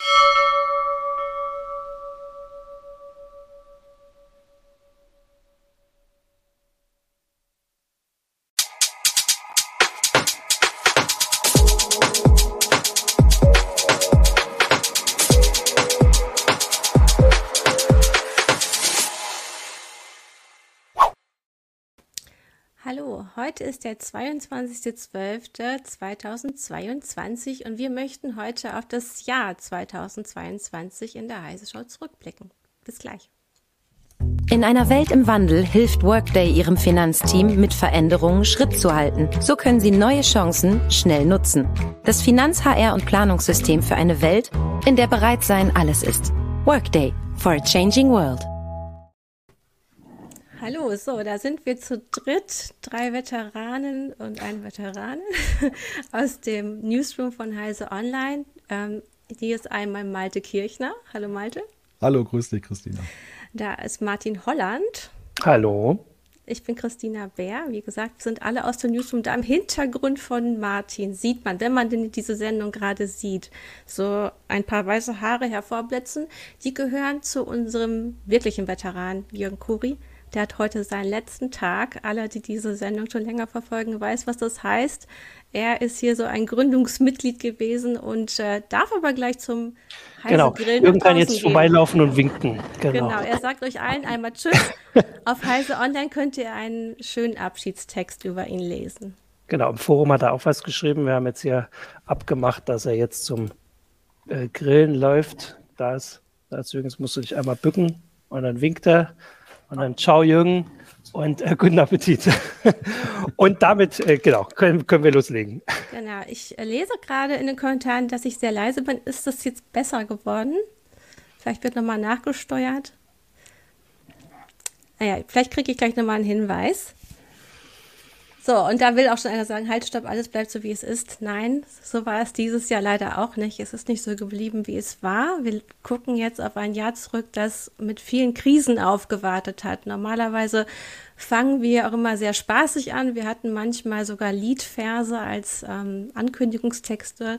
you heute ist der 22.12.2022 und wir möchten heute auf das Jahr 2022 in der Heise Show zurückblicken. Bis gleich. In einer Welt im Wandel hilft Workday Ihrem Finanzteam, mit Veränderungen Schritt zu halten. So können Sie neue Chancen schnell nutzen. Das Finanz-HR- und Planungssystem für eine Welt, in der Bereitsein alles ist. Workday for a changing world. Hallo, so, da sind wir zu dritt, drei Veteranen und ein Veteran aus dem Newsroom von Heise Online. Ähm, hier ist einmal Malte Kirchner. Hallo Malte. Hallo, grüß dich, Christina. Da ist Martin Holland. Hallo. Ich bin Christina Bär. Wie gesagt, wir sind alle aus dem Newsroom. Da im Hintergrund von Martin sieht man, wenn man denn diese Sendung gerade sieht, so ein paar weiße Haare hervorblitzen. Die gehören zu unserem wirklichen Veteran Jürgen Kuri. Der hat heute seinen letzten Tag. Alle, die diese Sendung schon länger verfolgen, weiß, was das heißt. Er ist hier so ein Gründungsmitglied gewesen und äh, darf aber gleich zum Heise Genau, Grillen Jürgen kann jetzt gehen. vorbeilaufen und winken. Genau. Genau, er sagt euch allen einmal Tschüss. Auf Heise Online könnt ihr einen schönen Abschiedstext über ihn lesen. Genau, im Forum hat er auch was geschrieben. Wir haben jetzt hier abgemacht, dass er jetzt zum äh, Grillen läuft. Da ist, da ist musst du dich einmal bücken und dann winkt er. Und dann ciao Jürgen und äh, guten Appetit. und damit, äh, genau, können, können wir loslegen. Genau, ich äh, lese gerade in den Kommentaren, dass ich sehr leise bin. Ist das jetzt besser geworden? Vielleicht wird nochmal nachgesteuert. Naja, vielleicht kriege ich gleich nochmal einen Hinweis. So, und da will auch schon einer sagen, halt, stopp, alles bleibt so, wie es ist. Nein, so war es dieses Jahr leider auch nicht. Es ist nicht so geblieben, wie es war. Wir gucken jetzt auf ein Jahr zurück, das mit vielen Krisen aufgewartet hat. Normalerweise fangen wir auch immer sehr spaßig an. Wir hatten manchmal sogar Liedverse als ähm, Ankündigungstexte.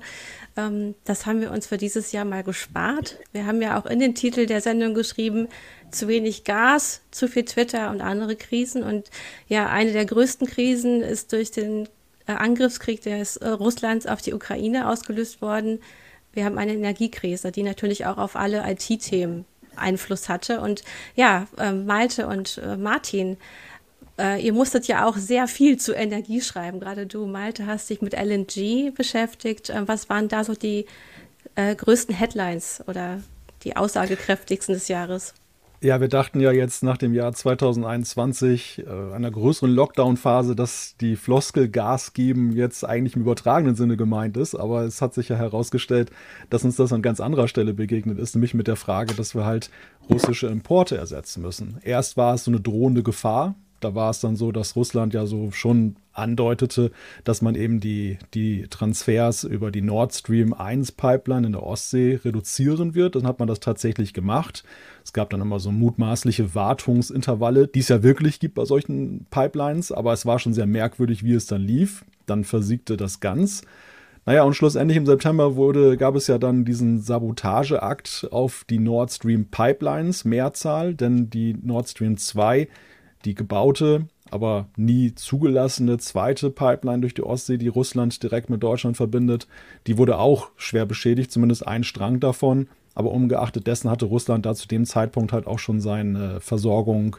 Ähm, das haben wir uns für dieses Jahr mal gespart. Wir haben ja auch in den Titel der Sendung geschrieben, zu wenig Gas, zu viel Twitter und andere Krisen. Und ja, eine der größten Krisen ist durch den äh, Angriffskrieg des äh, Russlands auf die Ukraine ausgelöst worden. Wir haben eine Energiekrise, die natürlich auch auf alle IT-Themen Einfluss hatte. Und ja, äh, Malte und äh, Martin, ihr musstet ja auch sehr viel zu Energie schreiben. Gerade du, Malte, hast dich mit LNG beschäftigt. Äh, was waren da so die größten Headlines oder die aussagekräftigsten des Jahres? Ja, wir dachten ja jetzt nach dem Jahr 2021, äh, einer größeren Lockdown-Phase, dass die Floskel Gas geben jetzt eigentlich im übertragenen Sinne gemeint ist. Aber es hat sich ja herausgestellt, dass uns das an ganz anderer Stelle begegnet ist, nämlich mit der Frage, dass wir halt russische Importe ersetzen müssen. Erst war es so eine drohende Gefahr, da war es dann so, dass Russland ja so schon andeutete, dass man eben die, die Transfers über die Nord Stream 1 Pipeline in der Ostsee reduzieren wird. Dann hat man das tatsächlich gemacht. Es gab dann immer so mutmaßliche Wartungsintervalle, die es ja wirklich gibt bei solchen Pipelines, aber es war schon sehr merkwürdig, wie es dann lief. Dann versiegte das ganz. Naja, und schlussendlich im September wurde, gab es ja dann diesen Sabotageakt auf die Nord Stream Pipelines, Mehrzahl, denn die Nord Stream 2 die gebaute, aber nie zugelassene zweite Pipeline durch die Ostsee, die Russland direkt mit Deutschland verbindet, die wurde auch schwer beschädigt, zumindest ein Strang davon. Aber ungeachtet dessen hatte Russland da zu dem Zeitpunkt halt auch schon seine Versorgung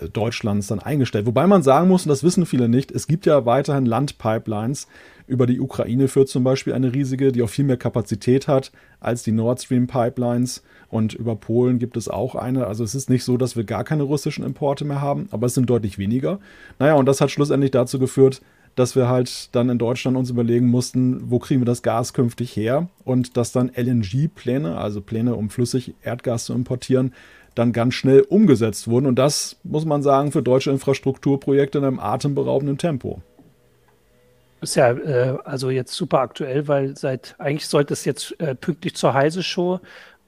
äh, Deutschlands dann eingestellt. Wobei man sagen muss, und das wissen viele nicht, es gibt ja weiterhin Landpipelines. Über die Ukraine führt zum Beispiel eine riesige, die auch viel mehr Kapazität hat als die Nord Stream Pipelines. Und über Polen gibt es auch eine. Also es ist nicht so, dass wir gar keine russischen Importe mehr haben, aber es sind deutlich weniger. Naja, und das hat schlussendlich dazu geführt, dass wir halt dann in Deutschland uns überlegen mussten, wo kriegen wir das Gas künftig her und dass dann LNG-Pläne, also Pläne, um flüssig Erdgas zu importieren, dann ganz schnell umgesetzt wurden. Und das muss man sagen für deutsche Infrastrukturprojekte in einem atemberaubenden Tempo. Ist ja äh, also jetzt super aktuell, weil seit eigentlich sollte es jetzt äh, pünktlich zur Heise Show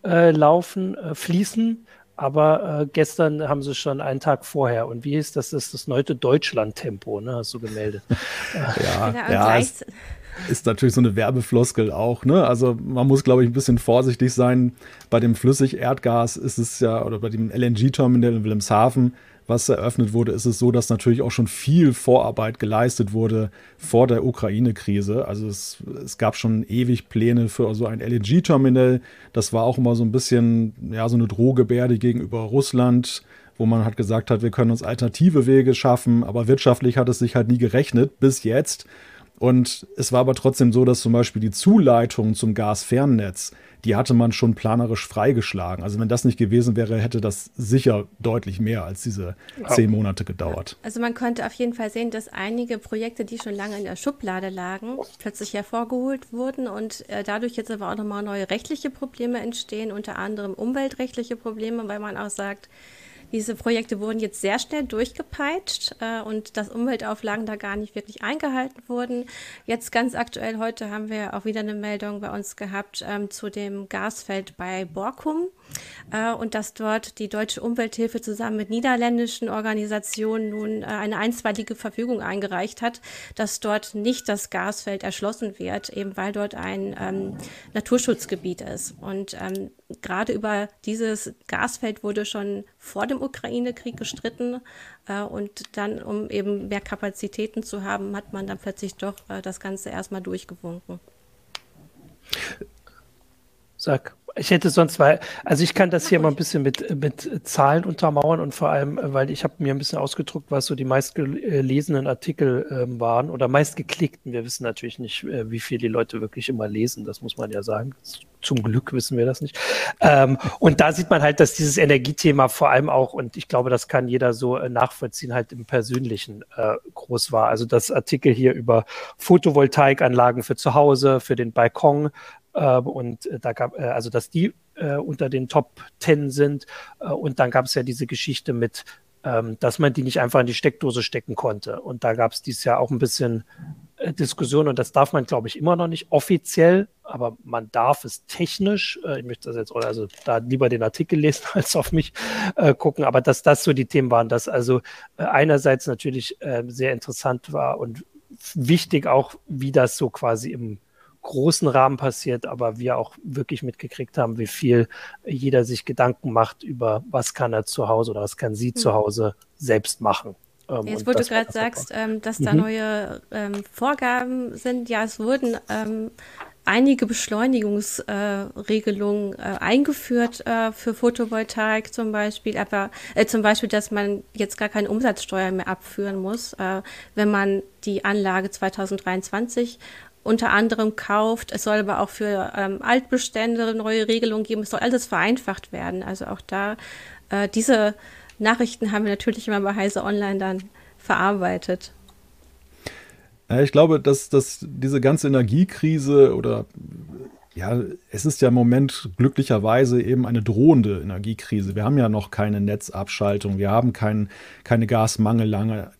äh, laufen, äh, fließen. Aber äh, gestern haben sie schon einen Tag vorher. Und wie ist das? Das ist das neue Deutschland-Tempo, ne? Hast du gemeldet. ja, genau, ja ist, ist natürlich so eine Werbefloskel auch, ne? Also man muss, glaube ich, ein bisschen vorsichtig sein. Bei dem Flüssig-Erdgas ist es ja, oder bei dem LNG-Terminal in Wilhelmshaven was eröffnet wurde, ist es so, dass natürlich auch schon viel Vorarbeit geleistet wurde vor der Ukraine-Krise. Also es, es, gab schon ewig Pläne für so ein LNG-Terminal. Das war auch immer so ein bisschen, ja, so eine Drohgebärde gegenüber Russland wo man halt gesagt hat, wir können uns alternative Wege schaffen, aber wirtschaftlich hat es sich halt nie gerechnet bis jetzt. Und es war aber trotzdem so, dass zum Beispiel die Zuleitung zum Gasfernnetz, die hatte man schon planerisch freigeschlagen. Also wenn das nicht gewesen wäre, hätte das sicher deutlich mehr als diese zehn Monate gedauert. Also man konnte auf jeden Fall sehen, dass einige Projekte, die schon lange in der Schublade lagen, plötzlich hervorgeholt wurden und äh, dadurch jetzt aber auch nochmal neue rechtliche Probleme entstehen, unter anderem umweltrechtliche Probleme, weil man auch sagt, diese Projekte wurden jetzt sehr schnell durchgepeitscht äh, und dass Umweltauflagen da gar nicht wirklich eingehalten wurden. Jetzt ganz aktuell, heute haben wir auch wieder eine Meldung bei uns gehabt ähm, zu dem Gasfeld bei Borkum äh, und dass dort die Deutsche Umwelthilfe zusammen mit niederländischen Organisationen nun äh, eine einstweilige Verfügung eingereicht hat, dass dort nicht das Gasfeld erschlossen wird, eben weil dort ein ähm, Naturschutzgebiet ist. Und ähm, gerade über dieses Gasfeld wurde schon vor dem Ukraine-Krieg gestritten. Äh, und dann, um eben mehr Kapazitäten zu haben, hat man dann plötzlich doch äh, das Ganze erstmal durchgewunken. Sag. Ich hätte sonst, weil, also ich kann das hier mal ein bisschen mit, mit Zahlen untermauern und vor allem, weil ich habe mir ein bisschen ausgedruckt, was so die meistgelesenen Artikel ähm, waren oder meistgeklickten. Wir wissen natürlich nicht, äh, wie viel die Leute wirklich immer lesen, das muss man ja sagen. Zum Glück wissen wir das nicht. Ähm, und da sieht man halt, dass dieses Energiethema vor allem auch, und ich glaube, das kann jeder so äh, nachvollziehen, halt im Persönlichen äh, groß war. Also das Artikel hier über Photovoltaikanlagen für zu Hause, für den Balkon, und äh, da gab, äh, also dass die äh, unter den Top Ten sind. und dann gab es ja diese Geschichte mit, ähm, dass man die nicht einfach in die Steckdose stecken konnte. Und da gab es dieses Jahr auch ein bisschen Diskussion und das darf man, glaube ich, immer noch nicht offiziell, aber man darf es technisch. ich möchte das jetzt also da lieber den Artikel lesen als auf mich äh, gucken, aber dass das so die Themen waren, dass also einerseits natürlich äh, sehr interessant war und wichtig auch, wie das so quasi im großen Rahmen passiert, aber wir auch wirklich mitgekriegt haben, wie viel jeder sich Gedanken macht über, was kann er zu Hause oder was kann sie mhm. zu Hause selbst machen. Ähm, Jetzt, wo du gerade sagst, ähm, dass da mhm. neue ähm, Vorgaben sind, ja, es wurden ähm, einige Beschleunigungsregelungen äh, äh, eingeführt äh, für Photovoltaik zum Beispiel, aber äh, zum Beispiel, dass man jetzt gar keine Umsatzsteuer mehr abführen muss, äh, wenn man die Anlage 2023 unter anderem kauft. Es soll aber auch für ähm, Altbestände neue Regelungen geben. Es soll alles vereinfacht werden. Also auch da, äh, diese Nachrichten haben wir natürlich immer bei Heise Online dann verarbeitet. Ich glaube, dass, dass diese ganze Energiekrise oder ja, es ist ja im Moment glücklicherweise eben eine drohende Energiekrise. Wir haben ja noch keine Netzabschaltung, wir haben kein, keine Gasmangellage,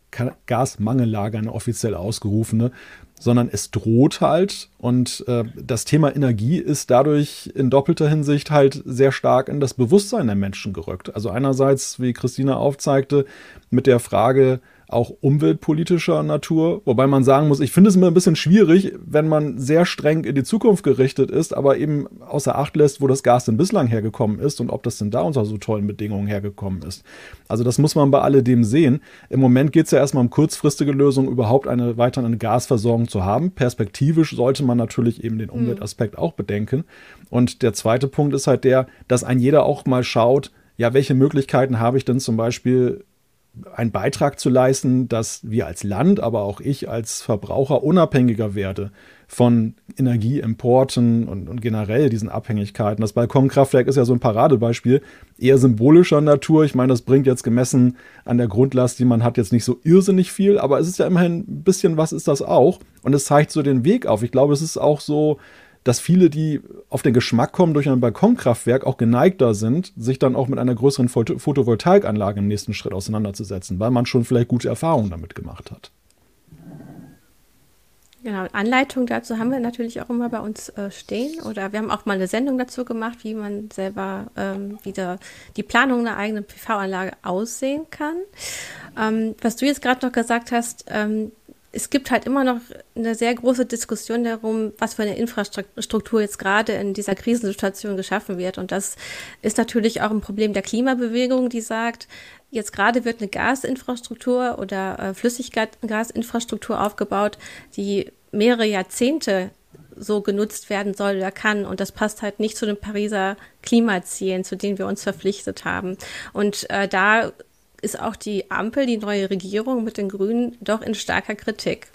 Gasmangellage, eine offiziell ausgerufene sondern es droht halt. Und äh, das Thema Energie ist dadurch in doppelter Hinsicht halt sehr stark in das Bewusstsein der Menschen gerückt. Also einerseits, wie Christina aufzeigte, mit der Frage, auch umweltpolitischer Natur. Wobei man sagen muss, ich finde es immer ein bisschen schwierig, wenn man sehr streng in die Zukunft gerichtet ist, aber eben außer Acht lässt, wo das Gas denn bislang hergekommen ist und ob das denn da unter so tollen Bedingungen hergekommen ist. Also das muss man bei alledem sehen. Im Moment geht es ja erstmal um kurzfristige Lösungen, überhaupt eine weiterhin Gasversorgung zu haben. Perspektivisch sollte man natürlich eben den mhm. Umweltaspekt mhm. auch bedenken. Und der zweite Punkt ist halt der, dass ein jeder auch mal schaut, ja, welche Möglichkeiten habe ich denn zum Beispiel einen Beitrag zu leisten, dass wir als Land, aber auch ich als Verbraucher unabhängiger werde von Energieimporten und, und generell diesen Abhängigkeiten. Das Balkonkraftwerk ist ja so ein Paradebeispiel, eher symbolischer Natur. Ich meine, das bringt jetzt gemessen an der Grundlast, die man hat, jetzt nicht so irrsinnig viel, aber es ist ja immerhin ein bisschen was ist das auch. Und es zeigt so den Weg auf. Ich glaube, es ist auch so, dass viele, die auf den Geschmack kommen durch ein Balkonkraftwerk, auch geneigter sind, sich dann auch mit einer größeren Photovoltaikanlage im nächsten Schritt auseinanderzusetzen, weil man schon vielleicht gute Erfahrungen damit gemacht hat. Genau, Anleitung dazu haben wir natürlich auch immer bei uns äh, stehen. Oder wir haben auch mal eine Sendung dazu gemacht, wie man selber ähm, wieder die Planung einer eigenen PV-Anlage aussehen kann. Ähm, was du jetzt gerade noch gesagt hast, ähm, es gibt halt immer noch eine sehr große Diskussion darum, was für eine Infrastruktur jetzt gerade in dieser Krisensituation geschaffen wird. Und das ist natürlich auch ein Problem der Klimabewegung, die sagt, jetzt gerade wird eine Gasinfrastruktur oder äh, Flüssiggasinfrastruktur aufgebaut, die mehrere Jahrzehnte so genutzt werden soll oder kann. Und das passt halt nicht zu den Pariser Klimazielen, zu denen wir uns verpflichtet haben. Und äh, da ist auch die Ampel, die neue Regierung mit den Grünen, doch in starker Kritik.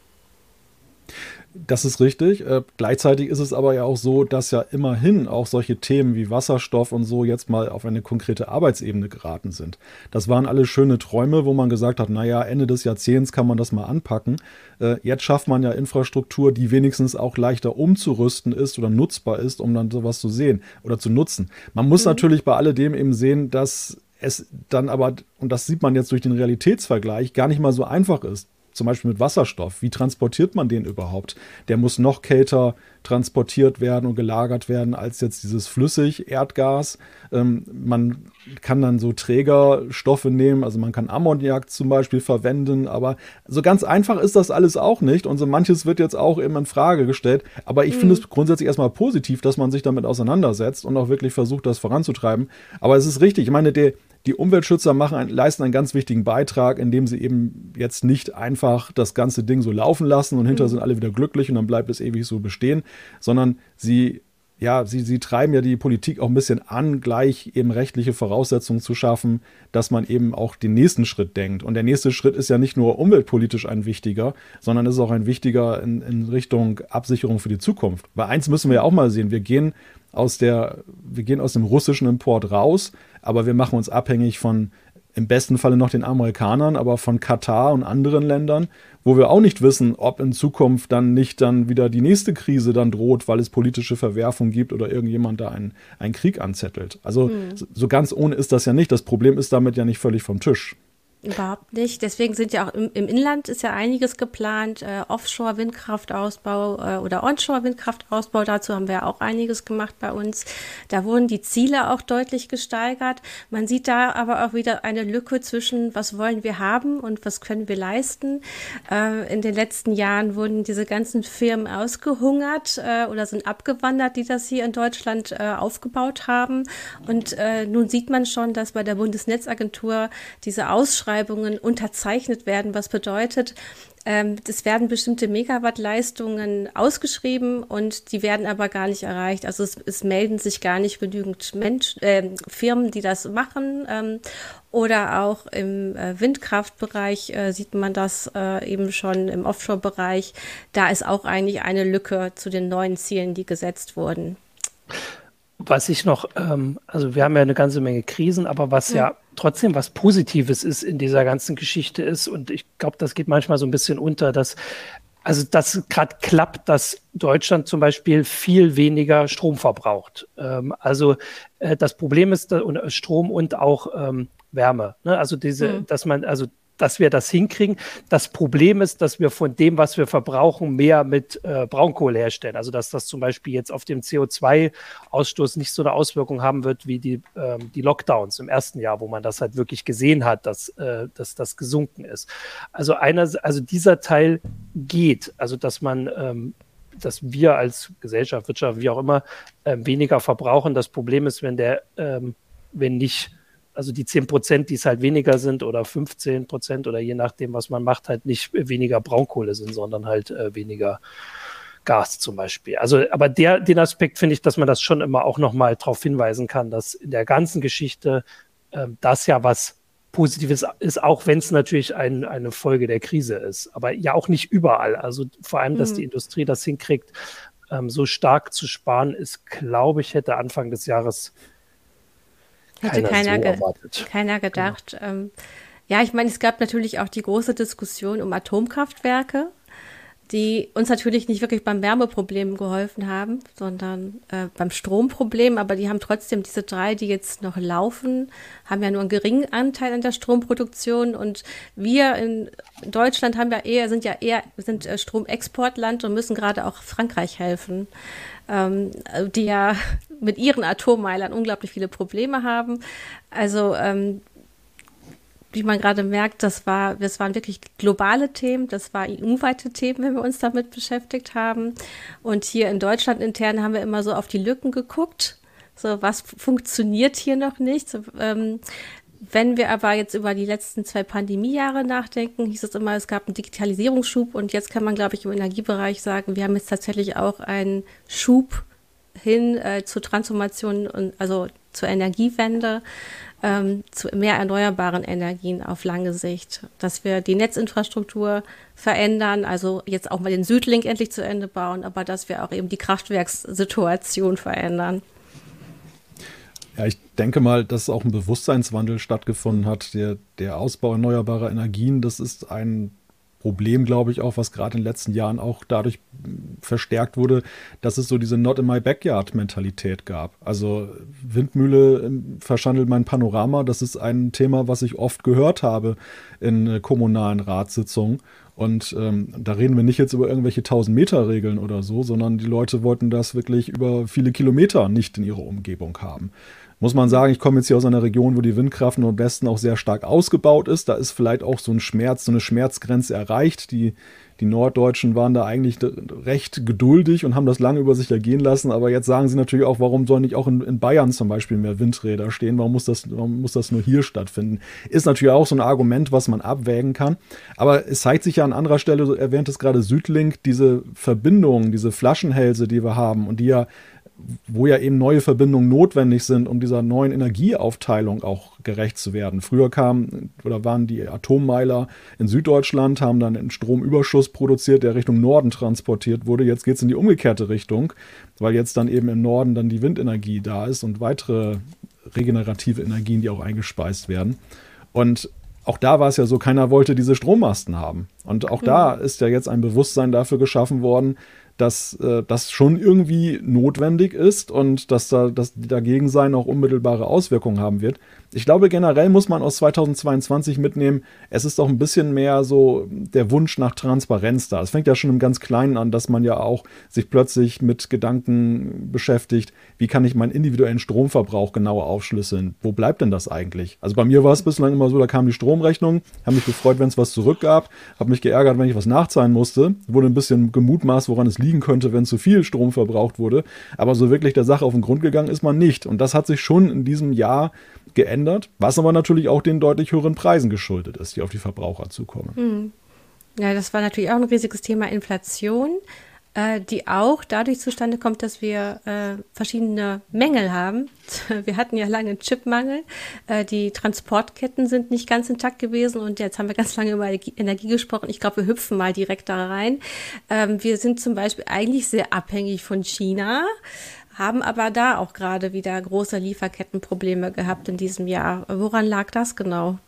Das ist richtig. Äh, gleichzeitig ist es aber ja auch so, dass ja immerhin auch solche Themen wie Wasserstoff und so jetzt mal auf eine konkrete Arbeitsebene geraten sind. Das waren alle schöne Träume, wo man gesagt hat, naja, Ende des Jahrzehnts kann man das mal anpacken. Äh, jetzt schafft man ja Infrastruktur, die wenigstens auch leichter umzurüsten ist oder nutzbar ist, um dann sowas zu sehen oder zu nutzen. Man muss mhm. natürlich bei alledem eben sehen, dass es dann aber, und das sieht man jetzt durch den Realitätsvergleich, gar nicht mal so einfach ist. Zum Beispiel mit Wasserstoff. Wie transportiert man den überhaupt? Der muss noch kälter transportiert werden und gelagert werden als jetzt dieses Flüssig-Erdgas. Ähm, man kann dann so Trägerstoffe nehmen, also man kann Ammoniak zum Beispiel verwenden, aber so ganz einfach ist das alles auch nicht und so manches wird jetzt auch eben in Frage gestellt. Aber ich mhm. finde es grundsätzlich erstmal positiv, dass man sich damit auseinandersetzt und auch wirklich versucht, das voranzutreiben. Aber es ist richtig, ich meine, der, die Umweltschützer machen, leisten einen ganz wichtigen Beitrag, indem sie eben jetzt nicht einfach das ganze Ding so laufen lassen und hinterher mhm. sind alle wieder glücklich und dann bleibt es ewig so bestehen, sondern sie ja, sie, sie treiben ja die Politik auch ein bisschen an, gleich eben rechtliche Voraussetzungen zu schaffen, dass man eben auch den nächsten Schritt denkt. Und der nächste Schritt ist ja nicht nur umweltpolitisch ein wichtiger, sondern ist auch ein wichtiger in, in Richtung Absicherung für die Zukunft. Weil eins müssen wir ja auch mal sehen, wir gehen aus der, wir gehen aus dem russischen Import raus, aber wir machen uns abhängig von im besten Falle noch den Amerikanern, aber von Katar und anderen Ländern, wo wir auch nicht wissen, ob in Zukunft dann nicht dann wieder die nächste Krise dann droht, weil es politische Verwerfung gibt oder irgendjemand da einen, einen Krieg anzettelt. Also hm. so ganz ohne ist das ja nicht. Das Problem ist damit ja nicht völlig vom Tisch. Überhaupt nicht. Deswegen sind ja auch im, im Inland ist ja einiges geplant. Äh, Offshore-Windkraftausbau äh, oder Onshore-Windkraftausbau. Dazu haben wir ja auch einiges gemacht bei uns. Da wurden die Ziele auch deutlich gesteigert. Man sieht da aber auch wieder eine Lücke zwischen, was wollen wir haben und was können wir leisten. Äh, in den letzten Jahren wurden diese ganzen Firmen ausgehungert äh, oder sind abgewandert, die das hier in Deutschland äh, aufgebaut haben. Und äh, nun sieht man schon, dass bei der Bundesnetzagentur diese Ausschreibungen Ausschreibungen unterzeichnet werden, was bedeutet, ähm, es werden bestimmte Megawattleistungen ausgeschrieben und die werden aber gar nicht erreicht. Also es, es melden sich gar nicht genügend Mensch, äh, Firmen, die das machen. Ähm, oder auch im äh, Windkraftbereich äh, sieht man das äh, eben schon im Offshore-Bereich. Da ist auch eigentlich eine Lücke zu den neuen Zielen, die gesetzt wurden. Was ich noch, ähm, also wir haben ja eine ganze Menge Krisen, aber was ja. ja trotzdem was Positives ist in dieser ganzen Geschichte ist, und ich glaube, das geht manchmal so ein bisschen unter, dass also das gerade klappt, dass Deutschland zum Beispiel viel weniger Strom verbraucht. Ähm, also äh, das Problem ist da, und, äh, Strom und auch ähm, Wärme. Ne? Also diese, mhm. dass man, also dass wir das hinkriegen. Das Problem ist, dass wir von dem, was wir verbrauchen, mehr mit äh, Braunkohle herstellen. Also dass das zum Beispiel jetzt auf dem CO2-Ausstoß nicht so eine Auswirkung haben wird wie die, ähm, die Lockdowns im ersten Jahr, wo man das halt wirklich gesehen hat, dass, äh, dass das gesunken ist. Also einer, also dieser Teil geht. Also dass man ähm, dass wir als Gesellschaft, Wirtschaft, wie auch immer, äh, weniger verbrauchen. Das Problem ist, wenn der, ähm, wenn nicht also die 10 Prozent, die es halt weniger sind oder 15 Prozent oder je nachdem, was man macht, halt nicht weniger Braunkohle sind, sondern halt äh, weniger Gas zum Beispiel. Also, aber der, den Aspekt finde ich, dass man das schon immer auch nochmal darauf hinweisen kann, dass in der ganzen Geschichte äh, das ja was Positives ist, auch wenn es natürlich ein, eine Folge der Krise ist. Aber ja auch nicht überall. Also vor allem, dass mhm. die Industrie das hinkriegt, ähm, so stark zu sparen, ist, glaube ich, hätte Anfang des Jahres hätte keiner, keiner, so ge keiner gedacht. Genau. Ähm, ja, ich meine, es gab natürlich auch die große Diskussion um Atomkraftwerke die uns natürlich nicht wirklich beim Wärmeproblem geholfen haben, sondern äh, beim Stromproblem. Aber die haben trotzdem diese drei, die jetzt noch laufen, haben ja nur einen geringen Anteil an der Stromproduktion. Und wir in Deutschland haben ja eher, sind ja eher, sind äh, Stromexportland und müssen gerade auch Frankreich helfen, ähm, die ja mit ihren Atommeilern unglaublich viele Probleme haben. Also ähm, wie man gerade merkt, das war, das waren wirklich globale Themen, das war EU-weite Themen, wenn wir uns damit beschäftigt haben. Und hier in Deutschland intern haben wir immer so auf die Lücken geguckt. So, was funktioniert hier noch nicht? So, ähm, wenn wir aber jetzt über die letzten zwei Pandemiejahre nachdenken, hieß es immer, es gab einen Digitalisierungsschub und jetzt kann man, glaube ich, im Energiebereich sagen, wir haben jetzt tatsächlich auch einen Schub hin äh, zur Transformation und also zur Energiewende ähm, zu mehr erneuerbaren Energien auf lange Sicht, dass wir die Netzinfrastruktur verändern, also jetzt auch mal den Südlink endlich zu Ende bauen, aber dass wir auch eben die Kraftwerkssituation verändern. Ja, ich denke mal, dass auch ein Bewusstseinswandel stattgefunden hat. Der, der Ausbau erneuerbarer Energien, das ist ein Problem, glaube ich, auch, was gerade in den letzten Jahren auch dadurch verstärkt wurde, dass es so diese Not in my backyard Mentalität gab. Also Windmühle ähm, verschandelt mein Panorama, das ist ein Thema, was ich oft gehört habe in äh, kommunalen Ratssitzungen. Und ähm, da reden wir nicht jetzt über irgendwelche 1000-Meter-Regeln oder so, sondern die Leute wollten das wirklich über viele Kilometer nicht in ihrer Umgebung haben muss man sagen, ich komme jetzt hier aus einer Region, wo die Windkraft im Nordwesten auch sehr stark ausgebaut ist. Da ist vielleicht auch so ein Schmerz, so eine Schmerzgrenze erreicht. Die, die Norddeutschen waren da eigentlich recht geduldig und haben das lange über sich ergehen lassen. Aber jetzt sagen sie natürlich auch, warum sollen nicht auch in, in Bayern zum Beispiel mehr Windräder stehen? Warum muss, das, warum muss das nur hier stattfinden? Ist natürlich auch so ein Argument, was man abwägen kann. Aber es zeigt sich ja an anderer Stelle, so erwähnt es gerade Südlink, diese Verbindungen, diese Flaschenhälse, die wir haben und die ja wo ja eben neue Verbindungen notwendig sind, um dieser neuen Energieaufteilung auch gerecht zu werden. Früher kamen oder waren die Atommeiler in Süddeutschland, haben dann einen Stromüberschuss produziert, der Richtung Norden transportiert wurde. Jetzt geht es in die umgekehrte Richtung, weil jetzt dann eben im Norden dann die Windenergie da ist und weitere regenerative Energien, die auch eingespeist werden. Und auch da war es ja so, keiner wollte diese Strommasten haben. Und auch mhm. da ist ja jetzt ein Bewusstsein dafür geschaffen worden, dass äh, das schon irgendwie notwendig ist und dass da dass die dagegen sein auch unmittelbare Auswirkungen haben wird. Ich glaube, generell muss man aus 2022 mitnehmen, es ist auch ein bisschen mehr so der Wunsch nach Transparenz da. Es fängt ja schon im ganz Kleinen an, dass man ja auch sich plötzlich mit Gedanken beschäftigt, wie kann ich meinen individuellen Stromverbrauch genauer aufschlüsseln? Wo bleibt denn das eigentlich? Also bei mir war es bislang immer so, da kam die Stromrechnung, habe mich gefreut, wenn es was zurückgab, habe mich geärgert, wenn ich was nachzahlen musste, wurde ein bisschen gemutmaßt, woran es liegen könnte, wenn zu viel Strom verbraucht wurde. Aber so wirklich der Sache auf den Grund gegangen ist man nicht. Und das hat sich schon in diesem Jahr geändert, was aber natürlich auch den deutlich höheren Preisen geschuldet ist, die auf die Verbraucher zukommen. Hm. Ja, das war natürlich auch ein riesiges Thema Inflation, äh, die auch dadurch zustande kommt, dass wir äh, verschiedene Mängel haben. Wir hatten ja lange einen Chipmangel, äh, die Transportketten sind nicht ganz intakt gewesen und jetzt haben wir ganz lange über Energie gesprochen. Ich glaube, wir hüpfen mal direkt da rein. Ähm, wir sind zum Beispiel eigentlich sehr abhängig von China haben aber da auch gerade wieder große Lieferkettenprobleme gehabt in diesem Jahr. Woran lag das genau?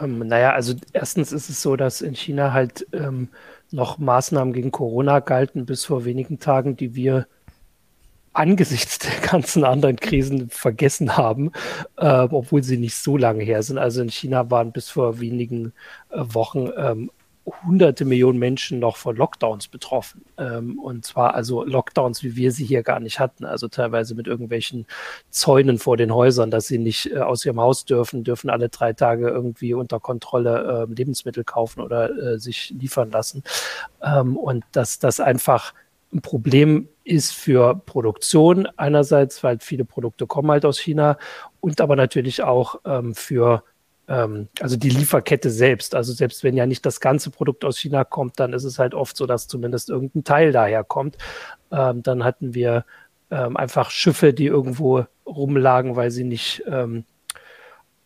Ähm, naja, also erstens ist es so, dass in China halt ähm, noch Maßnahmen gegen Corona galten bis vor wenigen Tagen, die wir angesichts der ganzen anderen Krisen vergessen haben, äh, obwohl sie nicht so lange her sind. Also in China waren bis vor wenigen äh, Wochen ähm, hunderte Millionen Menschen noch von Lockdowns betroffen. Ähm, und zwar also Lockdowns, wie wir sie hier gar nicht hatten. Also teilweise mit irgendwelchen Zäunen vor den Häusern, dass sie nicht äh, aus ihrem Haus dürfen, dürfen alle drei Tage irgendwie unter Kontrolle äh, Lebensmittel kaufen oder äh, sich liefern lassen. Ähm, und dass das einfach ein Problem ist für Produktion einerseits, weil viele Produkte kommen halt aus China und aber natürlich auch ähm, für ähm, also die Lieferkette selbst. Also selbst wenn ja nicht das ganze Produkt aus China kommt, dann ist es halt oft so, dass zumindest irgendein Teil daher kommt. Ähm, dann hatten wir ähm, einfach Schiffe, die irgendwo rumlagen, weil sie nicht ähm,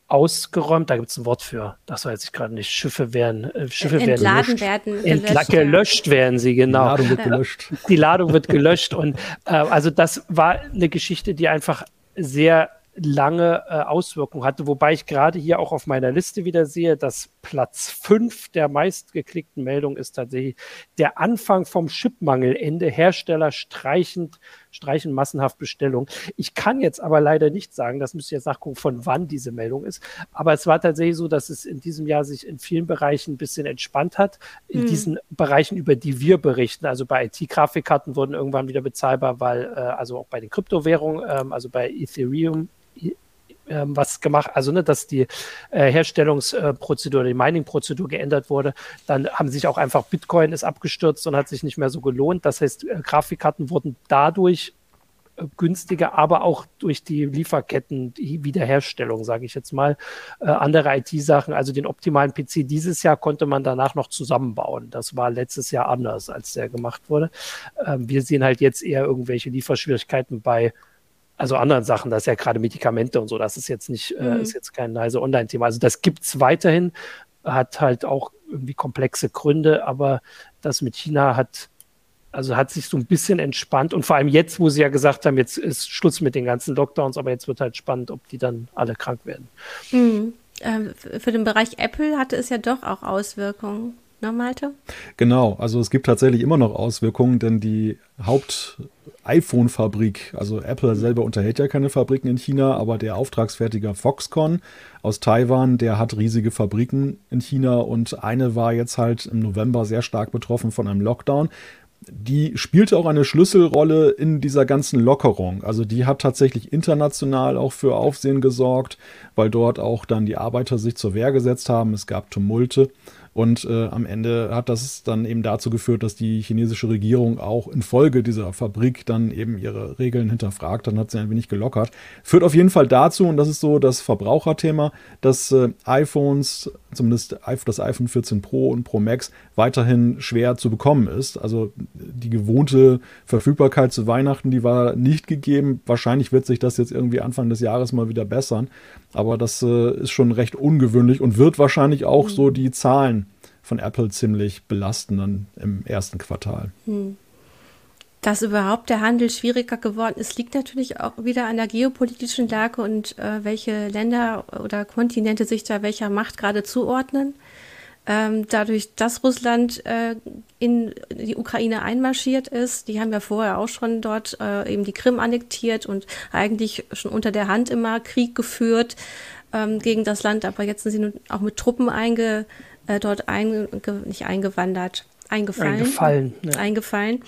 ausgeräumt. Da gibt es ein Wort für, das weiß ich gerade nicht. Schiffe werden, äh, Schiffe Entladen werden, werden gelöscht, gelöscht werden sie, genau. Die Ladung wird gelöscht. Die Ladung wird gelöscht. Und äh, also das war eine Geschichte, die einfach sehr lange äh, Auswirkungen hatte, wobei ich gerade hier auch auf meiner Liste wieder sehe, dass Platz 5 der meistgeklickten Meldung ist tatsächlich der Anfang vom Chipmangelende. Hersteller streichend, streichen massenhaft Bestellungen. Ich kann jetzt aber leider nicht sagen, das müsst ihr jetzt nachgucken, von wann diese Meldung ist. Aber es war tatsächlich so, dass es in diesem Jahr sich in vielen Bereichen ein bisschen entspannt hat. In mhm. diesen Bereichen, über die wir berichten. Also bei IT-Grafikkarten wurden irgendwann wieder bezahlbar, weil, äh, also auch bei den Kryptowährungen, ähm, also bei Ethereum was gemacht, also ne, dass die äh, Herstellungsprozedur, die Mining-Prozedur geändert wurde, dann haben sich auch einfach Bitcoin ist abgestürzt und hat sich nicht mehr so gelohnt. Das heißt, äh, Grafikkarten wurden dadurch äh, günstiger, aber auch durch die Lieferketten, die Wiederherstellung, sage ich jetzt mal, äh, andere IT-Sachen. Also den optimalen PC dieses Jahr konnte man danach noch zusammenbauen. Das war letztes Jahr anders, als der gemacht wurde. Ähm, wir sehen halt jetzt eher irgendwelche Lieferschwierigkeiten bei also anderen Sachen, das ist ja gerade Medikamente und so, das ist jetzt nicht, äh, mhm. äh, ist jetzt kein nice Online-Thema. Also das gibt's weiterhin, hat halt auch irgendwie komplexe Gründe, aber das mit China hat, also hat sich so ein bisschen entspannt und vor allem jetzt, wo sie ja gesagt haben, jetzt ist Schluss mit den ganzen Lockdowns, aber jetzt wird halt spannend, ob die dann alle krank werden. Mhm. Ähm, für den Bereich Apple hatte es ja doch auch Auswirkungen ne, Malte? Genau, also es gibt tatsächlich immer noch Auswirkungen, denn die Haupt-iPhone-Fabrik, also Apple selber unterhält ja keine Fabriken in China, aber der Auftragsfertiger Foxconn aus Taiwan, der hat riesige Fabriken in China und eine war jetzt halt im November sehr stark betroffen von einem Lockdown die spielte auch eine Schlüsselrolle in dieser ganzen Lockerung. Also die hat tatsächlich international auch für Aufsehen gesorgt, weil dort auch dann die Arbeiter sich zur Wehr gesetzt haben. Es gab Tumulte und äh, am Ende hat das dann eben dazu geführt, dass die chinesische Regierung auch infolge dieser Fabrik dann eben ihre Regeln hinterfragt. Dann hat sie ein wenig gelockert. Führt auf jeden Fall dazu, und das ist so das Verbraucherthema, dass äh, iPhones, zumindest das iPhone 14 Pro und Pro Max, weiterhin schwer zu bekommen ist. Also die gewohnte Verfügbarkeit zu Weihnachten, die war nicht gegeben. Wahrscheinlich wird sich das jetzt irgendwie Anfang des Jahres mal wieder bessern. Aber das äh, ist schon recht ungewöhnlich und wird wahrscheinlich auch mhm. so die Zahlen von Apple ziemlich belasten dann im ersten Quartal. Mhm. Dass überhaupt der Handel schwieriger geworden ist, liegt natürlich auch wieder an der geopolitischen Lage und äh, welche Länder oder Kontinente sich da welcher Macht gerade zuordnen. Ähm, dadurch, dass Russland äh, in die Ukraine einmarschiert ist, die haben ja vorher auch schon dort äh, eben die Krim annektiert und eigentlich schon unter der Hand immer Krieg geführt ähm, gegen das Land, aber jetzt sind sie nun auch mit Truppen einge, äh, dort einge, nicht eingewandert, eingefallen. Eingefallen. Ja. Eingefallen.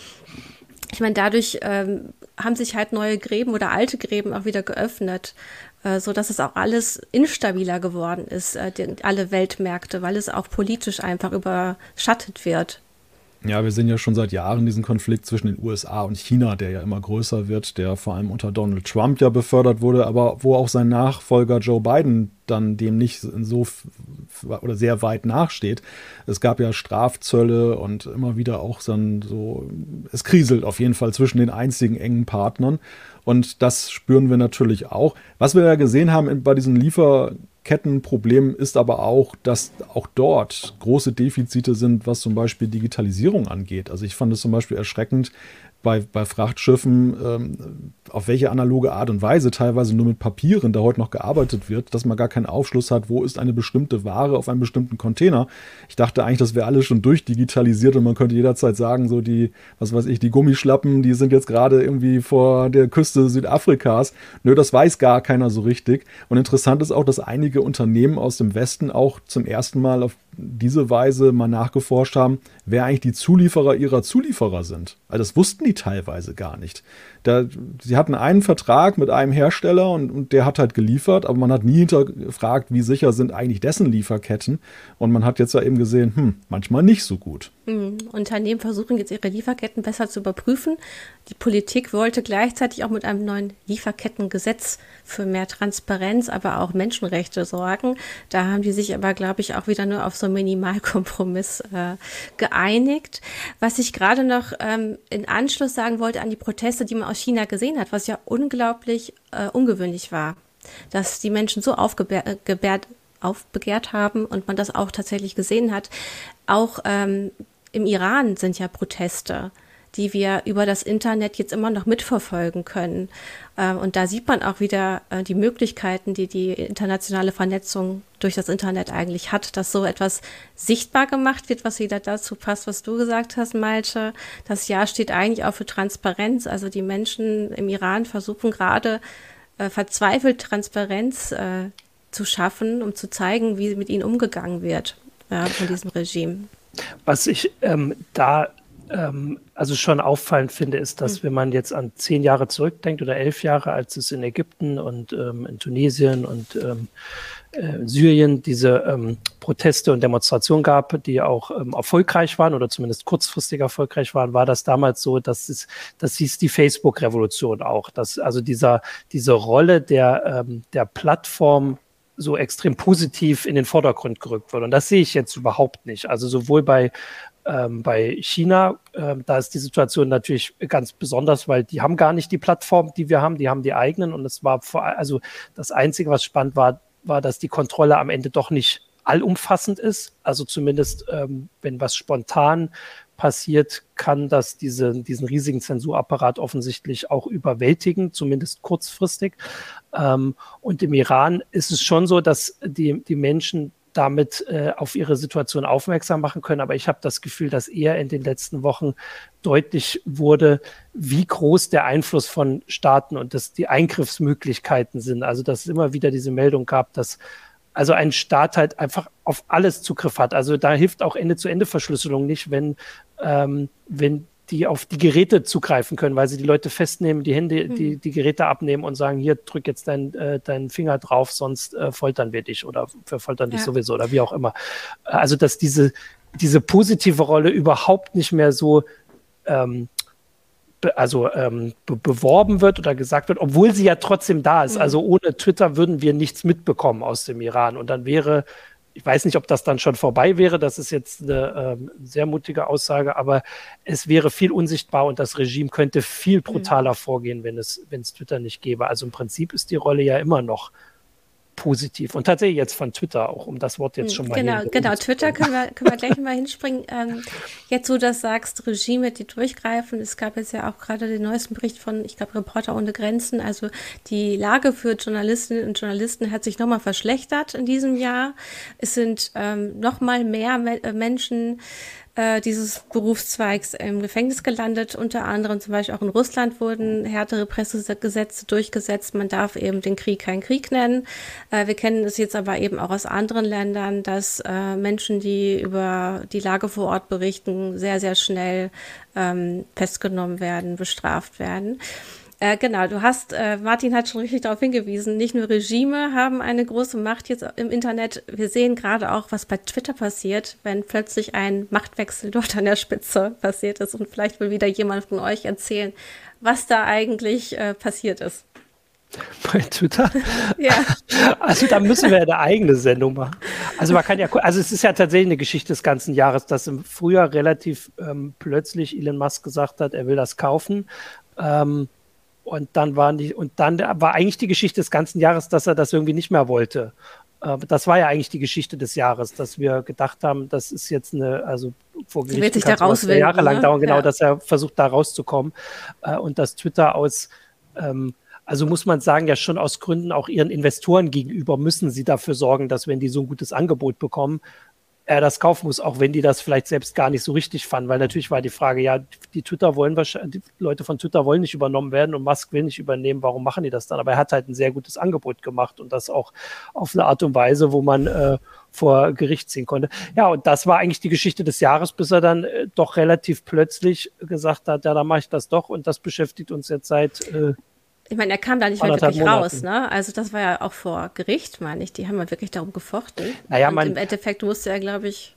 Ich meine, dadurch ähm, haben sich halt neue Gräben oder alte Gräben auch wieder geöffnet. Äh, so dass es auch alles instabiler geworden ist, äh, alle Weltmärkte, weil es auch politisch einfach überschattet wird. Ja, wir sehen ja schon seit Jahren diesen Konflikt zwischen den USA und China, der ja immer größer wird, der vor allem unter Donald Trump ja befördert wurde, aber wo auch sein Nachfolger Joe Biden dann dem nicht so oder sehr weit nachsteht. Es gab ja Strafzölle und immer wieder auch dann so, es kriselt auf jeden Fall zwischen den einzigen engen Partnern. Und das spüren wir natürlich auch. Was wir ja gesehen haben bei diesen Liefer Kettenproblem ist aber auch, dass auch dort große Defizite sind, was zum Beispiel Digitalisierung angeht. Also ich fand es zum Beispiel erschreckend, bei, bei Frachtschiffen, ähm, auf welche analoge Art und Weise teilweise nur mit Papieren da heute noch gearbeitet wird, dass man gar keinen Aufschluss hat, wo ist eine bestimmte Ware auf einem bestimmten Container. Ich dachte eigentlich, das wäre alles schon durchdigitalisiert und man könnte jederzeit sagen, so die, was weiß ich, die Gummischlappen, die sind jetzt gerade irgendwie vor der Küste Südafrikas. Nö, das weiß gar keiner so richtig. Und interessant ist auch, dass einige Unternehmen aus dem Westen auch zum ersten Mal auf diese Weise mal nachgeforscht haben, wer eigentlich die Zulieferer ihrer Zulieferer sind. Also das wussten die teilweise gar nicht. Da, sie hatten einen Vertrag mit einem Hersteller und, und, der hat halt geliefert, aber man hat nie hinterfragt, wie sicher sind eigentlich dessen Lieferketten. Und man hat jetzt ja eben gesehen, hm, manchmal nicht so gut. Mhm. Unternehmen versuchen jetzt ihre Lieferketten besser zu überprüfen. Die Politik wollte gleichzeitig auch mit einem neuen Lieferkettengesetz für mehr Transparenz, aber auch Menschenrechte sorgen. Da haben die sich aber, glaube ich, auch wieder nur auf so einen Minimalkompromiss äh, geeinigt. Was ich gerade noch ähm, in Anschluss sagen wollte an die Proteste, die man aus China gesehen hat, was ja unglaublich äh, ungewöhnlich war. dass die Menschen so aufgebärt, aufbegehrt haben und man das auch tatsächlich gesehen hat. Auch ähm, im Iran sind ja Proteste die wir über das Internet jetzt immer noch mitverfolgen können. Ähm, und da sieht man auch wieder äh, die Möglichkeiten, die die internationale Vernetzung durch das Internet eigentlich hat, dass so etwas sichtbar gemacht wird, was wieder dazu passt, was du gesagt hast, Malte. Das Jahr steht eigentlich auch für Transparenz. Also die Menschen im Iran versuchen gerade äh, verzweifelt Transparenz äh, zu schaffen, um zu zeigen, wie mit ihnen umgegangen wird ja, von diesem Regime. Was ich ähm, da ähm, also schon auffallend finde, ist, dass mhm. wenn man jetzt an zehn Jahre zurückdenkt oder elf Jahre, als es in Ägypten und ähm, in Tunesien und ähm, äh, Syrien diese ähm, Proteste und Demonstrationen gab, die auch ähm, erfolgreich waren oder zumindest kurzfristig erfolgreich waren, war das damals so, dass es, das hieß die Facebook-Revolution auch, dass also dieser, diese Rolle der, ähm, der Plattform so extrem positiv in den Vordergrund gerückt wird. Und das sehe ich jetzt überhaupt nicht. Also sowohl bei ähm, bei China, äh, da ist die Situation natürlich ganz besonders, weil die haben gar nicht die Plattform, die wir haben, die haben die eigenen und es war vor, also das Einzige, was spannend war, war, dass die Kontrolle am Ende doch nicht allumfassend ist. Also zumindest, ähm, wenn was spontan passiert, kann das diese, diesen riesigen Zensurapparat offensichtlich auch überwältigen, zumindest kurzfristig. Ähm, und im Iran ist es schon so, dass die, die Menschen damit äh, auf ihre Situation aufmerksam machen können. Aber ich habe das Gefühl, dass eher in den letzten Wochen deutlich wurde, wie groß der Einfluss von Staaten und dass die Eingriffsmöglichkeiten sind. Also dass es immer wieder diese Meldung gab, dass also ein Staat halt einfach auf alles Zugriff hat. Also da hilft auch Ende-zu-Ende-Verschlüsselung nicht, wenn, ähm, wenn die auf die Geräte zugreifen können, weil sie die Leute festnehmen, die Hände, mhm. die, die Geräte abnehmen und sagen, hier drück jetzt dein, äh, deinen Finger drauf, sonst äh, foltern wir dich oder verfoltern dich ja. sowieso oder wie auch immer. Also dass diese, diese positive Rolle überhaupt nicht mehr so ähm, also ähm, be beworben wird oder gesagt wird, obwohl sie ja trotzdem da ist. Mhm. Also ohne Twitter würden wir nichts mitbekommen aus dem Iran und dann wäre ich weiß nicht, ob das dann schon vorbei wäre. Das ist jetzt eine ähm, sehr mutige Aussage, aber es wäre viel unsichtbar und das Regime könnte viel mhm. brutaler vorgehen, wenn es, wenn es Twitter nicht gäbe. Also im Prinzip ist die Rolle ja immer noch positiv. Und tatsächlich jetzt von Twitter auch, um das Wort jetzt schon mal Genau, genau. Twitter können wir, können wir gleich mal hinspringen. Ähm, jetzt, wo du das sagst, Regime, die durchgreifen. Es gab jetzt ja auch gerade den neuesten Bericht von, ich glaube, Reporter ohne Grenzen. Also die Lage für Journalistinnen und Journalisten hat sich nochmal verschlechtert in diesem Jahr. Es sind ähm, nochmal mehr Me äh, Menschen äh, dieses Berufszweigs im Gefängnis gelandet. Unter anderem zum Beispiel auch in Russland wurden härtere Pressegesetze durchgesetzt. Man darf eben den Krieg keinen Krieg nennen. Äh, wir kennen es jetzt aber eben auch aus anderen Ländern, dass äh, Menschen, die über die Lage vor Ort berichten, sehr, sehr schnell ähm, festgenommen werden, bestraft werden. Äh, genau, du hast, äh, Martin hat schon richtig darauf hingewiesen, nicht nur Regime haben eine große Macht jetzt im Internet. Wir sehen gerade auch, was bei Twitter passiert, wenn plötzlich ein Machtwechsel dort an der Spitze passiert ist. Und vielleicht will wieder jemand von euch erzählen, was da eigentlich äh, passiert ist. Bei Twitter? ja. Also da müssen wir eine eigene Sendung machen. Also man kann ja, also es ist ja tatsächlich eine Geschichte des ganzen Jahres, dass im Frühjahr relativ ähm, plötzlich Elon Musk gesagt hat, er will das kaufen. Ähm, und dann waren die, und dann war eigentlich die Geschichte des ganzen Jahres, dass er das irgendwie nicht mehr wollte. Äh, das war ja eigentlich die Geschichte des Jahres, dass wir gedacht haben, das ist jetzt eine, also vor Gericht wird sich da rauswinden, jahrelang ne? dauern, genau, ja. dass er versucht, da rauszukommen. Äh, und dass Twitter aus, ähm, also muss man sagen, ja schon aus Gründen auch ihren Investoren gegenüber müssen sie dafür sorgen, dass wenn die so ein gutes Angebot bekommen, er das kaufen muss, auch wenn die das vielleicht selbst gar nicht so richtig fanden, weil natürlich war die Frage, ja, die Twitter wollen wahrscheinlich, die Leute von Twitter wollen nicht übernommen werden und Musk will nicht übernehmen, warum machen die das dann? Aber er hat halt ein sehr gutes Angebot gemacht und das auch auf eine Art und Weise, wo man äh, vor Gericht ziehen konnte. Ja, und das war eigentlich die Geschichte des Jahres, bis er dann äh, doch relativ plötzlich gesagt hat, ja, dann mache ich das doch und das beschäftigt uns jetzt seit äh, ich meine, er kam da nicht wirklich Monaten. raus, ne? Also das war ja auch vor Gericht, meine ich. Die haben ja wirklich darum gefochten. Naja, Und man, im Endeffekt musste er, glaube ich.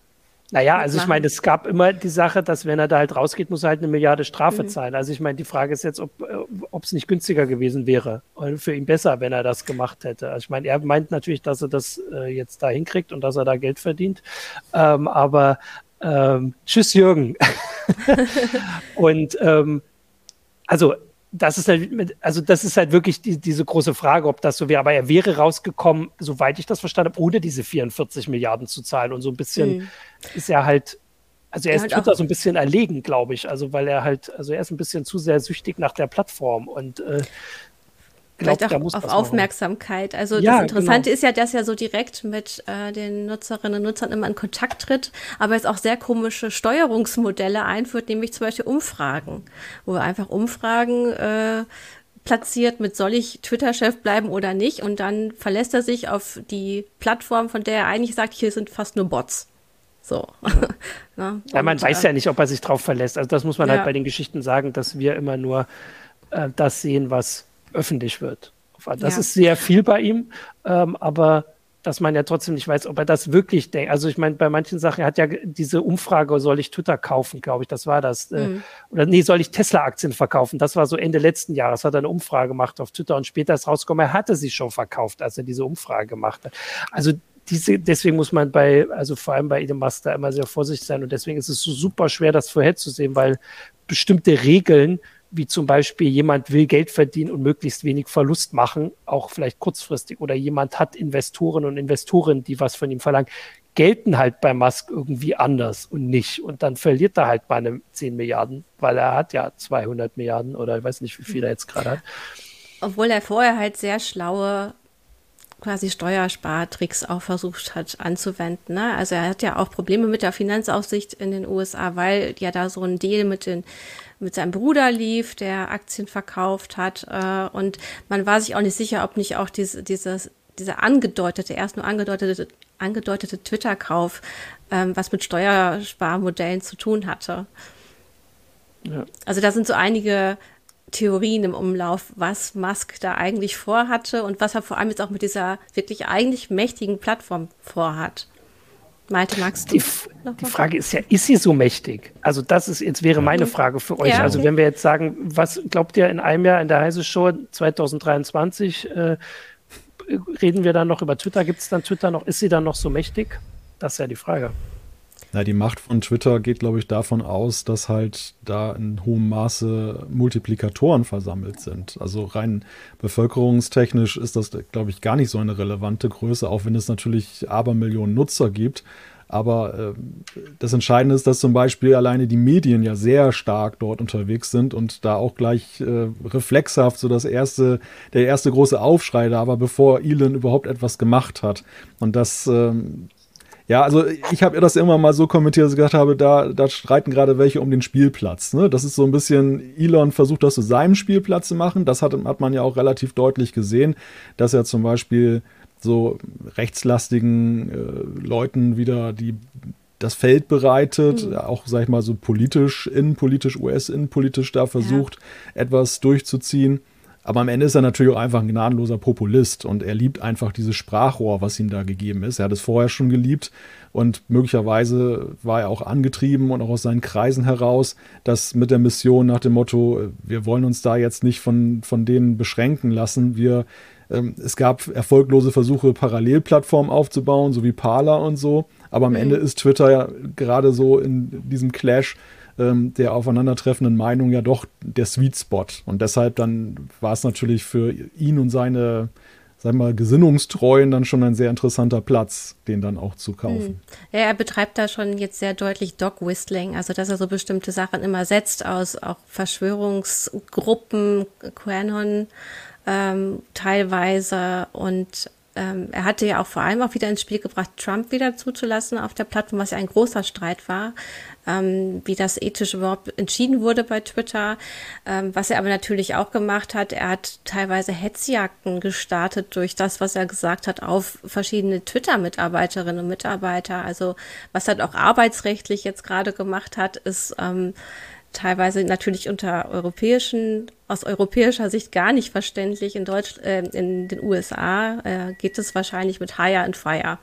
Naja, also ich meine, es gab immer die Sache, dass wenn er da halt rausgeht, muss er halt eine Milliarde Strafe mhm. zahlen. Also ich meine, die Frage ist jetzt, ob äh, es nicht günstiger gewesen wäre und für ihn besser, wenn er das gemacht hätte. Also ich meine, er meint natürlich, dass er das äh, jetzt da hinkriegt und dass er da Geld verdient. Ähm, aber ähm, tschüss Jürgen. und ähm, also das ist halt, also das ist halt wirklich die, diese große Frage, ob das so wäre. Aber er wäre rausgekommen, soweit ich das verstanden habe, ohne diese 44 Milliarden zu zahlen. Und so ein bisschen mhm. ist er halt, also er ist ja, halt Twitter so ein bisschen erlegen, glaube ich. Also weil er halt, also er ist ein bisschen zu sehr süchtig nach der Plattform und äh, Vielleicht auch auf Aufmerksamkeit. Also ja, das Interessante genau. ist ja, dass er so direkt mit äh, den Nutzerinnen und Nutzern immer in Kontakt tritt, aber jetzt auch sehr komische Steuerungsmodelle einführt, nämlich zum Beispiel Umfragen, wo er einfach Umfragen äh, platziert mit soll ich Twitter-Chef bleiben oder nicht und dann verlässt er sich auf die Plattform, von der er eigentlich sagt, hier sind fast nur Bots. So. ja, ja man weiß äh, ja nicht, ob er sich drauf verlässt. Also das muss man halt ja. halt bei den Geschichten sagen, dass wir immer nur äh, das sehen, was öffentlich wird. Das ja. ist sehr viel bei ihm, ähm, aber dass man ja trotzdem nicht weiß, ob er das wirklich denkt. Also ich meine, bei manchen Sachen, er hat ja diese Umfrage, soll ich Twitter kaufen, glaube ich, das war das. Äh, mhm. Oder nee, soll ich Tesla-Aktien verkaufen? Das war so Ende letzten Jahres, hat er eine Umfrage gemacht auf Twitter und später ist rausgekommen, er hatte sie schon verkauft, als er diese Umfrage gemacht hat. Also diese, deswegen muss man bei, also vor allem bei Elon Musk da immer sehr vorsichtig sein und deswegen ist es so super schwer, das vorherzusehen, weil bestimmte Regeln wie zum Beispiel jemand will Geld verdienen und möglichst wenig Verlust machen, auch vielleicht kurzfristig, oder jemand hat Investoren und Investorinnen, die was von ihm verlangen, gelten halt bei Musk irgendwie anders und nicht. Und dann verliert er halt bei einem 10 Milliarden, weil er hat ja 200 Milliarden oder ich weiß nicht, wie viel er jetzt gerade hat. Obwohl er vorher halt sehr schlaue quasi Steuerspartricks auch versucht hat anzuwenden. Ne? Also er hat ja auch Probleme mit der Finanzaufsicht in den USA, weil ja da so ein Deal mit den mit seinem Bruder lief, der Aktien verkauft hat. Äh, und man war sich auch nicht sicher, ob nicht auch diese, dieses, dieser angedeutete, erst nur angedeutete, angedeutete Twitter-Kauf, ähm, was mit Steuersparmodellen zu tun hatte. Ja. Also da sind so einige Theorien im Umlauf, was Musk da eigentlich vorhatte und was er vor allem jetzt auch mit dieser wirklich eigentlich mächtigen Plattform vorhat. Malte, magst du? Die, die Frage ist ja, ist sie so mächtig? Also das ist jetzt wäre meine Frage für euch. Ja, also wenn wir jetzt sagen, was glaubt ihr in einem Jahr in der Heise Show 2023 äh, reden wir dann noch über Twitter? Gibt es dann Twitter noch? Ist sie dann noch so mächtig? Das ist ja die Frage. Na, die Macht von Twitter geht, glaube ich, davon aus, dass halt da in hohem Maße Multiplikatoren versammelt sind. Also rein bevölkerungstechnisch ist das, glaube ich, gar nicht so eine relevante Größe, auch wenn es natürlich Abermillionen Nutzer gibt. Aber äh, das Entscheidende ist, dass zum Beispiel alleine die Medien ja sehr stark dort unterwegs sind und da auch gleich äh, reflexhaft so das erste, der erste große Aufschrei da war, bevor Elon überhaupt etwas gemacht hat. Und das, ähm, ja, also ich habe das immer mal so kommentiert, dass ich gesagt habe, da, da streiten gerade welche um den Spielplatz. Ne? Das ist so ein bisschen, Elon versucht das zu seinem Spielplatz zu machen. Das hat, hat man ja auch relativ deutlich gesehen, dass er zum Beispiel so rechtslastigen äh, Leuten wieder die das Feld bereitet, mhm. auch, sag ich mal, so politisch, innenpolitisch, US-innenpolitisch da versucht, ja. etwas durchzuziehen. Aber am Ende ist er natürlich auch einfach ein gnadenloser Populist und er liebt einfach dieses Sprachrohr, was ihm da gegeben ist. Er hat es vorher schon geliebt und möglicherweise war er auch angetrieben und auch aus seinen Kreisen heraus, dass mit der Mission nach dem Motto, wir wollen uns da jetzt nicht von, von denen beschränken lassen. Wir, ähm, es gab erfolglose Versuche, Parallelplattformen aufzubauen, so wie Parler und so. Aber am mhm. Ende ist Twitter ja gerade so in diesem Clash ähm, der aufeinandertreffenden Meinung ja doch der Sweet Spot. Und deshalb dann war es natürlich für ihn und seine wir mal, Gesinnungstreuen dann schon ein sehr interessanter Platz, den dann auch zu kaufen. Hm. Ja, er betreibt da schon jetzt sehr deutlich Dog Whistling, also dass er so bestimmte Sachen immer setzt aus auch Verschwörungsgruppen, QAnon ähm, teilweise und ähm, er hatte ja auch vor allem auch wieder ins Spiel gebracht, Trump wieder zuzulassen auf der Plattform, was ja ein großer Streit war, ähm, wie das ethisch überhaupt entschieden wurde bei Twitter. Ähm, was er aber natürlich auch gemacht hat, er hat teilweise Hetzjagden gestartet durch das, was er gesagt hat, auf verschiedene Twitter-Mitarbeiterinnen und Mitarbeiter. Also was er auch arbeitsrechtlich jetzt gerade gemacht hat, ist ähm, teilweise natürlich unter europäischen, aus europäischer Sicht gar nicht verständlich. In Deutsch, äh, in den USA äh, geht es wahrscheinlich mit Hire and Fire.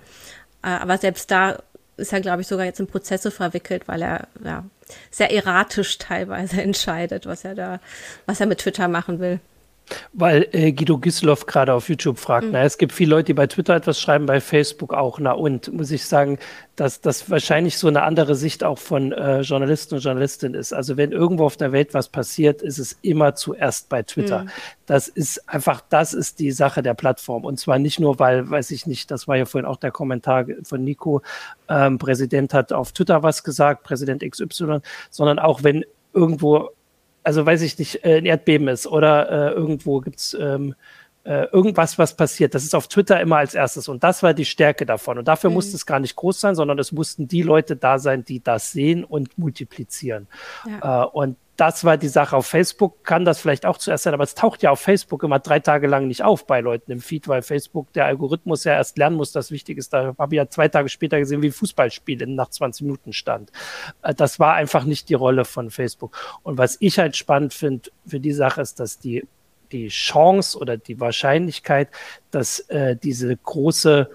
Äh, aber selbst da ist er, glaube ich, sogar jetzt in Prozesse verwickelt, weil er ja, sehr erratisch teilweise entscheidet, was er da, was er mit Twitter machen will. Weil äh, Guido Gisloff gerade auf YouTube fragt, mhm. na, es gibt viele Leute, die bei Twitter etwas schreiben, bei Facebook auch. Na und, muss ich sagen, dass das wahrscheinlich so eine andere Sicht auch von äh, Journalisten und Journalistinnen ist. Also wenn irgendwo auf der Welt was passiert, ist es immer zuerst bei Twitter. Mhm. Das ist einfach, das ist die Sache der Plattform. Und zwar nicht nur, weil, weiß ich nicht, das war ja vorhin auch der Kommentar von Nico, ähm, Präsident hat auf Twitter was gesagt, Präsident XY, sondern auch wenn irgendwo also weiß ich nicht, äh, ein Erdbeben ist oder äh, irgendwo gibt's ähm, äh, irgendwas, was passiert. Das ist auf Twitter immer als erstes. Und das war die Stärke davon. Und dafür mhm. musste es gar nicht groß sein, sondern es mussten die Leute da sein, die das sehen und multiplizieren. Ja. Äh, und das war die Sache. Auf Facebook kann das vielleicht auch zuerst sein, aber es taucht ja auf Facebook immer drei Tage lang nicht auf bei Leuten im Feed, weil Facebook der Algorithmus ja erst lernen muss, dass wichtig ist. Da habe ich ja zwei Tage später gesehen, wie ein Fußballspiel nach 20 Minuten stand. Äh, das war einfach nicht die Rolle von Facebook. Und was ich halt spannend finde für die Sache ist, dass die, die Chance oder die Wahrscheinlichkeit, dass äh, diese große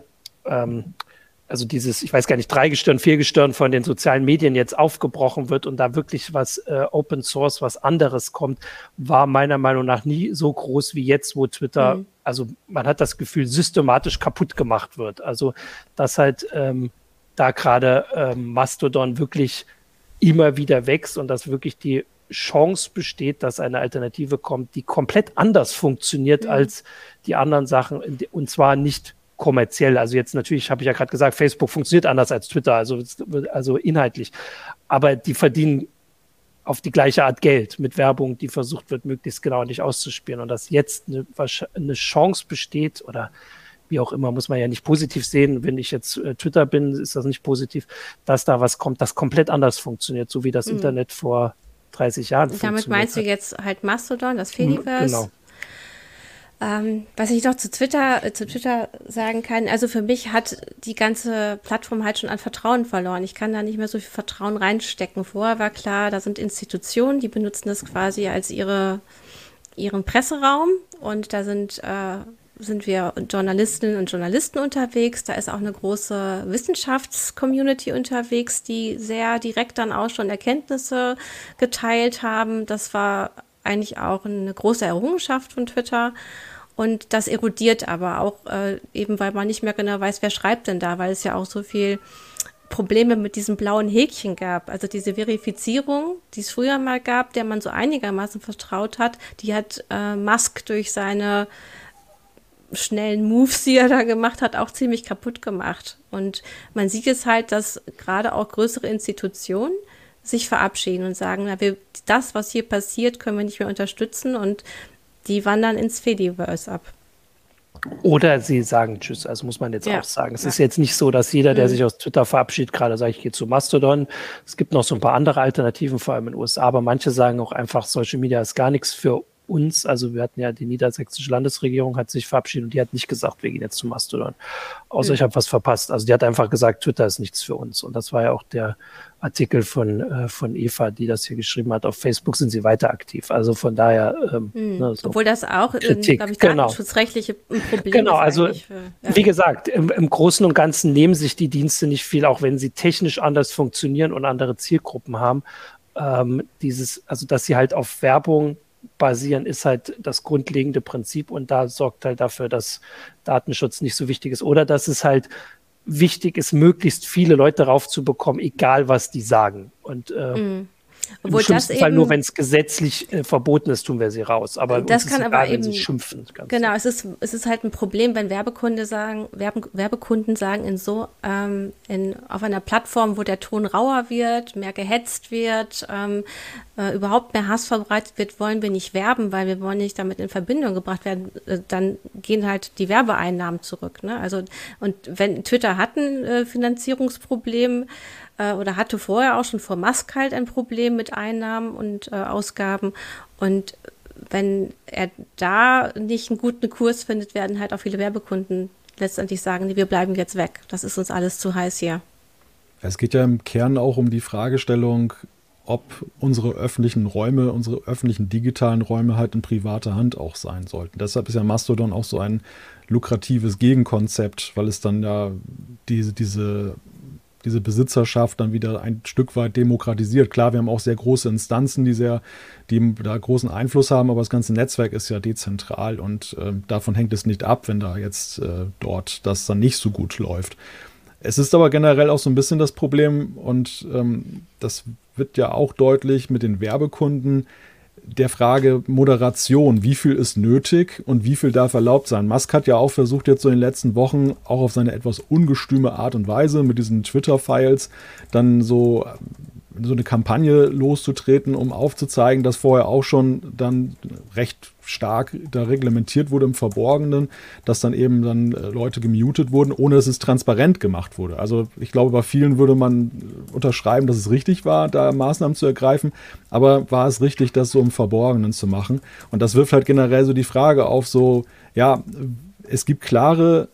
ähm, also dieses, ich weiß gar nicht, Dreigestirn, Viergestirn von den sozialen Medien jetzt aufgebrochen wird und da wirklich was äh, Open Source, was anderes kommt, war meiner Meinung nach nie so groß wie jetzt, wo Twitter, mhm. also man hat das Gefühl, systematisch kaputt gemacht wird. Also dass halt ähm, da gerade ähm, Mastodon wirklich immer wieder wächst und dass wirklich die Chance besteht, dass eine Alternative kommt, die komplett anders funktioniert mhm. als die anderen Sachen und zwar nicht kommerziell. Also jetzt natürlich habe ich ja gerade gesagt, Facebook funktioniert anders als Twitter, also, also inhaltlich. Aber die verdienen auf die gleiche Art Geld mit Werbung, die versucht wird, möglichst genau nicht auszuspielen. Und dass jetzt eine, eine Chance besteht oder wie auch immer, muss man ja nicht positiv sehen. Wenn ich jetzt äh, Twitter bin, ist das nicht positiv, dass da was kommt, das komplett anders funktioniert, so wie das mhm. Internet vor 30 Jahren Damit meinst hat. du jetzt halt Mastodon, das Fediverse? Genau. Ähm, was ich noch zu Twitter, äh, zu Twitter sagen kann, also für mich hat die ganze Plattform halt schon an Vertrauen verloren. Ich kann da nicht mehr so viel Vertrauen reinstecken. Vorher war klar, da sind Institutionen, die benutzen das quasi als ihre, ihren Presseraum und da sind, äh, sind wir Journalistinnen und Journalisten unterwegs. Da ist auch eine große Wissenschaftscommunity unterwegs, die sehr direkt dann auch schon Erkenntnisse geteilt haben. Das war eigentlich auch eine große Errungenschaft von Twitter. Und das erodiert aber auch äh, eben, weil man nicht mehr genau weiß, wer schreibt denn da, weil es ja auch so viel Probleme mit diesem blauen Häkchen gab. Also diese Verifizierung, die es früher mal gab, der man so einigermaßen vertraut hat, die hat äh, Musk durch seine schnellen Moves, die er da gemacht hat, auch ziemlich kaputt gemacht. Und man sieht es halt, dass gerade auch größere Institutionen sich verabschieden und sagen, na, wir, das, was hier passiert, können wir nicht mehr unterstützen und die wandern ins Fediverse ab. Oder sie sagen Tschüss, also muss man jetzt ja. auch sagen. Es ja. ist jetzt nicht so, dass jeder, der mhm. sich aus Twitter verabschiedet, gerade sagt, ich gehe zu Mastodon. Es gibt noch so ein paar andere Alternativen, vor allem in den USA, aber manche sagen auch einfach, Social Media ist gar nichts für uns, also wir hatten ja die niedersächsische Landesregierung hat sich verabschiedet und die hat nicht gesagt, wir gehen jetzt zu Mastodon. Außer mhm. ich habe was verpasst. Also die hat einfach gesagt, Twitter ist nichts für uns. Und das war ja auch der Artikel von, äh, von Eva, die das hier geschrieben hat. Auf Facebook sind sie weiter aktiv. Also von daher. Ähm, mhm. ne, so Obwohl das auch, glaube ich, genau. datenschutzrechtliche Problem genau, ist. Genau, also für, ja. wie gesagt, im, im Großen und Ganzen nehmen sich die Dienste nicht viel, auch wenn sie technisch anders funktionieren und andere Zielgruppen haben. Ähm, dieses, also dass sie halt auf Werbung basieren, ist halt das grundlegende Prinzip und da sorgt halt dafür, dass Datenschutz nicht so wichtig ist oder dass es halt wichtig ist, möglichst viele Leute raufzubekommen, egal was die sagen. Und äh, mm. Obwohl Im schlimmsten Fall eben, nur, wenn es gesetzlich äh, verboten ist, tun wir sie raus. Aber das kann egal, aber eben, sie schimpfen. genau, es ist, es ist halt ein Problem, wenn Werbekunde sagen, Werbe, Werbekunden sagen, in so ähm, in, auf einer Plattform, wo der Ton rauer wird, mehr gehetzt wird, ähm, äh, überhaupt mehr Hass verbreitet wird, wollen wir nicht werben, weil wir wollen nicht damit in Verbindung gebracht werden. Äh, dann gehen halt die Werbeeinnahmen zurück. Ne? Also und wenn Twitter hat ein äh, Finanzierungsproblem, äh, oder hatte vorher auch schon vor Musk halt ein Problem mit Einnahmen und äh, Ausgaben. Und wenn er da nicht einen guten Kurs findet, werden halt auch viele Werbekunden letztendlich sagen, nee, wir bleiben jetzt weg. Das ist uns alles zu heiß hier. Es geht ja im Kern auch um die Fragestellung, ob unsere öffentlichen Räume, unsere öffentlichen digitalen Räume halt in privater Hand auch sein sollten. Deshalb ist ja Mastodon auch so ein lukratives Gegenkonzept, weil es dann ja diese, diese diese Besitzerschaft dann wieder ein Stück weit demokratisiert. Klar, wir haben auch sehr große Instanzen, die sehr, die da großen Einfluss haben, aber das ganze Netzwerk ist ja dezentral und äh, davon hängt es nicht ab, wenn da jetzt äh, dort das dann nicht so gut läuft. Es ist aber generell auch so ein bisschen das Problem und ähm, das wird ja auch deutlich mit den Werbekunden der Frage Moderation, wie viel ist nötig und wie viel darf erlaubt sein. Musk hat ja auch versucht, jetzt so in den letzten Wochen auch auf seine etwas ungestüme Art und Weise mit diesen Twitter-Files dann so so eine Kampagne loszutreten, um aufzuzeigen, dass vorher auch schon dann recht stark da reglementiert wurde im Verborgenen, dass dann eben dann äh, Leute gemutet wurden, ohne dass es transparent gemacht wurde. Also ich glaube, bei vielen würde man unterschreiben, dass es richtig war, da Maßnahmen zu ergreifen, aber war es richtig, das so im Verborgenen zu machen? Und das wirft halt generell so die Frage auf, so, ja, es gibt klare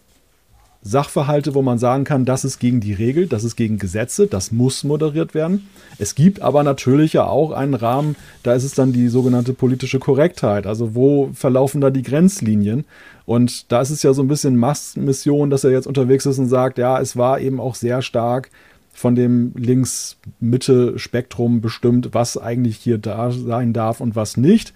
Sachverhalte, wo man sagen kann, das ist gegen die Regel, das ist gegen Gesetze, das muss moderiert werden. Es gibt aber natürlich ja auch einen Rahmen, da ist es dann die sogenannte politische Korrektheit. Also wo verlaufen da die Grenzlinien? Und da ist es ja so ein bisschen Massmission, dass er jetzt unterwegs ist und sagt, ja, es war eben auch sehr stark von dem Links-Mitte-Spektrum bestimmt, was eigentlich hier da sein darf und was nicht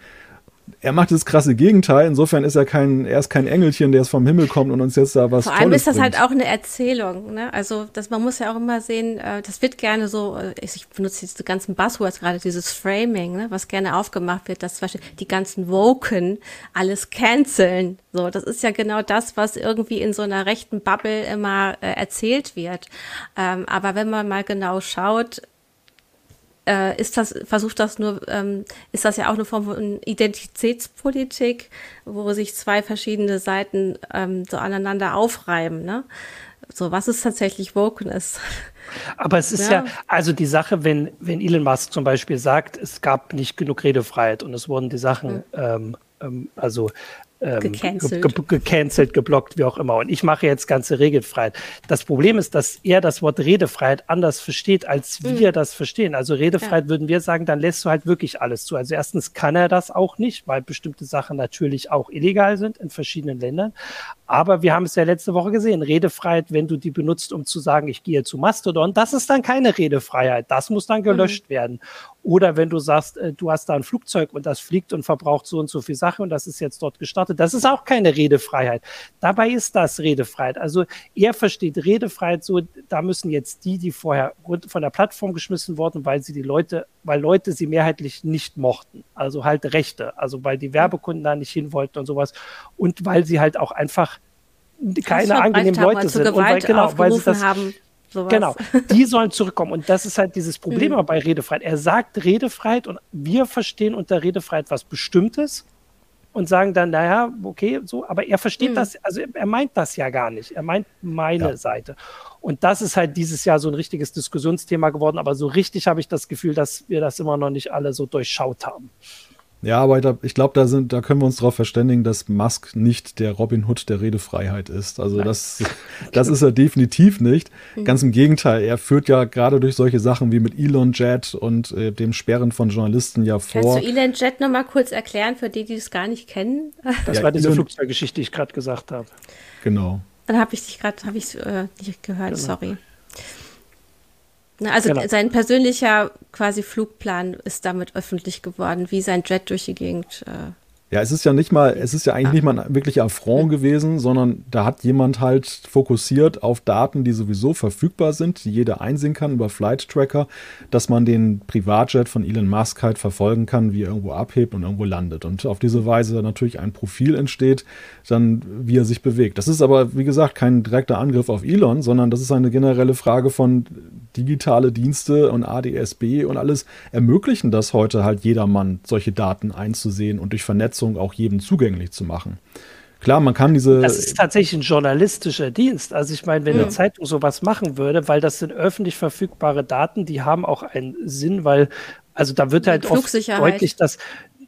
er macht das krasse Gegenteil. Insofern ist er kein, er ist kein Engelchen, der es vom Himmel kommt und uns jetzt da was Vor allem Tolles ist das bringt. halt auch eine Erzählung. Ne? Also das, man muss ja auch immer sehen, äh, das wird gerne so, äh, ich benutze jetzt die ganzen Buzzwords gerade, dieses Framing, ne? was gerne aufgemacht wird, dass zum Beispiel die ganzen Woken alles canceln. So, das ist ja genau das, was irgendwie in so einer rechten Bubble immer äh, erzählt wird. Ähm, aber wenn man mal genau schaut, äh, ist das, versucht das nur, ähm, ist das ja auch eine Form von Identitätspolitik, wo sich zwei verschiedene Seiten ähm, so aneinander aufreiben, ne? So, was ist tatsächlich Wokeness? Aber es ist ja. ja, also die Sache, wenn, wenn Elon Musk zum Beispiel sagt, es gab nicht genug Redefreiheit und es wurden die Sachen, mhm. ähm, also ähm, gecancelt. Ge gecancelt, geblockt, wie auch immer. Und ich mache jetzt ganze Regelfreiheit. Das Problem ist, dass er das Wort Redefreiheit anders versteht, als mhm. wir das verstehen. Also Redefreiheit ja. würden wir sagen, dann lässt du halt wirklich alles zu. Also erstens kann er das auch nicht, weil bestimmte Sachen natürlich auch illegal sind in verschiedenen Ländern. Aber wir haben es ja letzte Woche gesehen. Redefreiheit, wenn du die benutzt, um zu sagen, ich gehe zu Mastodon, das ist dann keine Redefreiheit. Das muss dann gelöscht mhm. werden. Oder wenn du sagst, äh, du hast da ein Flugzeug und das fliegt und verbraucht so und so viel Sache und das ist jetzt dort gestartet, das ist auch keine Redefreiheit. Dabei ist das Redefreiheit. Also er versteht Redefreiheit so, da müssen jetzt die, die vorher von der Plattform geschmissen wurden, weil sie die Leute, weil Leute sie mehrheitlich nicht mochten. Also halt Rechte. Also weil die Werbekunden da nicht hin wollten und sowas. Und weil sie halt auch einfach keine angenehmen Leute sind. Und weil, genau, weil sie das, haben. Sowas. Genau, die sollen zurückkommen. Und das ist halt dieses Problem mhm. bei Redefreiheit. Er sagt Redefreiheit und wir verstehen unter Redefreiheit was Bestimmtes und sagen dann, naja, okay, so, aber er versteht mhm. das, also er meint das ja gar nicht. Er meint meine ja. Seite. Und das ist halt dieses Jahr so ein richtiges Diskussionsthema geworden, aber so richtig habe ich das Gefühl, dass wir das immer noch nicht alle so durchschaut haben. Ja, aber da, ich glaube, da, da können wir uns darauf verständigen, dass Musk nicht der Robin Hood der Redefreiheit ist. Also das, das ist er definitiv nicht. Mhm. Ganz im Gegenteil, er führt ja gerade durch solche Sachen wie mit Elon Jet und äh, dem Sperren von Journalisten ja vor. Kannst du Elon Jet nochmal kurz erklären, für die, die es gar nicht kennen? Das ja, war diese Elon, Flugzeuggeschichte, die ich gerade gesagt habe. Genau. Dann habe ich dich gerade, habe ich äh, nicht gehört, genau. sorry. Also genau. sein persönlicher quasi Flugplan ist damit öffentlich geworden, wie sein Jet durch die Gegend äh, ja, es ist ja nicht mal, es ist ja eigentlich nicht mal ein wirklicher Affront gewesen, sondern da hat jemand halt fokussiert auf Daten, die sowieso verfügbar sind, die jeder einsehen kann über Flight Tracker, dass man den Privatjet von Elon Musk halt verfolgen kann, wie er irgendwo abhebt und irgendwo landet. Und auf diese Weise natürlich ein Profil entsteht, dann wie er sich bewegt. Das ist aber, wie gesagt, kein direkter Angriff auf Elon, sondern das ist eine generelle Frage von digitale Dienste und ADSB und alles ermöglichen das heute halt jedermann, solche Daten einzusehen und durch Vernetzung auch jedem zugänglich zu machen. Klar, man kann diese. Das ist tatsächlich ein journalistischer Dienst. Also ich meine, wenn ja. eine Zeitung sowas machen würde, weil das sind öffentlich verfügbare Daten, die haben auch einen Sinn, weil also da wird halt oft deutlich, dass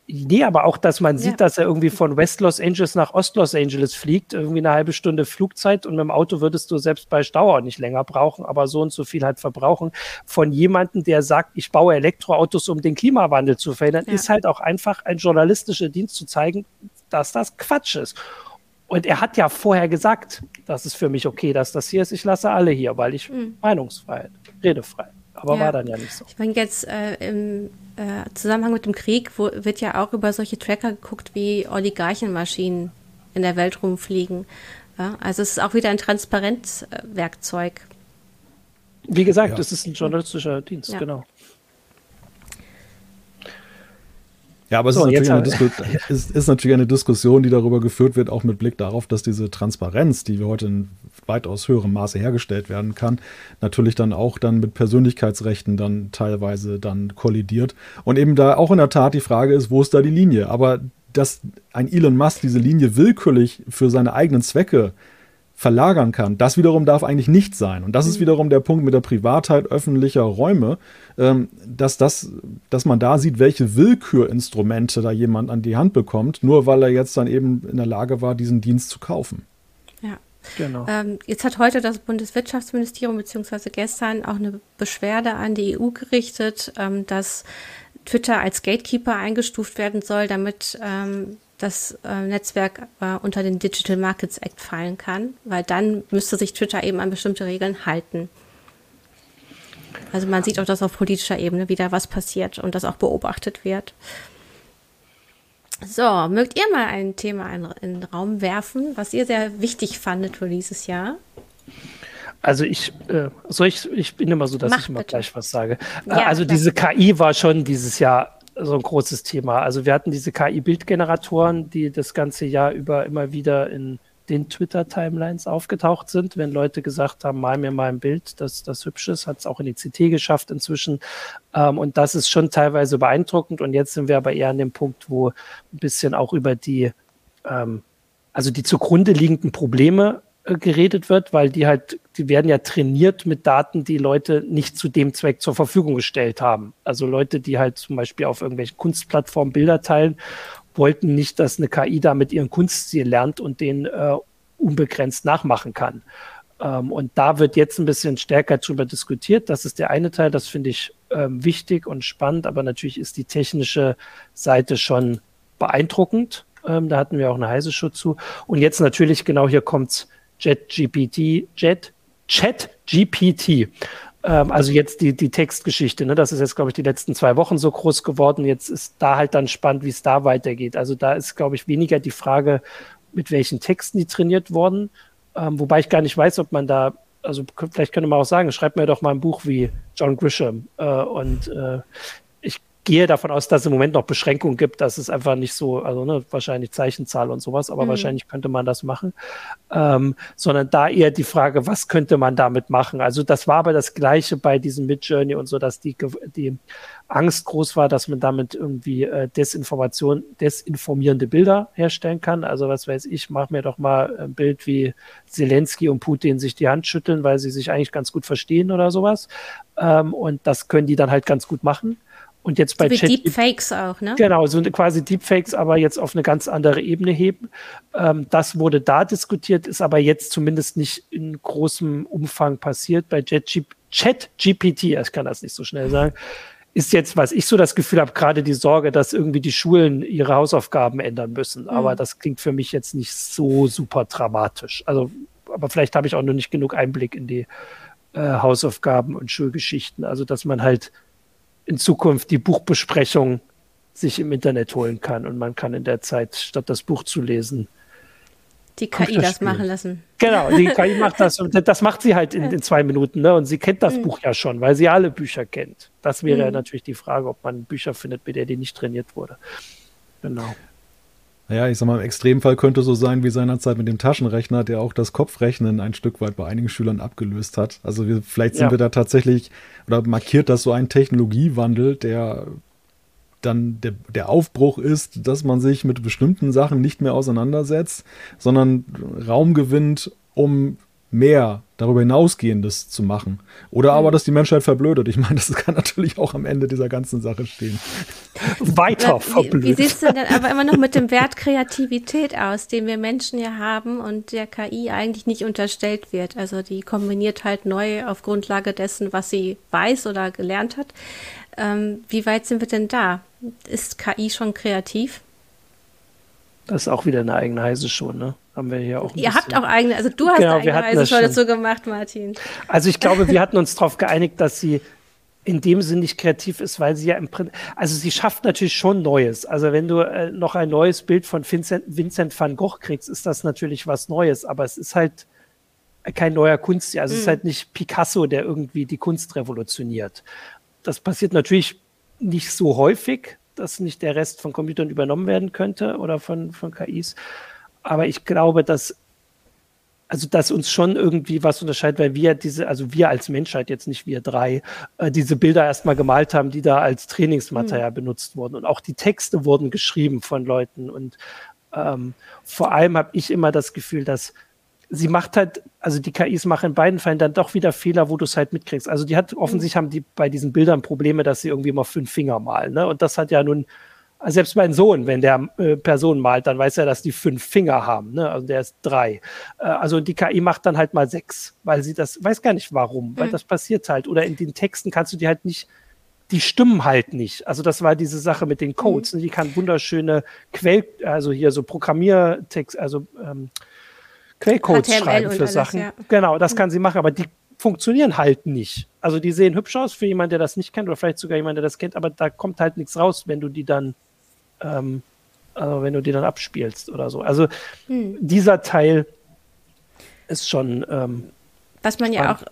Nee, aber auch, dass man sieht, ja. dass er irgendwie von West Los Angeles nach Ost Los Angeles fliegt, irgendwie eine halbe Stunde Flugzeit und mit dem Auto würdest du selbst bei Stau nicht länger brauchen, aber so und so viel halt verbrauchen. Von jemandem, der sagt, ich baue Elektroautos, um den Klimawandel zu verhindern, ja. ist halt auch einfach ein journalistischer Dienst zu zeigen, dass das Quatsch ist. Und er hat ja vorher gesagt, das ist für mich okay, dass das hier ist. Ich lasse alle hier, weil ich mhm. Meinungsfreiheit, Redefreiheit. Aber ja. war dann ja nicht so. Ich meine, jetzt äh, im äh, Zusammenhang mit dem Krieg wo, wird ja auch über solche Tracker geguckt, wie Oligarchenmaschinen in der Welt rumfliegen. Ja, also es ist auch wieder ein Transparenzwerkzeug. Wie gesagt, es ist ein journalistischer Dienst, ja. genau. Ja, aber es so, ist, natürlich eine ist, ist, natürlich eine Diskussion, die darüber geführt wird, auch mit Blick darauf, dass diese Transparenz, die wir heute in weitaus höherem Maße hergestellt werden kann, natürlich dann auch dann mit Persönlichkeitsrechten dann teilweise dann kollidiert. Und eben da auch in der Tat die Frage ist, wo ist da die Linie? Aber dass ein Elon Musk diese Linie willkürlich für seine eigenen Zwecke verlagern kann. Das wiederum darf eigentlich nicht sein. Und das ist mhm. wiederum der Punkt mit der Privatheit öffentlicher Räume, ähm, dass, das, dass man da sieht, welche Willkürinstrumente da jemand an die Hand bekommt, nur weil er jetzt dann eben in der Lage war, diesen Dienst zu kaufen. Genau. Ähm, jetzt hat heute das Bundeswirtschaftsministerium beziehungsweise gestern auch eine Beschwerde an die EU gerichtet, ähm, dass Twitter als Gatekeeper eingestuft werden soll, damit ähm, das äh, Netzwerk äh, unter den Digital Markets Act fallen kann, weil dann müsste sich Twitter eben an bestimmte Regeln halten. Also man sieht auch, dass auf politischer Ebene wieder was passiert und das auch beobachtet wird. So, mögt ihr mal ein Thema in, in den Raum werfen, was ihr sehr wichtig fandet für dieses Jahr? Also ich, äh, soll ich, ich bin immer so, dass Mach ich immer bitte. gleich was sage. Ja, also diese KI war schon dieses Jahr so ein großes Thema. Also wir hatten diese KI-Bildgeneratoren, die das ganze Jahr über immer wieder in den Twitter-Timelines aufgetaucht sind, wenn Leute gesagt haben, mal mir mal ein Bild, das, das hübsch ist, hat es auch in die CT geschafft inzwischen. Ähm, und das ist schon teilweise beeindruckend. Und jetzt sind wir aber eher an dem Punkt, wo ein bisschen auch über die, ähm, also die zugrunde liegenden Probleme äh, geredet wird, weil die halt, die werden ja trainiert mit Daten, die Leute nicht zu dem Zweck zur Verfügung gestellt haben. Also Leute, die halt zum Beispiel auf irgendwelchen Kunstplattformen Bilder teilen, wollten nicht, dass eine KI da mit ihren Kunststil lernt und den äh, unbegrenzt nachmachen kann. Ähm, und da wird jetzt ein bisschen stärker darüber diskutiert. Das ist der eine Teil, das finde ich ähm, wichtig und spannend, aber natürlich ist die technische Seite schon beeindruckend. Ähm, da hatten wir auch eine heiße Show zu. Und jetzt natürlich, genau hier kommt's JetGPT, Jet, ChatGPT. Ähm, also jetzt die, die Textgeschichte, ne? das ist jetzt, glaube ich, die letzten zwei Wochen so groß geworden. Jetzt ist da halt dann spannend, wie es da weitergeht. Also da ist, glaube ich, weniger die Frage, mit welchen Texten die trainiert wurden. Ähm, wobei ich gar nicht weiß, ob man da, also vielleicht könnte man auch sagen, schreibt mir doch mal ein Buch wie John Grisham. Äh, und äh, gehe davon aus, dass es im Moment noch Beschränkungen gibt, dass es einfach nicht so, also ne, wahrscheinlich Zeichenzahl und sowas, aber mhm. wahrscheinlich könnte man das machen. Ähm, sondern da eher die Frage, was könnte man damit machen? Also das war aber das Gleiche bei diesem Midjourney und so, dass die, die Angst groß war, dass man damit irgendwie äh, Desinformation, desinformierende Bilder herstellen kann. Also was weiß ich, mach mir doch mal ein Bild wie Zelensky und Putin sich die Hand schütteln, weil sie sich eigentlich ganz gut verstehen oder sowas. Ähm, und das können die dann halt ganz gut machen. Und jetzt bei so Chat Deepfakes auch, ne? Genau, so quasi Deepfakes, aber jetzt auf eine ganz andere Ebene heben. Ähm, das wurde da diskutiert, ist aber jetzt zumindest nicht in großem Umfang passiert. Bei ChatGPT, ich kann das nicht so schnell sagen, ist jetzt, was ich so das Gefühl habe, gerade die Sorge, dass irgendwie die Schulen ihre Hausaufgaben ändern müssen. Mhm. Aber das klingt für mich jetzt nicht so super dramatisch. Also, aber vielleicht habe ich auch noch nicht genug Einblick in die äh, Hausaufgaben und Schulgeschichten. Also, dass man halt in Zukunft die Buchbesprechung sich im Internet holen kann und man kann in der Zeit, statt das Buch zu lesen, die KI das machen lassen. Genau, die KI macht das und das macht sie halt in, in zwei Minuten. Ne? Und sie kennt das mhm. Buch ja schon, weil sie alle Bücher kennt. Das wäre mhm. ja natürlich die Frage, ob man Bücher findet, mit der die nicht trainiert wurde. Genau. Naja, ich sag mal, im Extremfall könnte so sein wie seinerzeit mit dem Taschenrechner, der auch das Kopfrechnen ein Stück weit bei einigen Schülern abgelöst hat. Also wir, vielleicht sind ja. wir da tatsächlich, oder markiert das so ein Technologiewandel, der dann der, der Aufbruch ist, dass man sich mit bestimmten Sachen nicht mehr auseinandersetzt, sondern Raum gewinnt, um mehr darüber hinausgehendes zu machen. Oder aber, dass die Menschheit verblödet. Ich meine, das kann natürlich auch am Ende dieser ganzen Sache stehen. Weiter verblödet. Wie, wie siehst du denn aber immer noch mit dem Wert Kreativität aus, den wir Menschen ja haben und der KI eigentlich nicht unterstellt wird? Also die kombiniert halt neu auf Grundlage dessen, was sie weiß oder gelernt hat. Ähm, wie weit sind wir denn da? Ist KI schon kreativ? Das ist auch wieder eine eigene heiße Show, ne? Haben wir hier auch. Ihr habt auch eigene, also du hast genau, eine eigene heiße Show dazu gemacht, Martin. Also ich glaube, wir hatten uns darauf geeinigt, dass sie in dem Sinn nicht kreativ ist, weil sie ja im Prinzip, also sie schafft natürlich schon Neues. Also wenn du äh, noch ein neues Bild von Vincent, Vincent van Gogh kriegst, ist das natürlich was Neues, aber es ist halt kein neuer Kunst. Also mhm. es ist mhm. halt nicht Picasso, der irgendwie die Kunst revolutioniert. Das passiert natürlich nicht so häufig, dass nicht der Rest von Computern übernommen werden könnte oder von, von KIs. Aber ich glaube, dass also dass uns schon irgendwie was unterscheidet, weil wir diese, also wir als Menschheit, jetzt nicht wir drei, äh, diese Bilder erstmal gemalt haben, die da als Trainingsmaterial mhm. benutzt wurden. Und auch die Texte wurden geschrieben von Leuten. Und ähm, vor allem habe ich immer das Gefühl, dass sie macht halt, also die KIs machen in beiden Fällen dann doch wieder Fehler, wo du es halt mitkriegst. Also die hat, offensichtlich haben die bei diesen Bildern Probleme, dass sie irgendwie immer fünf Finger malen. Ne? Und das hat ja nun also selbst mein Sohn, wenn der äh, Person malt, dann weiß er, dass die fünf Finger haben. Ne? Also der ist drei. Äh, also die KI macht dann halt mal sechs, weil sie das, weiß gar nicht warum, weil mhm. das passiert halt. Oder in den Texten kannst du die halt nicht, die stimmen halt nicht. Also das war diese Sache mit den Codes. Mhm. Ne? Die kann wunderschöne Quell, also hier so Programmiertext, also ähm, Quellcodes HTML schreiben für alles, Sachen. Ja. Genau, das mhm. kann sie machen, aber die funktionieren halt nicht. Also die sehen hübsch aus für jemanden, der das nicht kennt oder vielleicht sogar jemand, der das kennt, aber da kommt halt nichts raus, wenn du die dann ähm, also wenn du die dann abspielst oder so. Also hm. dieser Teil ist schon. Ähm, Was man ja auch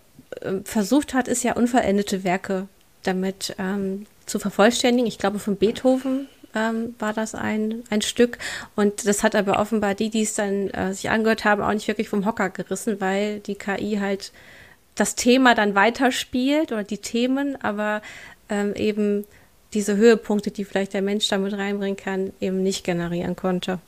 äh, versucht hat, ist ja unvollendete Werke damit ähm, zu vervollständigen. Ich glaube, von Beethoven ähm, war das ein, ein Stück. Und das hat aber offenbar die, die es dann äh, sich angehört haben, auch nicht wirklich vom Hocker gerissen, weil die KI halt das Thema dann weiterspielt oder die Themen, aber ähm, eben diese Höhepunkte, die vielleicht der Mensch damit reinbringen kann, eben nicht generieren konnte.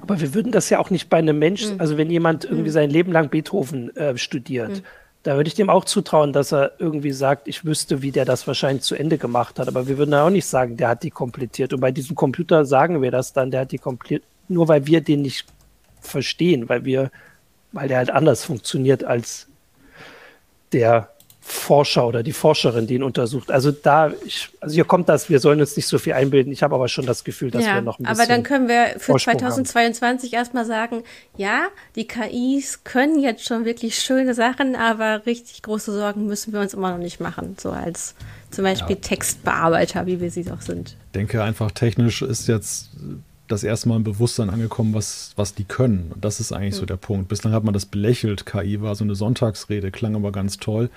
Aber wir würden das ja auch nicht bei einem Menschen, mhm. also wenn jemand irgendwie mhm. sein Leben lang Beethoven äh, studiert, mhm. Da würde ich dem auch zutrauen, dass er irgendwie sagt, ich wüsste, wie der das wahrscheinlich zu Ende gemacht hat. Aber wir würden ja auch nicht sagen, der hat die komplettiert. Und bei diesem Computer sagen wir das dann, der hat die komplettiert, nur weil wir den nicht verstehen, weil wir, weil der halt anders funktioniert als der Forscher oder die Forscherin, die ihn untersucht. Also da, ich, also hier kommt das, wir sollen uns nicht so viel einbilden. Ich habe aber schon das Gefühl, dass ja, wir noch ein bisschen. Aber dann können wir für Vorsprung 2022 haben. erstmal sagen, ja, die KIs können jetzt schon wirklich schöne Sachen, aber richtig große Sorgen müssen wir uns immer noch nicht machen. So als zum Beispiel ja. Textbearbeiter, wie wir sie doch sind. Ich denke einfach, technisch ist jetzt das erste Mal ein Bewusstsein angekommen, was, was die können. Und das ist eigentlich mhm. so der Punkt. Bislang hat man das belächelt. KI war so eine Sonntagsrede, klang aber ganz toll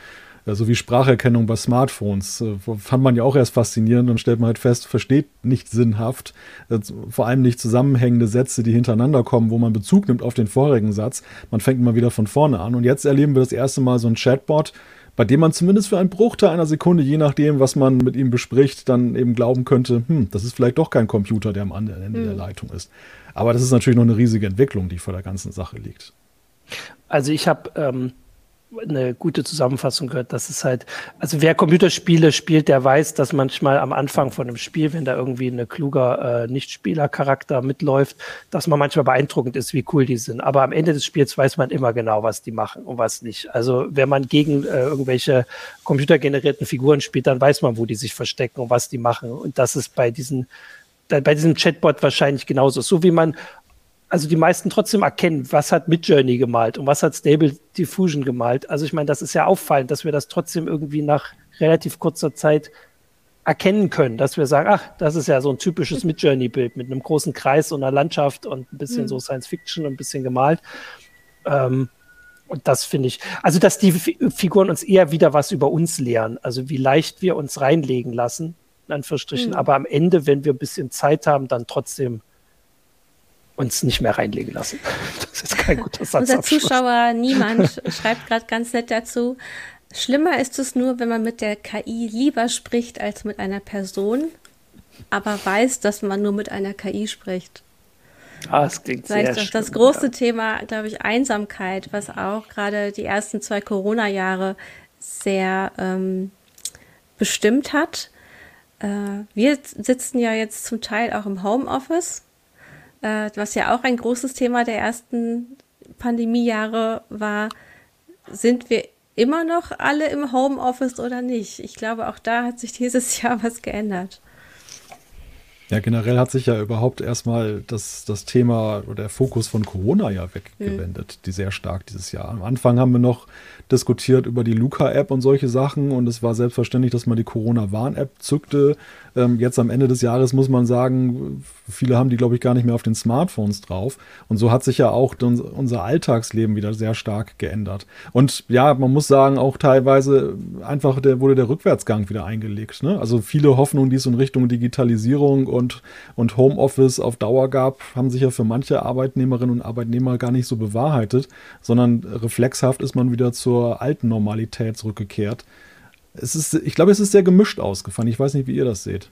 so wie Spracherkennung bei Smartphones. Äh, fand man ja auch erst faszinierend und stellt man halt fest, versteht nicht sinnhaft, äh, vor allem nicht zusammenhängende Sätze, die hintereinander kommen, wo man Bezug nimmt auf den vorigen Satz. Man fängt mal wieder von vorne an. Und jetzt erleben wir das erste Mal so ein Chatbot, bei dem man zumindest für einen Bruchteil einer Sekunde, je nachdem, was man mit ihm bespricht, dann eben glauben könnte, hm, das ist vielleicht doch kein Computer, der am anderen Ende hm. der Leitung ist. Aber das ist natürlich noch eine riesige Entwicklung, die vor der ganzen Sache liegt. Also ich habe ähm, eine gute Zusammenfassung gehört, dass es halt, also wer Computerspiele spielt, der weiß, dass manchmal am Anfang von einem Spiel, wenn da irgendwie ein kluger äh, Nichtspielercharakter mitläuft, dass man manchmal beeindruckend ist, wie cool die sind. Aber am Ende des Spiels weiß man immer genau, was die machen und was nicht. Also wenn man gegen äh, irgendwelche computergenerierten Figuren spielt, dann weiß man, wo die sich verstecken und was die machen. Und das ist bei diesen bei diesem Chatbot wahrscheinlich genauso. So wie man also die meisten trotzdem erkennen, was hat Midjourney gemalt und was hat Stable Diffusion gemalt. Also ich meine, das ist ja auffallend, dass wir das trotzdem irgendwie nach relativ kurzer Zeit erkennen können, dass wir sagen, ach, das ist ja so ein typisches Midjourney-Bild mit einem großen Kreis und einer Landschaft und ein bisschen mhm. so Science Fiction und ein bisschen gemalt. Ähm, und das finde ich, also dass die Figuren uns eher wieder was über uns lehren, also wie leicht wir uns reinlegen lassen, in Anführungsstrichen, mhm. aber am Ende, wenn wir ein bisschen Zeit haben, dann trotzdem uns nicht mehr reinlegen lassen. Das ist kein guter Satz. Unser Zuschauer Niemand schreibt gerade ganz nett dazu. Schlimmer ist es nur, wenn man mit der KI lieber spricht als mit einer Person, aber weiß, dass man nur mit einer KI spricht. Ah, das klingt Vielleicht sehr auch das große ja. Thema, glaube ich, Einsamkeit, was auch gerade die ersten zwei Corona-Jahre sehr ähm, bestimmt hat. Äh, wir sitzen ja jetzt zum Teil auch im Homeoffice äh, was ja auch ein großes Thema der ersten Pandemiejahre war, sind wir immer noch alle im Homeoffice oder nicht? Ich glaube, auch da hat sich dieses Jahr was geändert. Ja, generell hat sich ja überhaupt erstmal das, das Thema oder der Fokus von Corona ja weggewendet, mhm. die sehr stark dieses Jahr. Am Anfang haben wir noch diskutiert über die Luca-App und solche Sachen und es war selbstverständlich, dass man die Corona-Warn-App zückte. Ähm, jetzt am Ende des Jahres muss man sagen, viele haben die, glaube ich, gar nicht mehr auf den Smartphones drauf. Und so hat sich ja auch unser Alltagsleben wieder sehr stark geändert. Und ja, man muss sagen, auch teilweise einfach der, wurde der Rückwärtsgang wieder eingelegt. Ne? Also viele Hoffnungen, die es in Richtung Digitalisierung und, und Homeoffice auf Dauer gab, haben sich ja für manche Arbeitnehmerinnen und Arbeitnehmer gar nicht so bewahrheitet, sondern reflexhaft ist man wieder zur alten Normalität zurückgekehrt es ist, ich glaube, es ist sehr gemischt ausgefallen. Ich weiß nicht, wie ihr das seht.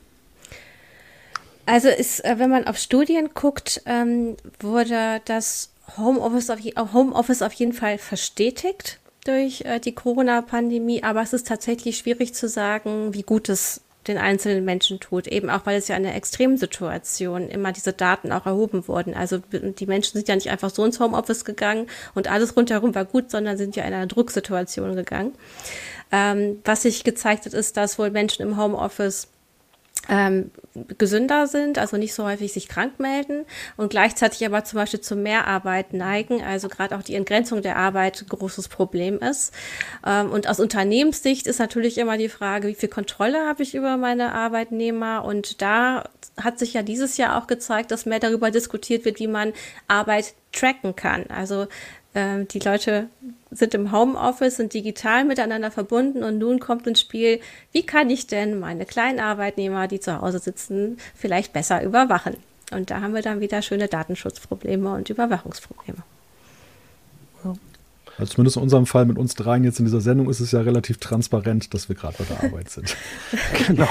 Also ist, äh, wenn man auf Studien guckt, ähm, wurde das Homeoffice auf, Homeoffice auf jeden Fall verstetigt durch äh, die Corona-Pandemie, aber es ist tatsächlich schwierig zu sagen, wie gut es den einzelnen Menschen tut, eben auch weil es ja eine Extremsituation immer diese Daten auch erhoben wurden. Also die Menschen sind ja nicht einfach so ins Homeoffice gegangen und alles rundherum war gut, sondern sind ja in einer Drucksituation gegangen. Ähm, was sich gezeigt hat, ist, dass wohl Menschen im Homeoffice ähm, gesünder sind, also nicht so häufig sich krank melden und gleichzeitig aber zum Beispiel zu Mehrarbeit neigen, also gerade auch die Entgrenzung der Arbeit ein großes Problem ist. Ähm, und aus Unternehmenssicht ist natürlich immer die Frage, wie viel Kontrolle habe ich über meine Arbeitnehmer? Und da hat sich ja dieses Jahr auch gezeigt, dass mehr darüber diskutiert wird, wie man Arbeit tracken kann. Also äh, die Leute sind im Homeoffice, sind digital miteinander verbunden und nun kommt ins Spiel, wie kann ich denn meine kleinen Arbeitnehmer, die zu Hause sitzen, vielleicht besser überwachen? Und da haben wir dann wieder schöne Datenschutzprobleme und Überwachungsprobleme. Also zumindest in unserem Fall mit uns dreien jetzt in dieser Sendung ist es ja relativ transparent, dass wir gerade bei der Arbeit sind. genau.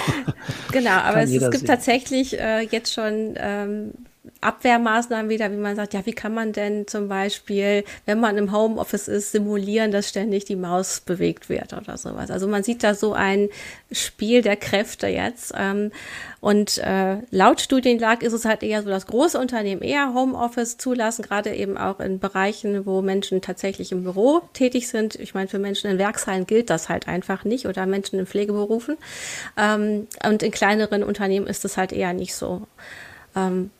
Genau, aber es, es, gibt sehen. tatsächlich äh, jetzt schon ähm, Abwehrmaßnahmen wieder, wie man sagt, ja, wie kann man denn zum Beispiel, wenn man im Homeoffice ist, simulieren, dass ständig die Maus bewegt wird oder sowas. Also man sieht da so ein Spiel der Kräfte jetzt. Ähm, und äh, laut Studienlage ist es halt eher so, dass große Unternehmen eher Homeoffice zulassen, gerade eben auch in Bereichen, wo Menschen tatsächlich im Büro tätig sind. Ich meine, für Menschen in Werkshallen gilt das halt einfach nicht oder Menschen in Pflegeberufen. Ähm, und in kleineren Unternehmen ist es halt eher nicht so. Ähm,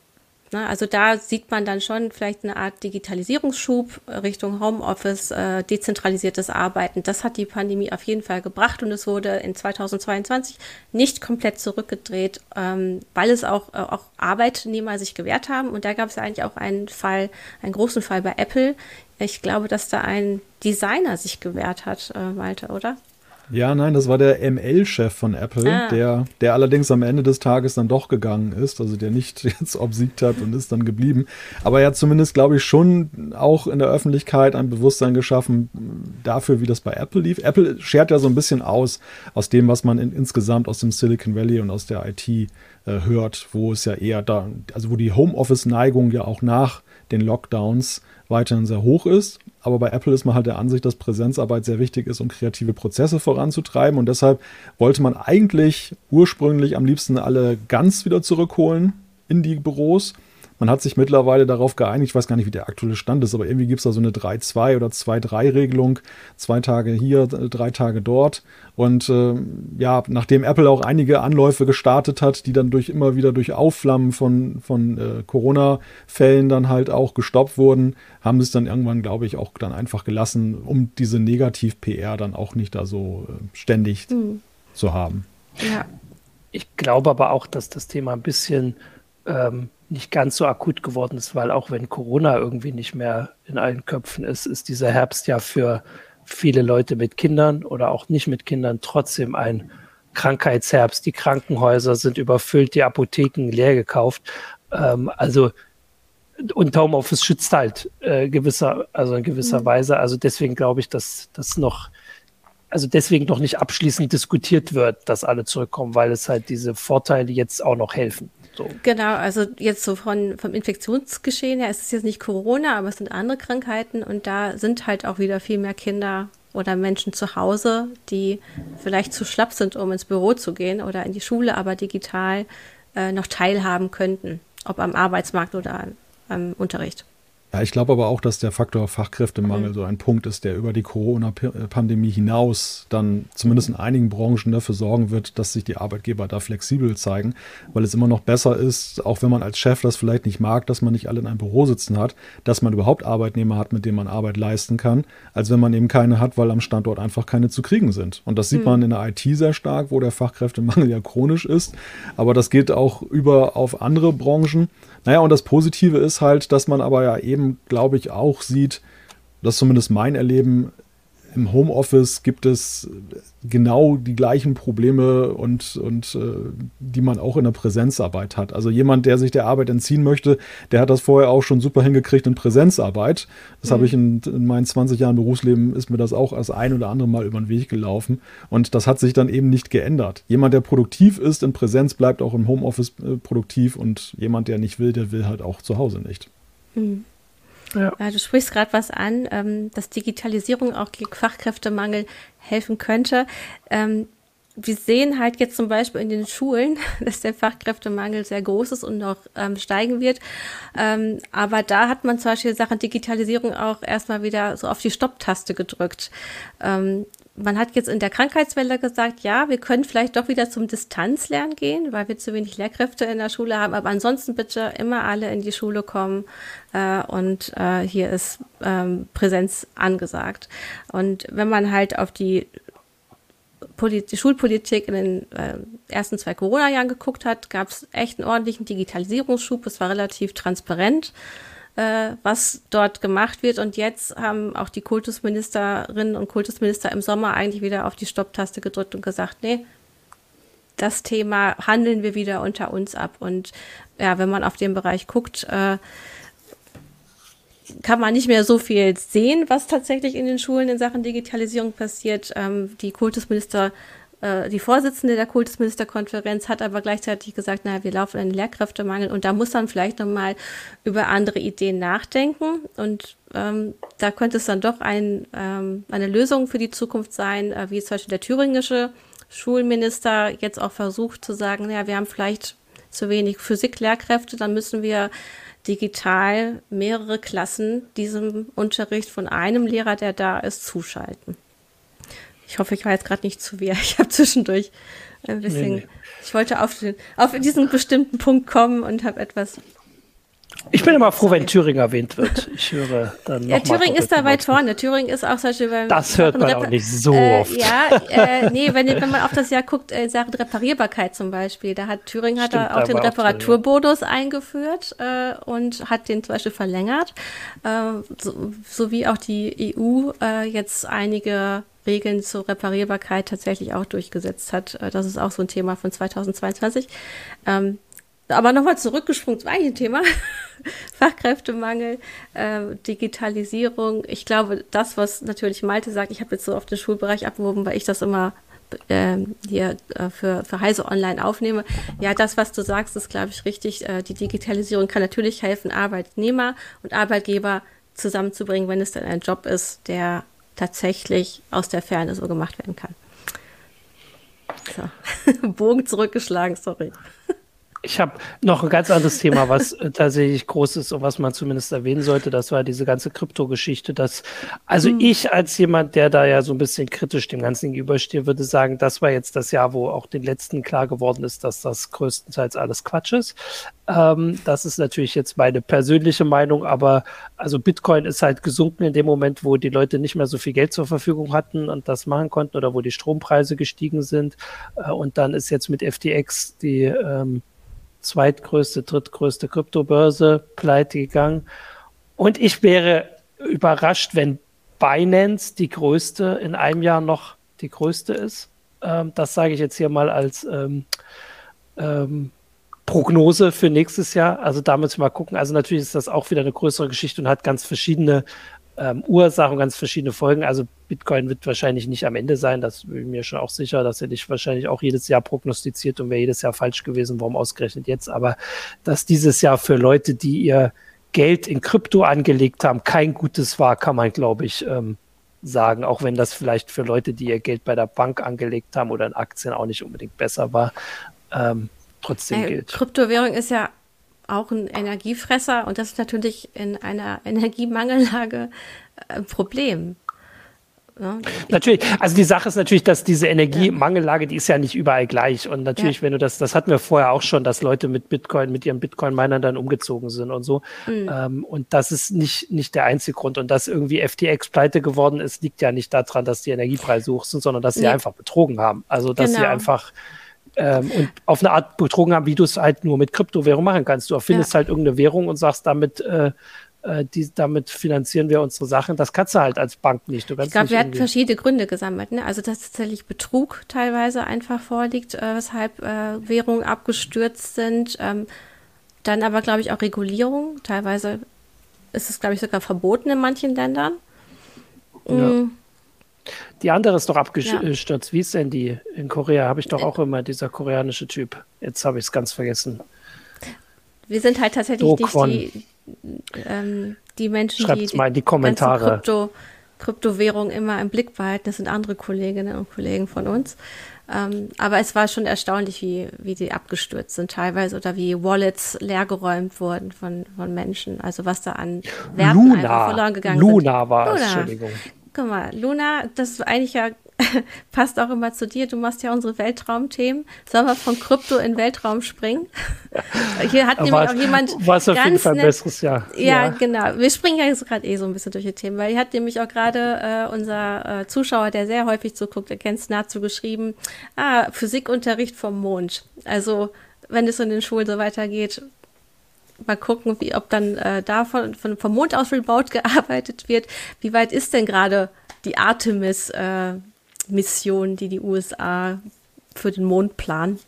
Ne? Also da sieht man dann schon vielleicht eine Art Digitalisierungsschub Richtung Homeoffice, äh, dezentralisiertes Arbeiten. Das hat die Pandemie auf jeden Fall gebracht und es wurde in 2022 nicht komplett zurückgedreht, ähm, weil es auch, äh, auch Arbeitnehmer sich gewehrt haben. Und da gab es eigentlich auch einen Fall, einen großen Fall bei Apple. Ich glaube, dass da ein Designer sich gewehrt hat, äh, Malte, oder? Ja, nein, das war der ML-Chef von Apple, ah. der, der allerdings am Ende des Tages dann doch gegangen ist, also der nicht jetzt obsiegt hat und ist dann geblieben. Aber er hat zumindest, glaube ich, schon auch in der Öffentlichkeit ein Bewusstsein geschaffen dafür, wie das bei Apple lief. Apple schert ja so ein bisschen aus, aus dem, was man in, insgesamt aus dem Silicon Valley und aus der IT äh, hört, wo es ja eher da, also wo die Homeoffice-Neigung ja auch nach den Lockdowns weiterhin sehr hoch ist. Aber bei Apple ist man halt der Ansicht, dass Präsenzarbeit sehr wichtig ist, um kreative Prozesse voranzutreiben. Und deshalb wollte man eigentlich ursprünglich am liebsten alle ganz wieder zurückholen in die Büros. Man hat sich mittlerweile darauf geeinigt, ich weiß gar nicht, wie der aktuelle Stand ist, aber irgendwie gibt es da so eine 3-2 oder 2-3-Regelung. Zwei Tage hier, drei Tage dort. Und äh, ja, nachdem Apple auch einige Anläufe gestartet hat, die dann durch immer wieder durch Aufflammen von, von äh, Corona-Fällen dann halt auch gestoppt wurden, haben sie es dann irgendwann, glaube ich, auch dann einfach gelassen, um diese Negativ-PR dann auch nicht da so äh, ständig mhm. zu haben. Ja. Ich glaube aber auch, dass das Thema ein bisschen ähm, nicht ganz so akut geworden ist, weil auch wenn Corona irgendwie nicht mehr in allen Köpfen ist, ist dieser Herbst ja für viele Leute mit Kindern oder auch nicht mit Kindern trotzdem ein Krankheitsherbst. Die Krankenhäuser sind überfüllt, die Apotheken leer gekauft. Ähm, also und Homeoffice schützt halt äh, gewisser, also in gewisser mhm. Weise. Also deswegen glaube ich, dass das noch, also deswegen noch nicht abschließend diskutiert wird, dass alle zurückkommen, weil es halt diese Vorteile jetzt auch noch helfen. So. Genau, also jetzt so von, vom Infektionsgeschehen her ist es jetzt nicht Corona, aber es sind andere Krankheiten und da sind halt auch wieder viel mehr Kinder oder Menschen zu Hause, die vielleicht zu schlapp sind, um ins Büro zu gehen oder in die Schule, aber digital äh, noch teilhaben könnten, ob am Arbeitsmarkt oder am Unterricht. Ja, ich glaube aber auch, dass der Faktor Fachkräftemangel mhm. so ein Punkt ist, der über die Corona-Pandemie hinaus dann zumindest in einigen Branchen dafür sorgen wird, dass sich die Arbeitgeber da flexibel zeigen, weil es immer noch besser ist, auch wenn man als Chef das vielleicht nicht mag, dass man nicht alle in einem Büro sitzen hat, dass man überhaupt Arbeitnehmer hat, mit denen man Arbeit leisten kann, als wenn man eben keine hat, weil am Standort einfach keine zu kriegen sind. Und das sieht mhm. man in der IT sehr stark, wo der Fachkräftemangel ja chronisch ist, aber das geht auch über auf andere Branchen. Naja, und das Positive ist halt, dass man aber ja eben, glaube ich, auch sieht, das ist zumindest mein Erleben, im Homeoffice gibt es genau die gleichen Probleme und, und äh, die man auch in der Präsenzarbeit hat. Also jemand, der sich der Arbeit entziehen möchte, der hat das vorher auch schon super hingekriegt in Präsenzarbeit. Das mhm. habe ich in, in, meinen 20 Jahren Berufsleben, ist mir das auch als ein oder andere Mal über den Weg gelaufen. Und das hat sich dann eben nicht geändert. Jemand, der produktiv ist in Präsenz, bleibt auch im Homeoffice äh, produktiv und jemand, der nicht will, der will halt auch zu Hause nicht. Mhm. Ja. du sprichst gerade was an, ähm, dass Digitalisierung auch gegen Fachkräftemangel helfen könnte. Ähm, wir sehen halt jetzt zum Beispiel in den Schulen, dass der Fachkräftemangel sehr groß ist und noch ähm, steigen wird. Aber da hat man zum Beispiel Sachen Digitalisierung auch erstmal wieder so auf die Stopptaste gedrückt. Man hat jetzt in der Krankheitswelle gesagt, ja, wir können vielleicht doch wieder zum Distanzlernen gehen, weil wir zu wenig Lehrkräfte in der Schule haben. Aber ansonsten bitte immer alle in die Schule kommen äh, und äh, hier ist ähm, Präsenz angesagt. Und wenn man halt auf die, die Schulpolitik in den äh, ersten zwei Corona-Jahren geguckt hat, gab es echt einen ordentlichen Digitalisierungsschub. Es war relativ transparent äh, was dort gemacht wird. Und jetzt haben auch die Kultusministerinnen und Kultusminister im Sommer eigentlich wieder auf die Stopptaste gedrückt und gesagt, nee, das Thema handeln wir wieder unter uns ab. Und ja, wenn man auf den Bereich guckt, äh, kann man nicht mehr so viel sehen, was tatsächlich in den Schulen in Sachen Digitalisierung passiert. Ähm, die Kultusminister äh, die Vorsitzende der Kultusministerkonferenz hat aber gleichzeitig gesagt, naja, wir laufen in einen Lehrkräftemangel und da muss man vielleicht nochmal über andere Ideen nachdenken und ähm, da könnte es dann doch ein, ähm, eine Lösung für die Zukunft sein, äh, wie zum Beispiel der thüringische Schulminister jetzt auch versucht zu sagen, naja, wir haben vielleicht zu wenig Physiklehrkräfte, dann müssen wir digital mehrere Klassen diesem Unterricht von einem Lehrer, der da ist, zuschalten. Ich hoffe, ich war jetzt gerade nicht zu wehr. Ich habe zwischendurch ein bisschen. Nee, nee. Ich wollte auf, den, auf diesen bestimmten Punkt kommen und habe etwas. Ich bin immer froh, wenn Thüringen erwähnt wird. Ich höre dann Ja, Thüringen ist da weit vorne. Thüringen ist auch zum Beispiel beim. Das hört man Repa auch nicht so äh, oft. Ja, äh, nee, wenn, wenn man auf das Jahr guckt, äh, Sachen Reparierbarkeit zum Beispiel. Da hat Thüringen hat da auch den Reparaturbonus ja. eingeführt äh, und hat den zum Beispiel verlängert. Äh, so, sowie auch die EU äh, jetzt einige Regeln zur Reparierbarkeit tatsächlich auch durchgesetzt hat. Äh, das ist auch so ein Thema von 2022. Ähm, aber nochmal zurückgesprungen zum eigentlichen Thema. Fachkräftemangel, äh, Digitalisierung. Ich glaube, das, was natürlich Malte sagt, ich habe jetzt so auf den Schulbereich abgehoben, weil ich das immer äh, hier äh, für, für Heise Online aufnehme. Ja, das, was du sagst, ist, glaube ich, richtig. Äh, die Digitalisierung kann natürlich helfen, Arbeitnehmer und Arbeitgeber zusammenzubringen, wenn es dann ein Job ist, der tatsächlich aus der Ferne so gemacht werden kann. So. Bogen zurückgeschlagen, sorry. Ich habe noch ein ganz anderes Thema, was äh, tatsächlich groß ist und was man zumindest erwähnen sollte. Das war diese ganze Krypto-Geschichte. also mhm. ich als jemand, der da ja so ein bisschen kritisch dem Ganzen gegenübersteht, würde sagen, das war jetzt das Jahr, wo auch den letzten klar geworden ist, dass das größtenteils alles Quatsch ist. Ähm, das ist natürlich jetzt meine persönliche Meinung, aber also Bitcoin ist halt gesunken in dem Moment, wo die Leute nicht mehr so viel Geld zur Verfügung hatten und das machen konnten oder wo die Strompreise gestiegen sind. Äh, und dann ist jetzt mit FTX die ähm, zweitgrößte, drittgrößte Kryptobörse pleite gegangen. Und ich wäre überrascht, wenn Binance die größte in einem Jahr noch die größte ist. Ähm, das sage ich jetzt hier mal als ähm, ähm, Prognose für nächstes Jahr. Also da müssen wir mal gucken. Also natürlich ist das auch wieder eine größere Geschichte und hat ganz verschiedene ähm, Ursachen, ganz verschiedene Folgen. Also Bitcoin wird wahrscheinlich nicht am Ende sein, das bin ich mir schon auch sicher, dass er dich wahrscheinlich auch jedes Jahr prognostiziert und wäre jedes Jahr falsch gewesen, warum ausgerechnet jetzt. Aber dass dieses Jahr für Leute, die ihr Geld in Krypto angelegt haben, kein gutes war, kann man, glaube ich, ähm, sagen, auch wenn das vielleicht für Leute, die ihr Geld bei der Bank angelegt haben oder in Aktien auch nicht unbedingt besser war, ähm, trotzdem äh, gilt. Kryptowährung ist ja auch ein Energiefresser und das ist natürlich in einer Energiemangellage ein Problem. Ja. Natürlich, also die Sache ist natürlich, dass diese Energiemangellage, die ist ja nicht überall gleich. Und natürlich, ja. wenn du das, das hatten wir vorher auch schon, dass Leute mit Bitcoin, mit ihren Bitcoin-Minern dann umgezogen sind und so. Mhm. Ähm, und das ist nicht, nicht der einzige Grund. Und dass irgendwie FTX pleite geworden ist, liegt ja nicht daran, dass die Energiepreise hoch sind, sondern dass sie nee. einfach betrogen haben. Also, dass genau. sie einfach ähm, und auf eine Art betrogen haben, wie du es halt nur mit Kryptowährung machen kannst. Du erfindest ja. halt irgendeine Währung und sagst damit, äh, äh, die, damit finanzieren wir unsere Sachen. Das kannst du halt als Bank nicht. ich glaube, wir hatten verschiedene Gründe gesammelt. Ne? Also, dass tatsächlich Betrug teilweise einfach vorliegt, äh, weshalb äh, Währungen abgestürzt sind. Ähm, dann aber, glaube ich, auch Regulierung. Teilweise ist es, glaube ich, sogar verboten in manchen Ländern. Ja. Mm. Die andere ist doch abgestürzt. Ja. Wie ist denn die? In Korea habe ich doch auch immer dieser koreanische Typ. Jetzt habe ich es ganz vergessen. Wir sind halt tatsächlich nicht die, ähm, die Menschen, Schreibt's die, mal in die Kommentare. Krypto, Kryptowährung immer im Blick behalten. Das sind andere Kolleginnen und Kollegen von uns. Ähm, aber es war schon erstaunlich, wie, wie die abgestürzt sind teilweise oder wie Wallets leergeräumt wurden von, von Menschen. Also was da an Werten Luna, einfach verloren gegangen Luna sind. Luna war es, Entschuldigung. Guck mal, Luna, das ist eigentlich ja passt auch immer zu dir. Du machst ja unsere Weltraumthemen. Sollen wir von Krypto in Weltraum springen? Hier hat nämlich auch jemand. Was auf jeden Fall ein besseres Jahr. Ja, ja, genau. Wir springen ja jetzt gerade eh so ein bisschen durch die Themen, weil hier hat nämlich auch gerade äh, unser äh, Zuschauer, der sehr häufig zuguckt, erkennt dazu geschrieben, ah, Physikunterricht vom Mond. Also, wenn es in den Schulen so weitergeht, mal gucken, wie, ob dann äh, davon von, vom Mond aus remote gearbeitet wird. Wie weit ist denn gerade die Artemis äh, die die USA für den Mond planen?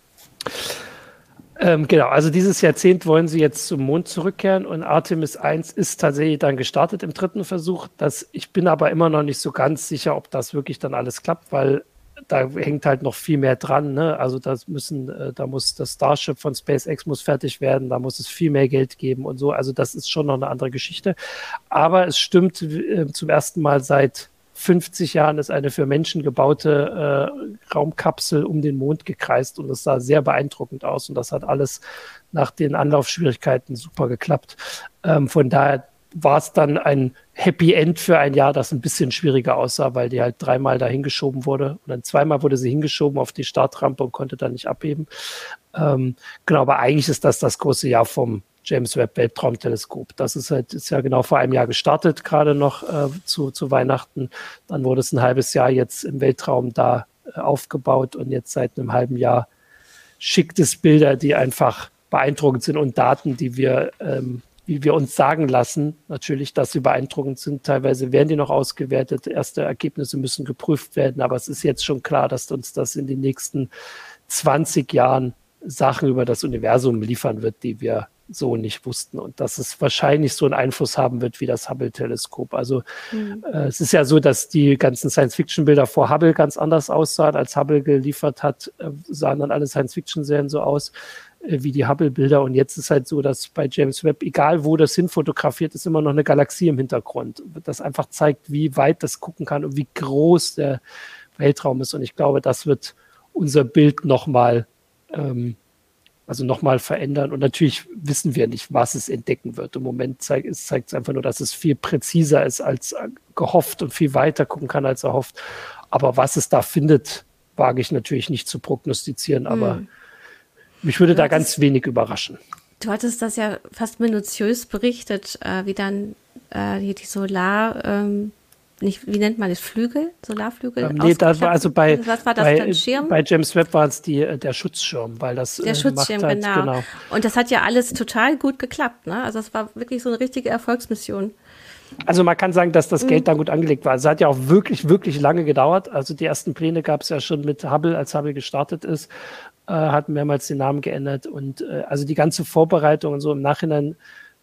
Ähm, genau, also dieses Jahrzehnt wollen sie jetzt zum Mond zurückkehren und Artemis 1 ist tatsächlich dann gestartet im dritten Versuch. Das, ich bin aber immer noch nicht so ganz sicher, ob das wirklich dann alles klappt, weil da hängt halt noch viel mehr dran. Ne? Also das müssen, äh, da muss das Starship von SpaceX muss fertig werden, da muss es viel mehr Geld geben und so. Also das ist schon noch eine andere Geschichte. Aber es stimmt äh, zum ersten Mal seit 50 Jahren ist eine für Menschen gebaute äh, Raumkapsel um den Mond gekreist und das sah sehr beeindruckend aus und das hat alles nach den Anlaufschwierigkeiten super geklappt. Ähm, von daher war es dann ein Happy End für ein Jahr, das ein bisschen schwieriger aussah, weil die halt dreimal dahin geschoben wurde und dann zweimal wurde sie hingeschoben auf die Startrampe und konnte dann nicht abheben. Ähm, genau, aber eigentlich ist das das große Jahr vom James Webb Weltraumteleskop. Das ist halt ist ja genau vor einem Jahr gestartet, gerade noch äh, zu, zu Weihnachten. Dann wurde es ein halbes Jahr jetzt im Weltraum da äh, aufgebaut und jetzt seit einem halben Jahr schickt es Bilder, die einfach beeindruckend sind und Daten, die wir, ähm, wie wir uns sagen lassen, natürlich, dass sie beeindruckend sind. Teilweise werden die noch ausgewertet. Erste Ergebnisse müssen geprüft werden, aber es ist jetzt schon klar, dass uns das in den nächsten 20 Jahren Sachen über das Universum liefern wird, die wir so nicht wussten und dass es wahrscheinlich so einen Einfluss haben wird wie das Hubble-Teleskop. Also mhm. äh, es ist ja so, dass die ganzen Science-Fiction-Bilder vor Hubble ganz anders aussahen. Als Hubble geliefert hat, äh, sahen dann alle Science-Fiction-Serien so aus wie die Hubble-Bilder. Und jetzt ist halt so, dass bei James Webb, egal wo das hinfotografiert, ist immer noch eine Galaxie im Hintergrund. Das einfach zeigt, wie weit das gucken kann und wie groß der Weltraum ist. Und ich glaube, das wird unser Bild nochmal ähm, also nochmal verändern. Und natürlich wissen wir nicht, was es entdecken wird. Im Moment zeigt es zeigt einfach nur, dass es viel präziser ist als gehofft und viel weiter gucken kann als erhofft. Aber was es da findet, wage ich natürlich nicht zu prognostizieren. Aber hm. Mich würde da ganz wenig überraschen. Du hattest das ja fast minutiös berichtet, äh, wie dann äh, die Solar, ähm, nicht, wie nennt man das, Flügel, Solarflügel? Ähm, nee, das war also bei, was war das bei, dann, Schirm? Bei James Webb war es die, äh, der Schutzschirm, weil das Der äh, Schutzschirm, halt, genau. genau. Und das hat ja alles total gut geklappt, ne? Also es war wirklich so eine richtige Erfolgsmission. Also man kann sagen, dass das Geld mhm. da gut angelegt war. Es hat ja auch wirklich, wirklich lange gedauert. Also die ersten Pläne gab es ja schon mit Hubble, als Hubble gestartet ist, äh, hat mehrmals den Namen geändert. Und äh, also die ganze Vorbereitung und so im Nachhinein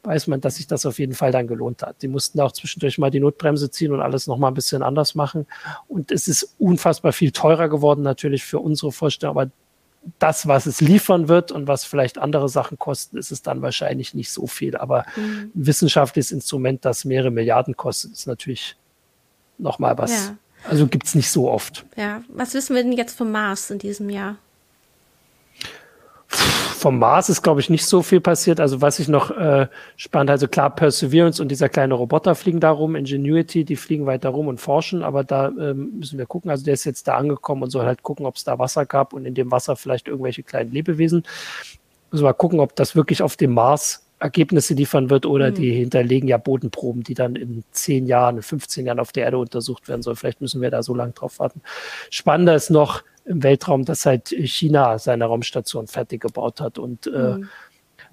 weiß man, dass sich das auf jeden Fall dann gelohnt hat. Die mussten auch zwischendurch mal die Notbremse ziehen und alles nochmal ein bisschen anders machen. Und es ist unfassbar viel teurer geworden natürlich für unsere Vorstellung, aber das, was es liefern wird und was vielleicht andere Sachen kosten, ist es dann wahrscheinlich nicht so viel. Aber mhm. ein wissenschaftliches Instrument, das mehrere Milliarden kostet, ist natürlich nochmal was. Ja. Also gibt es nicht so oft. Ja, was wissen wir denn jetzt vom Mars in diesem Jahr? Vom Mars ist, glaube ich, nicht so viel passiert. Also was ich noch äh, spannend, also klar, Perseverance und dieser kleine Roboter fliegen da rum, Ingenuity, die fliegen weiter rum und forschen, aber da ähm, müssen wir gucken. Also der ist jetzt da angekommen und soll halt gucken, ob es da Wasser gab und in dem Wasser vielleicht irgendwelche kleinen Lebewesen. Müssen wir mal gucken, ob das wirklich auf dem Mars Ergebnisse liefern wird oder mhm. die hinterlegen ja Bodenproben, die dann in zehn Jahren, in 15 Jahren auf der Erde untersucht werden sollen. Vielleicht müssen wir da so lange drauf warten. Spannender ist noch, im Weltraum, dass halt China seine Raumstation fertig gebaut hat. Und äh, mhm.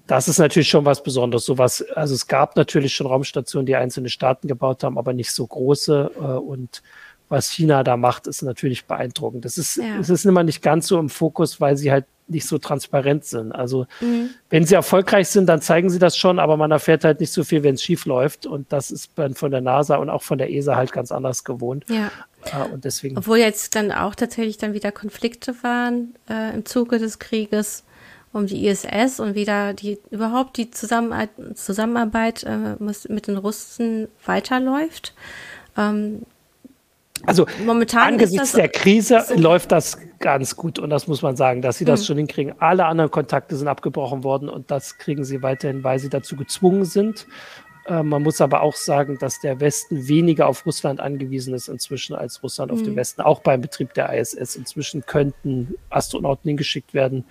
das ist natürlich schon was Besonderes. Sowas, also es gab natürlich schon Raumstationen, die einzelne Staaten gebaut haben, aber nicht so große. Äh, und was China da macht, ist natürlich beeindruckend. Das ist, ja. es ist immer nicht ganz so im Fokus, weil sie halt nicht so transparent sind. Also mhm. wenn sie erfolgreich sind, dann zeigen sie das schon, aber man erfährt halt nicht so viel, wenn es schief läuft. Und das ist dann von der NASA und auch von der ESA halt ganz anders gewohnt. Ja. Und deswegen. Obwohl jetzt dann auch tatsächlich dann wieder Konflikte waren äh, im Zuge des Krieges um die ISS und wieder die überhaupt die Zusammenarbeit, Zusammenarbeit äh, mit den Russen weiterläuft. Ähm, also momentan angesichts der Krise so läuft das ganz gut und das muss man sagen, dass sie das mhm. schon hinkriegen. Alle anderen Kontakte sind abgebrochen worden und das kriegen sie weiterhin, weil sie dazu gezwungen sind. Äh, man muss aber auch sagen, dass der Westen weniger auf Russland angewiesen ist inzwischen als Russland mhm. auf den mhm. Westen. Auch beim Betrieb der ISS. Inzwischen könnten Astronauten hingeschickt werden.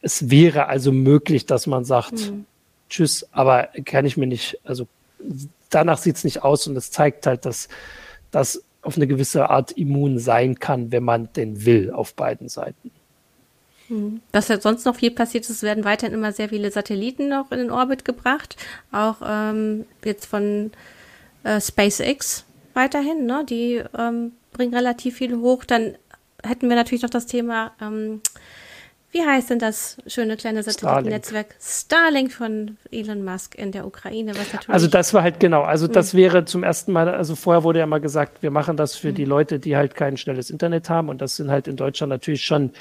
Es wäre also möglich, dass man sagt, mhm. tschüss, aber kann ich mir nicht, also danach sieht es nicht aus und es zeigt halt, dass das auf eine gewisse Art immun sein kann, wenn man denn will, auf beiden Seiten. Was ja sonst noch viel passiert ist, werden weiterhin immer sehr viele Satelliten noch in den Orbit gebracht. Auch ähm, jetzt von äh, SpaceX weiterhin, ne? Die ähm, bringen relativ viel hoch. Dann hätten wir natürlich noch das Thema ähm, wie heißt denn das schöne kleine Satellitennetzwerk Starlink. Starlink von Elon Musk in der Ukraine? Also das war halt genau, also das hm. wäre zum ersten Mal, also vorher wurde ja mal gesagt, wir machen das für mhm. die Leute, die halt kein schnelles Internet haben und das sind halt in Deutschland natürlich schon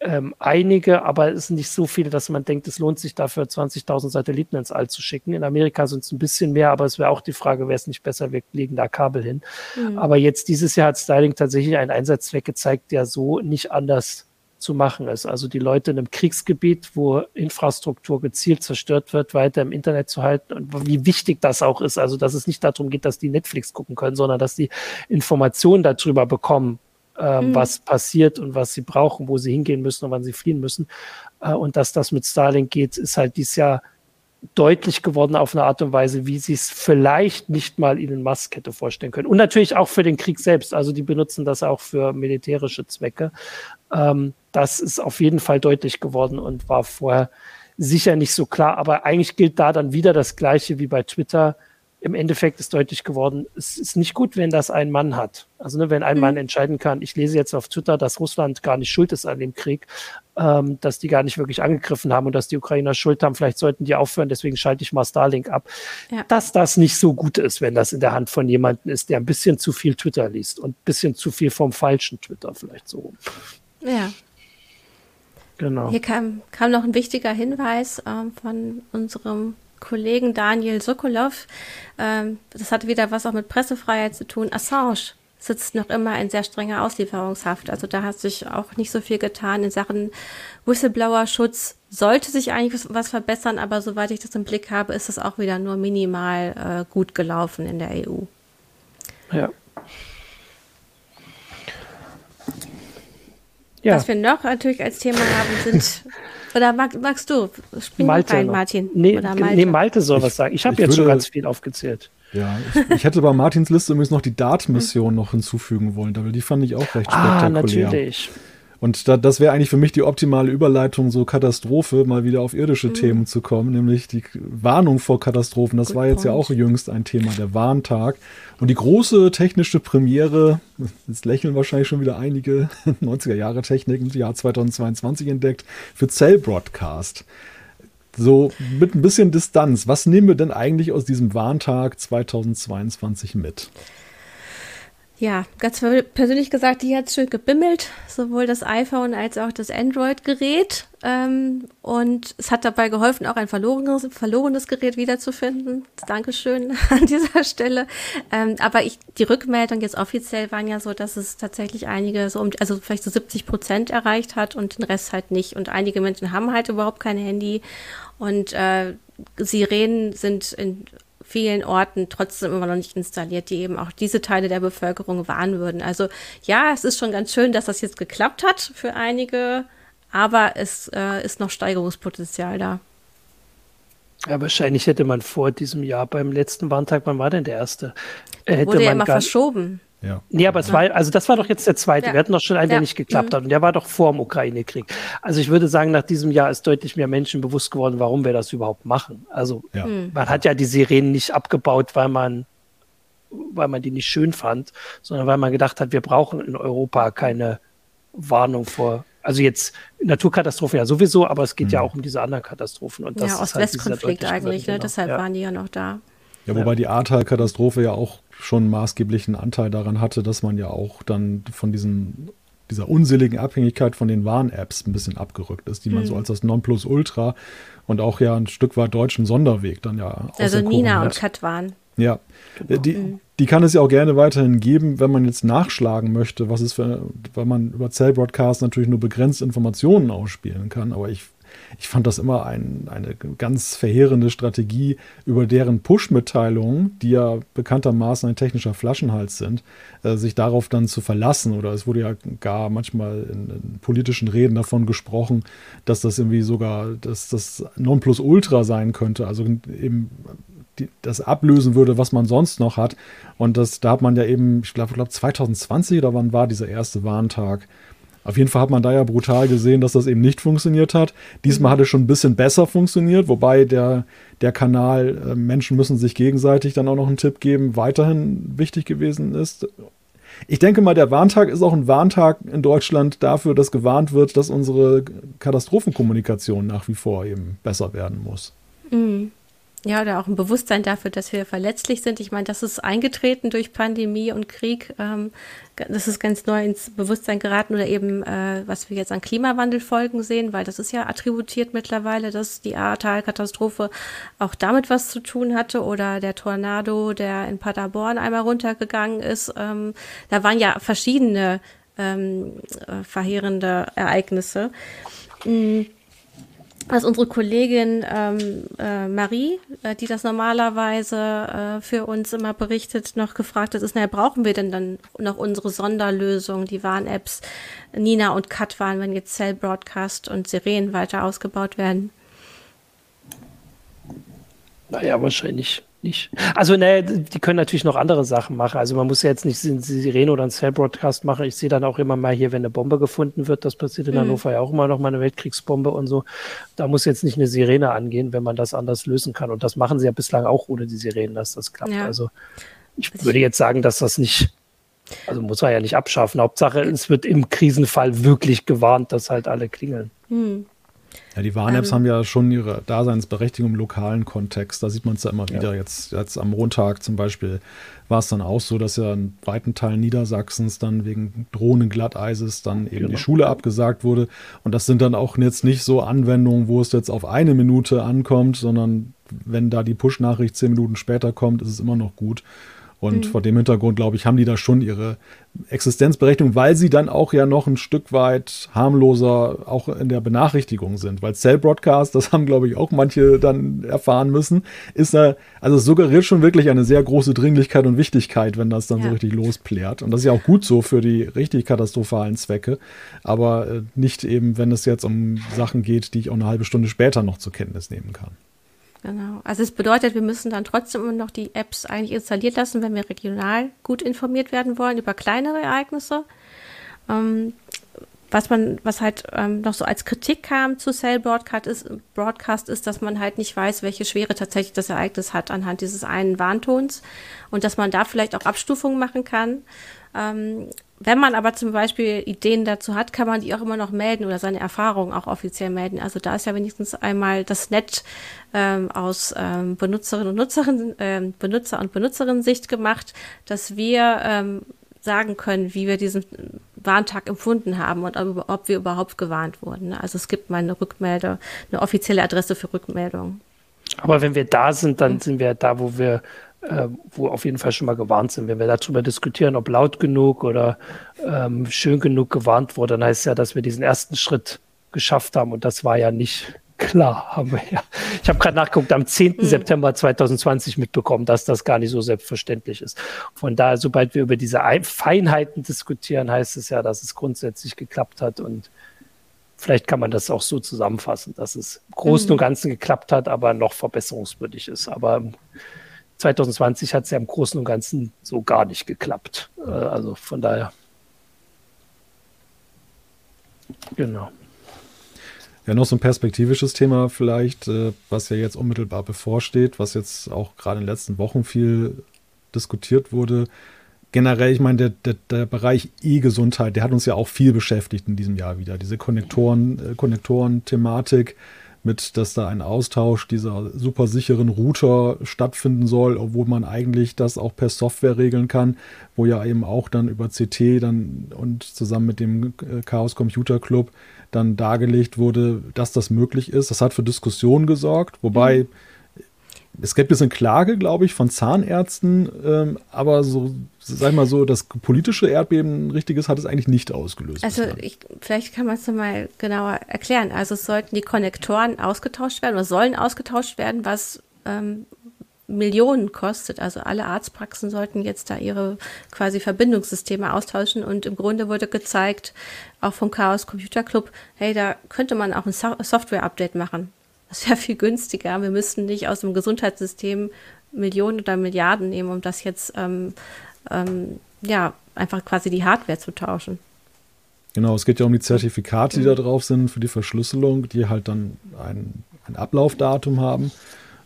ähm, einige, aber es sind nicht so viele, dass man denkt, es lohnt sich dafür 20.000 Satelliten ins All zu schicken. In Amerika sind es ein bisschen mehr, aber es wäre auch die Frage, wäre es nicht besser, wir legen da Kabel hin. Mhm. Aber jetzt dieses Jahr hat Starlink tatsächlich einen Einsatzzweck gezeigt, der so nicht anders zu machen ist. Also die Leute in einem Kriegsgebiet, wo Infrastruktur gezielt zerstört wird, weiter im Internet zu halten und wie wichtig das auch ist. Also dass es nicht darum geht, dass die Netflix gucken können, sondern dass die Informationen darüber bekommen, äh, mhm. was passiert und was sie brauchen, wo sie hingehen müssen und wann sie fliehen müssen. Äh, und dass das mit Starlink geht, ist halt dieses Jahr deutlich geworden auf eine Art und Weise, wie sie es vielleicht nicht mal Ihnen Musk hätte vorstellen können. Und natürlich auch für den Krieg selbst. Also die benutzen das auch für militärische Zwecke. Ähm, das ist auf jeden Fall deutlich geworden und war vorher sicher nicht so klar. Aber eigentlich gilt da dann wieder das Gleiche wie bei Twitter. Im Endeffekt ist deutlich geworden, es ist nicht gut, wenn das ein Mann hat. Also ne, wenn ein mhm. Mann entscheiden kann, ich lese jetzt auf Twitter, dass Russland gar nicht schuld ist an dem Krieg, ähm, dass die gar nicht wirklich angegriffen haben und dass die Ukrainer Schuld haben, vielleicht sollten die aufhören, deswegen schalte ich mal Starlink ab. Ja. Dass das nicht so gut ist, wenn das in der Hand von jemandem ist, der ein bisschen zu viel Twitter liest und ein bisschen zu viel vom falschen Twitter vielleicht so. Ja. Genau. Hier kam, kam noch ein wichtiger Hinweis ähm, von unserem Kollegen Daniel Sokolov. Ähm, das hat wieder was auch mit Pressefreiheit zu tun. Assange sitzt noch immer in sehr strenger Auslieferungshaft. Also da hat sich auch nicht so viel getan in Sachen Whistleblower-Schutz. Sollte sich eigentlich was, verbessern, aber soweit ich das im Blick habe, ist es auch wieder nur minimal äh, gut gelaufen in der EU. Ja. Ja. Was wir noch natürlich als Thema haben, sind. Oder mag, magst du? Spring Malte rein, Martin. Nee, oder Malte. nee, Malte soll was sagen. Ich habe jetzt würde, schon ganz viel aufgezählt. Ja, ich, ich, hätte bei Martins Liste übrigens noch die Dart-Mission noch hinzufügen wollen, weil die fand ich auch recht ah, spektakulär. Ah, natürlich. Und da, das wäre eigentlich für mich die optimale Überleitung, so Katastrophe, mal wieder auf irdische mhm. Themen zu kommen, nämlich die Warnung vor Katastrophen. Das Good war jetzt point. ja auch jüngst ein Thema, der Warntag. Und die große technische Premiere, jetzt lächeln wahrscheinlich schon wieder einige 90er Jahre Technik im Jahr 2022 entdeckt, für Cell Broadcast. So mit ein bisschen Distanz. Was nehmen wir denn eigentlich aus diesem Warntag 2022 mit? Ja, ganz persönlich gesagt, die hat schön gebimmelt, sowohl das iPhone als auch das Android-Gerät. Ähm, und es hat dabei geholfen, auch ein verlorenes, verlorenes Gerät wiederzufinden. Dankeschön an dieser Stelle. Ähm, aber ich, die Rückmeldung jetzt offiziell waren ja so, dass es tatsächlich einige so um, also vielleicht so 70 Prozent erreicht hat und den Rest halt nicht. Und einige Menschen haben halt überhaupt kein Handy. Und äh, Sirenen sind in vielen Orten trotzdem immer noch nicht installiert, die eben auch diese Teile der Bevölkerung warnen würden. Also ja, es ist schon ganz schön, dass das jetzt geklappt hat für einige, aber es äh, ist noch Steigerungspotenzial da. Ja, wahrscheinlich hätte man vor diesem Jahr beim letzten Warntag, wann war denn der erste? Äh, hätte Wurde ja immer verschoben. Ja. Nee, aber es war, also das war doch jetzt der zweite. Ja. Wir hatten doch schon einen, der nicht geklappt mhm. hat. Und der war doch vor dem Ukraine-Krieg. Also ich würde sagen, nach diesem Jahr ist deutlich mehr Menschen bewusst geworden, warum wir das überhaupt machen. Also ja. Mhm. man hat ja die Sirenen nicht abgebaut, weil man, weil man die nicht schön fand, sondern weil man gedacht hat, wir brauchen in Europa keine Warnung vor also jetzt Naturkatastrophen ja sowieso, aber es geht mhm. ja auch um diese anderen Katastrophen. Und das ja, Ost-West-Konflikt halt eigentlich, ne? deshalb ja. waren die ja noch da. Ja, wobei die Ahrtal-Katastrophe ja auch schon maßgeblichen Anteil daran hatte, dass man ja auch dann von diesen, dieser unseligen Abhängigkeit von den Warn-Apps ein bisschen abgerückt ist, die man mhm. so als das Nonplusultra und auch ja ein Stück weit deutschen Sonderweg dann ja Also Nina und Katwan. Ja, die, mhm. die kann es ja auch gerne weiterhin geben, wenn man jetzt nachschlagen möchte, was es für, weil man über Cell Broadcast natürlich nur begrenzt Informationen ausspielen kann, aber ich ich fand das immer ein, eine ganz verheerende Strategie, über deren Push-Mitteilungen, die ja bekanntermaßen ein technischer Flaschenhals sind, äh, sich darauf dann zu verlassen. Oder es wurde ja gar manchmal in, in, politischen Reden davon gesprochen, dass das irgendwie sogar dass das Nonplusultra sein könnte. Also eben das ablösen würde, was man sonst noch hat. Und das, da hat man ja eben, ich glaube, glaub 2020 oder wann war dieser erste Warntag? Auf jeden Fall hat man da ja brutal gesehen, dass das eben nicht funktioniert hat. Diesmal hat es schon ein bisschen besser funktioniert, wobei der, der Kanal äh, Menschen müssen sich gegenseitig dann auch noch einen Tipp geben, weiterhin wichtig gewesen ist. Ich denke mal, der Warntag ist auch ein Warntag in Deutschland dafür, dass gewarnt wird, dass unsere Katastrophenkommunikation nach wie vor eben besser werden muss. Mhm. Ja, oder auch ein Bewusstsein dafür, dass wir verletzlich sind. Ich meine, das ist eingetreten durch Pandemie und Krieg. Ähm, das ist ganz neu ins Bewusstsein geraten oder eben, äh, was wir jetzt an Klimawandelfolgen sehen, weil das ist ja attributiert mittlerweile, dass die Ahrtal-Katastrophe auch damit was zu tun hatte oder der Tornado, der in Paderborn einmal runtergegangen ist. Ähm, da waren ja verschiedene ähm, äh, verheerende Ereignisse. Mhm was unsere Kollegin ähm, äh, Marie, äh, die das normalerweise äh, für uns immer berichtet, noch gefragt hat, ist, naja, brauchen wir denn dann noch unsere Sonderlösung, die Warn-Apps Nina und Kat waren, wenn jetzt Cell Broadcast und Sirenen weiter ausgebaut werden? Naja, wahrscheinlich nicht. Also, ne, die können natürlich noch andere Sachen machen. Also, man muss ja jetzt nicht eine Sirene oder einen Cell-Broadcast machen. Ich sehe dann auch immer mal hier, wenn eine Bombe gefunden wird, das passiert in mhm. Hannover ja auch immer noch mal eine Weltkriegsbombe und so. Da muss jetzt nicht eine Sirene angehen, wenn man das anders lösen kann. Und das machen sie ja bislang auch ohne die Sirenen, dass das klappt. Ja. Also, ich würde jetzt sagen, dass das nicht, also muss man ja nicht abschaffen. Hauptsache, es wird im Krisenfall wirklich gewarnt, dass halt alle klingeln. Mhm. Ja, die Warn-Apps ähm, haben ja schon ihre Daseinsberechtigung im lokalen Kontext. Da sieht man es ja immer ja. wieder. Jetzt, jetzt am Montag zum Beispiel war es dann auch so, dass ja in weiten Teilen Niedersachsens dann wegen Drohnenglatteises dann eben genau. die Schule abgesagt wurde. Und das sind dann auch jetzt nicht so Anwendungen, wo es jetzt auf eine Minute ankommt, sondern wenn da die Push-Nachricht zehn Minuten später kommt, ist es immer noch gut. Und mhm. vor dem Hintergrund, glaube ich, haben die da schon ihre Existenzberechnung, weil sie dann auch ja noch ein Stück weit harmloser auch in der Benachrichtigung sind. Weil Cell Broadcast, das haben, glaube ich, auch manche dann erfahren müssen, ist da, also suggeriert schon wirklich eine sehr große Dringlichkeit und Wichtigkeit, wenn das dann ja. so richtig losplärt. Und das ist ja auch gut so für die richtig katastrophalen Zwecke, aber äh, nicht eben, wenn es jetzt um Sachen geht, die ich auch eine halbe Stunde später noch zur Kenntnis nehmen kann. Genau. Also es bedeutet, wir müssen dann trotzdem immer noch die Apps eigentlich installiert lassen, wenn wir regional gut informiert werden wollen über kleinere Ereignisse. Ähm, was man, was halt ähm, noch so als Kritik kam zu Cell Broadcast ist, Broadcast ist, dass man halt nicht weiß, welche Schwere tatsächlich das Ereignis hat anhand dieses einen Warntons und dass man da vielleicht auch Abstufungen machen kann. Ähm, wenn man aber zum Beispiel Ideen dazu hat, kann man die auch immer noch melden oder seine Erfahrungen auch offiziell melden. Also da ist ja wenigstens einmal das Netz ähm, aus ähm, Benutzerinnen und Nutzerinnen, ähm, Benutzer und Benutzerinnen Sicht gemacht, dass wir ähm, sagen können, wie wir diesen Warntag empfunden haben und ob, ob wir überhaupt gewarnt wurden. Also es gibt mal eine Rückmeldung, eine offizielle Adresse für Rückmeldungen. Aber wenn wir da sind, dann sind wir da, wo wir äh, wo auf jeden Fall schon mal gewarnt sind. Wenn wir darüber diskutieren, ob laut genug oder ähm, schön genug gewarnt wurde, dann heißt es ja, dass wir diesen ersten Schritt geschafft haben und das war ja nicht klar, haben wir ja. Ich habe gerade nachgeguckt, am 10. Mhm. September 2020 mitbekommen, dass das gar nicht so selbstverständlich ist. Von daher, sobald wir über diese Feinheiten diskutieren, heißt es ja, dass es grundsätzlich geklappt hat und vielleicht kann man das auch so zusammenfassen, dass es im Großen und Ganzen geklappt hat, aber noch verbesserungswürdig ist. Aber 2020 hat es ja im Großen und Ganzen so gar nicht geklappt. Äh, also von daher. Genau. Ja, noch so ein perspektivisches Thema vielleicht, äh, was ja jetzt unmittelbar bevorsteht, was jetzt auch gerade in den letzten Wochen viel diskutiert wurde. Generell, ich meine, der, der, der Bereich E-Gesundheit, der hat uns ja auch viel beschäftigt in diesem Jahr wieder. Diese Konnektoren, äh, Konnektoren-Thematik, mit, dass da ein Austausch dieser super sicheren Router stattfinden soll, obwohl man eigentlich das auch per Software regeln kann, wo ja eben auch dann über CT dann und zusammen mit dem äh, Chaos Computer Club dann dargelegt wurde, dass das möglich ist. Das hat für Diskussionen gesorgt, wobei mhm es gibt jetzt eine Klage, glaube ich, von Zahnärzten, ähm, aber so, sag mal so, das politische Erdbeben ein richtiges hat es eigentlich nicht ausgelöst. Also ich, vielleicht kann man es mal genauer erklären. Also sollten die Konnektoren ausgetauscht werden oder sollen ausgetauscht werden, was ähm, Millionen kostet. Also alle Arztpraxen sollten jetzt da ihre quasi Verbindungssysteme austauschen und im Grunde wurde gezeigt, auch vom Chaos Computer Club, hey, da könnte man auch ein so Software-Update machen. Das wäre viel günstiger. Wir müssten nicht aus dem Gesundheitssystem Millionen oder Milliarden nehmen, um das jetzt ähm, ähm, ja einfach quasi die Hardware zu tauschen. Genau, es geht ja um die Zertifikate, die da drauf sind für die Verschlüsselung, die halt dann ein, ein Ablaufdatum haben.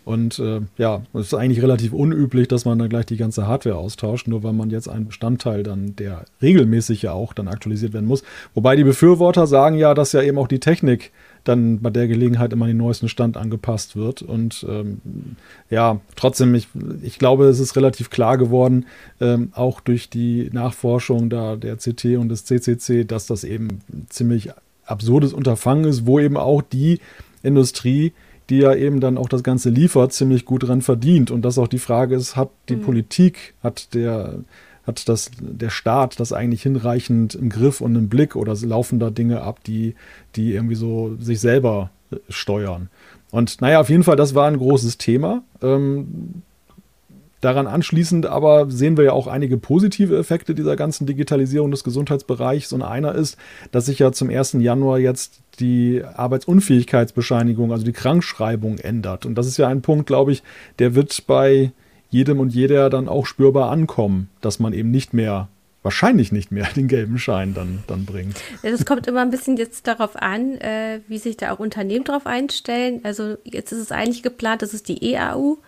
Und äh, ja, es ist eigentlich relativ unüblich, dass man dann gleich die ganze Hardware austauscht, nur weil man jetzt einen Bestandteil dann, der regelmäßig ja auch dann aktualisiert werden muss. Wobei die Befürworter sagen ja, dass ja eben auch die Technik dann bei der Gelegenheit immer den neuesten Stand angepasst wird. Und ähm, ja, trotzdem, ich, ich glaube, es ist relativ klar geworden, ähm, auch durch die Nachforschung da der CT und des CCC, dass das eben ein ziemlich absurdes Unterfangen ist, wo eben auch die Industrie, die ja eben dann auch das Ganze liefert, ziemlich gut dran verdient. Und dass auch die Frage ist, hat die mhm. Politik, hat der hat das, der Staat das eigentlich hinreichend im Griff und im Blick oder laufen da Dinge ab, die, die irgendwie so sich selber äh, steuern? Und naja, auf jeden Fall, das war ein großes Thema. Ähm, daran anschließend aber sehen wir ja auch einige positive Effekte dieser ganzen Digitalisierung des Gesundheitsbereichs. Und einer ist, dass sich ja zum 1. Januar jetzt die Arbeitsunfähigkeitsbescheinigung, also die Krankschreibung ändert. Und das ist ja ein Punkt, glaube ich, der wird bei jedem und jeder dann auch spürbar ankommen, dass man eben nicht mehr wahrscheinlich nicht mehr den gelben Schein dann, dann bringt. Es kommt immer ein bisschen jetzt darauf an, äh, wie sich da auch Unternehmen drauf einstellen. Also jetzt ist es eigentlich geplant, das ist die EAU,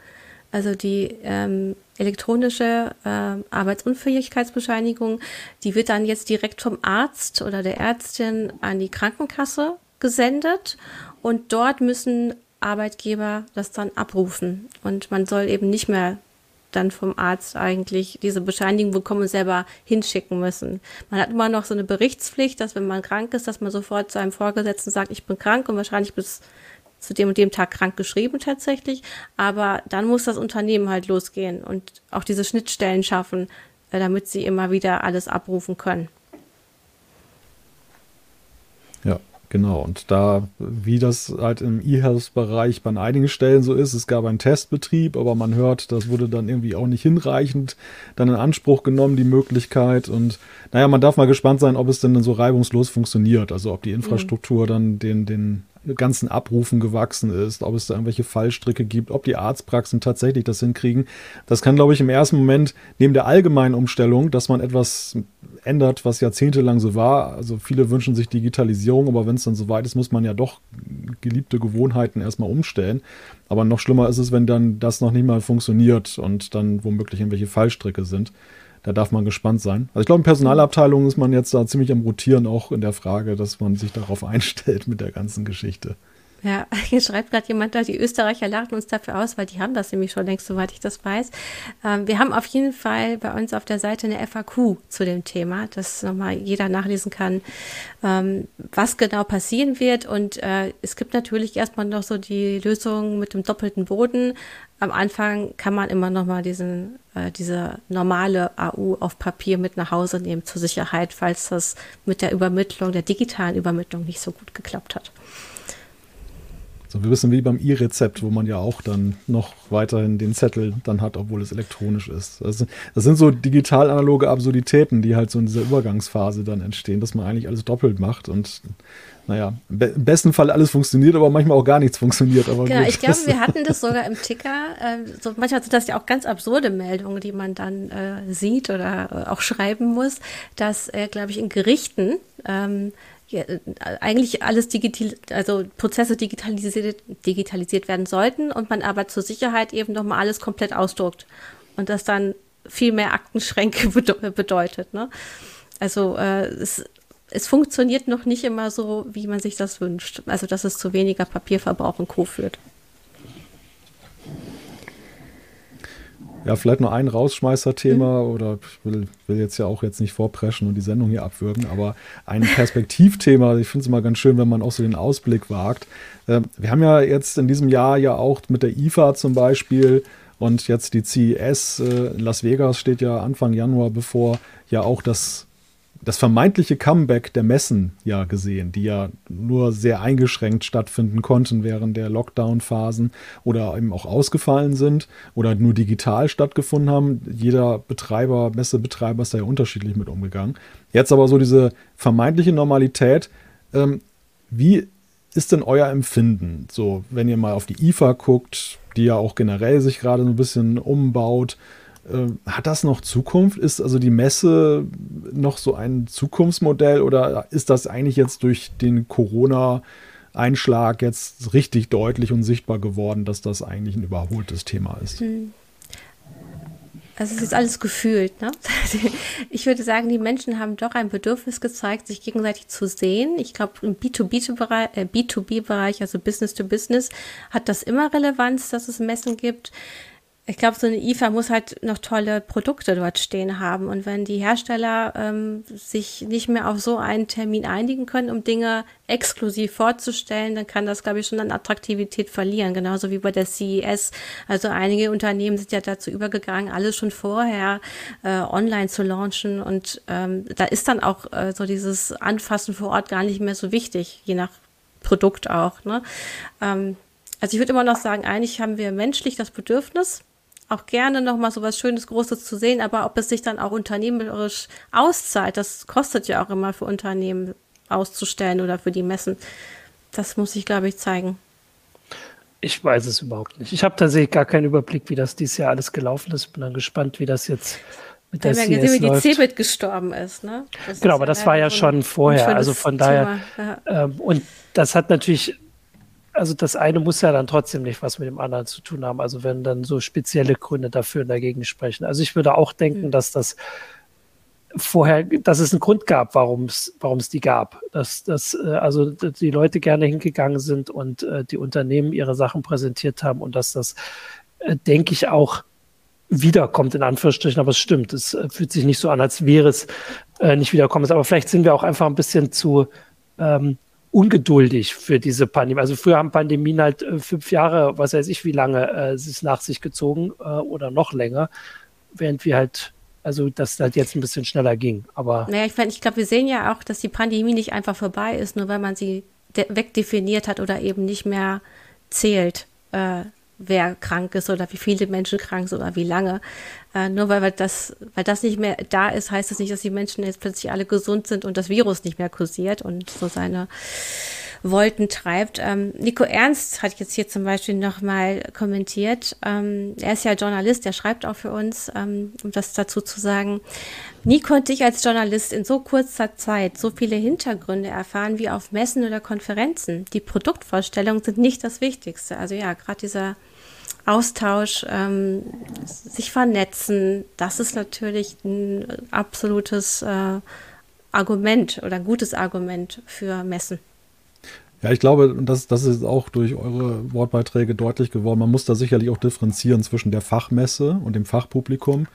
also die ähm, elektronische äh, Arbeitsunfähigkeitsbescheinigung. Die wird dann jetzt direkt vom Arzt oder der Ärztin an die Krankenkasse gesendet und dort müssen Arbeitgeber das dann abrufen. Und man soll eben nicht mehr dann vom Arzt eigentlich diese Bescheinigung bekommen und selber hinschicken müssen. Man hat immer noch so eine Berichtspflicht, dass wenn man krank ist, dass man sofort zu einem Vorgesetzten sagt, ich bin krank und wahrscheinlich bis zu dem und dem Tag krank geschrieben tatsächlich. Aber dann muss das Unternehmen halt losgehen und auch diese Schnittstellen schaffen, äh, damit sie immer wieder alles abrufen können. Genau, und da, wie das halt im E-Health-Bereich bei einigen Stellen so ist, es gab einen Testbetrieb, aber man hört, das wurde dann irgendwie auch nicht hinreichend dann in Anspruch genommen, die Möglichkeit. Und naja, man darf mal gespannt sein, ob es denn dann so reibungslos funktioniert. Also ob die Infrastruktur mhm. dann den, den ganzen Abrufen gewachsen ist, ob es da irgendwelche Fallstricke gibt, ob die Arztpraxen tatsächlich das hinkriegen. Das kann, glaube ich, im ersten Moment neben der allgemeinen Umstellung, dass man etwas ändert, was jahrzehntelang so war. Also viele wünschen sich Digitalisierung, aber wenn es dann soweit ist, muss man ja doch geliebte Gewohnheiten erstmal umstellen. Aber noch schlimmer ist es, wenn dann das noch nicht mal funktioniert und dann womöglich irgendwelche Fallstricke sind. Da darf man gespannt sein. Also ich glaube, in Personalabteilungen ist man jetzt da ziemlich am Rotieren, auch in der Frage, dass man sich darauf einstellt mit der ganzen Geschichte. Ja, hier schreibt gerade jemand da, die Österreicher lachen uns dafür aus, weil die haben das nämlich schon längst, soweit ich das weiß. Ähm, wir haben auf jeden Fall bei uns auf der Seite eine FAQ zu dem Thema, dass nochmal jeder nachlesen kann, ähm, was genau passieren wird. Und äh, es gibt natürlich erstmal noch so die Lösung mit dem doppelten Boden. Am Anfang kann man immer nochmal diesen, äh, diese normale AU auf Papier mit nach Hause nehmen zur Sicherheit, falls das mit der Übermittlung, der digitalen Übermittlung nicht so gut geklappt hat. So wir wissen wie beim E-Rezept, wo man ja auch dann noch weiterhin den Zettel dann hat, obwohl es elektronisch ist. Das, das sind so digital-analoge Absurditäten, die halt so in dieser Übergangsphase dann entstehen, dass man eigentlich alles doppelt macht und naja, im besten Fall alles funktioniert, aber manchmal auch gar nichts funktioniert. Aber genau, gut. ich glaube, wir hatten das sogar im Ticker. Äh, so, manchmal sind das ja auch ganz absurde Meldungen, die man dann äh, sieht oder äh, auch schreiben muss, dass, äh, glaube ich, in Gerichten ähm, ja, eigentlich alles digital, also Prozesse digitalisiert, digitalisiert werden sollten und man aber zur Sicherheit eben nochmal alles komplett ausdruckt und das dann viel mehr Aktenschränke bedeutet. Ne? Also äh, es, es funktioniert noch nicht immer so, wie man sich das wünscht. Also dass es zu weniger Papierverbrauch und Co. führt. Ja, vielleicht noch ein Rausschmeißer-Thema mhm. oder ich will, will, jetzt ja auch jetzt nicht vorpreschen und die Sendung hier abwürgen, aber ein Perspektivthema, ich finde es immer ganz schön, wenn man auch so den Ausblick wagt. Äh, wir haben ja jetzt in diesem Jahr ja auch mit der IFA zum Beispiel und jetzt die CES äh, in Las Vegas steht ja Anfang Januar bevor, ja auch das das vermeintliche Comeback der Messen ja gesehen, die ja nur sehr eingeschränkt stattfinden konnten während der Lockdown-Phasen oder eben auch ausgefallen sind oder nur digital stattgefunden haben. Jeder Betreiber, Messebetreiber ist da ja unterschiedlich mit umgegangen. Jetzt aber so diese vermeintliche Normalität. Ähm, wie ist denn euer Empfinden? So, wenn ihr mal auf die IFA guckt, die ja auch generell sich gerade so ein bisschen umbaut, hat das noch Zukunft? Ist also die Messe noch so ein Zukunftsmodell oder ist das eigentlich jetzt durch den Corona-Einschlag jetzt richtig deutlich und sichtbar geworden, dass das eigentlich ein überholtes Thema ist? Hm. Also es ist alles gefühlt. Ne? Ich würde sagen, die Menschen haben doch ein Bedürfnis gezeigt, sich gegenseitig zu sehen. Ich glaube, im B2B-Bereich, äh, B2B-Bereich, also Business to Business, hat das immer Relevanz, dass es Messen gibt ich glaube, so eine IFA muss halt noch tolle Produkte dort stehen haben. Und wenn die Hersteller ähm, sich nicht mehr auf so einen Termin einigen können, um Dinge exklusiv vorzustellen, dann kann das, glaube ich, schon an Attraktivität verlieren. Genauso wie bei der CES. Also einige Unternehmen sind ja dazu übergegangen, alles schon vorher äh, online zu launchen. Und ähm, da ist dann auch äh, so dieses Anfassen vor Ort gar nicht mehr so wichtig, je nach Produkt auch. Ne? Ähm, also ich würde immer noch sagen, eigentlich haben wir menschlich das Bedürfnis, auch gerne nochmal so was Schönes, Großes zu sehen, aber ob es sich dann auch unternehmerisch auszahlt, das kostet ja auch immer für Unternehmen auszustellen oder für die Messen. Das muss ich, glaube ich, zeigen. Ich weiß es überhaupt nicht. Ich habe tatsächlich gar keinen Überblick, wie das dieses Jahr alles gelaufen ist. Bin dann gespannt, wie das jetzt mit der Wir haben ja gesehen, wie die Cebit gestorben ist. Ne? genau, aber das war ja schon vorher. Also von daher. Ja. Ähm, und das hat natürlich also das eine muss ja dann trotzdem nicht was mit dem anderen zu tun haben. Also wenn dann so spezielle Gründe dafür und dagegen sprechen. Also ich würde auch denken, mhm. dass das vorher, dass es einen Grund gab, warum es, warum es die gab. Dass, dass äh, also die Leute gerne hingegangen sind und äh, die Unternehmen ihre Sachen präsentiert haben und dass das, äh, denke ich, auch wiederkommt, in Anführungsstrichen, aber es stimmt. Es äh, fühlt sich nicht so an, als wäre es nicht wiederkommen. Aber vielleicht sind wir auch einfach ein bisschen zu ähm, ungeduldig für diese Pandemie. Also früher haben Pandemien halt äh, fünf Jahre, was weiß ich, wie lange äh, es nach sich gezogen äh, oder noch länger, während wir halt also, dass das halt jetzt ein bisschen schneller ging. Aber naja, ich, ich glaube, wir sehen ja auch, dass die Pandemie nicht einfach vorbei ist, nur weil man sie wegdefiniert hat oder eben nicht mehr zählt. Äh, wer krank ist oder wie viele Menschen krank sind oder wie lange. Äh, nur weil, das, weil das nicht mehr da ist, heißt das nicht, dass die Menschen jetzt plötzlich alle gesund sind und das Virus nicht mehr kursiert und so seine Wolten treibt. Ähm, Nico Ernst hat jetzt hier zum Beispiel nochmal kommentiert. Ähm, er ist ja Journalist, der schreibt auch für uns, ähm, um das dazu zu sagen. Nie konnte ich als Journalist in so kurzer Zeit so viele Hintergründe erfahren wie auf Messen oder Konferenzen. Die Produktvorstellungen sind nicht das Wichtigste. Also ja, gerade dieser Austausch, ähm, sich vernetzen, das ist natürlich ein absolutes äh, Argument oder gutes Argument für Messen. Ja, ich glaube, das, das ist auch durch eure Wortbeiträge deutlich geworden. Man muss da sicherlich auch differenzieren zwischen der Fachmesse und dem Fachpublikum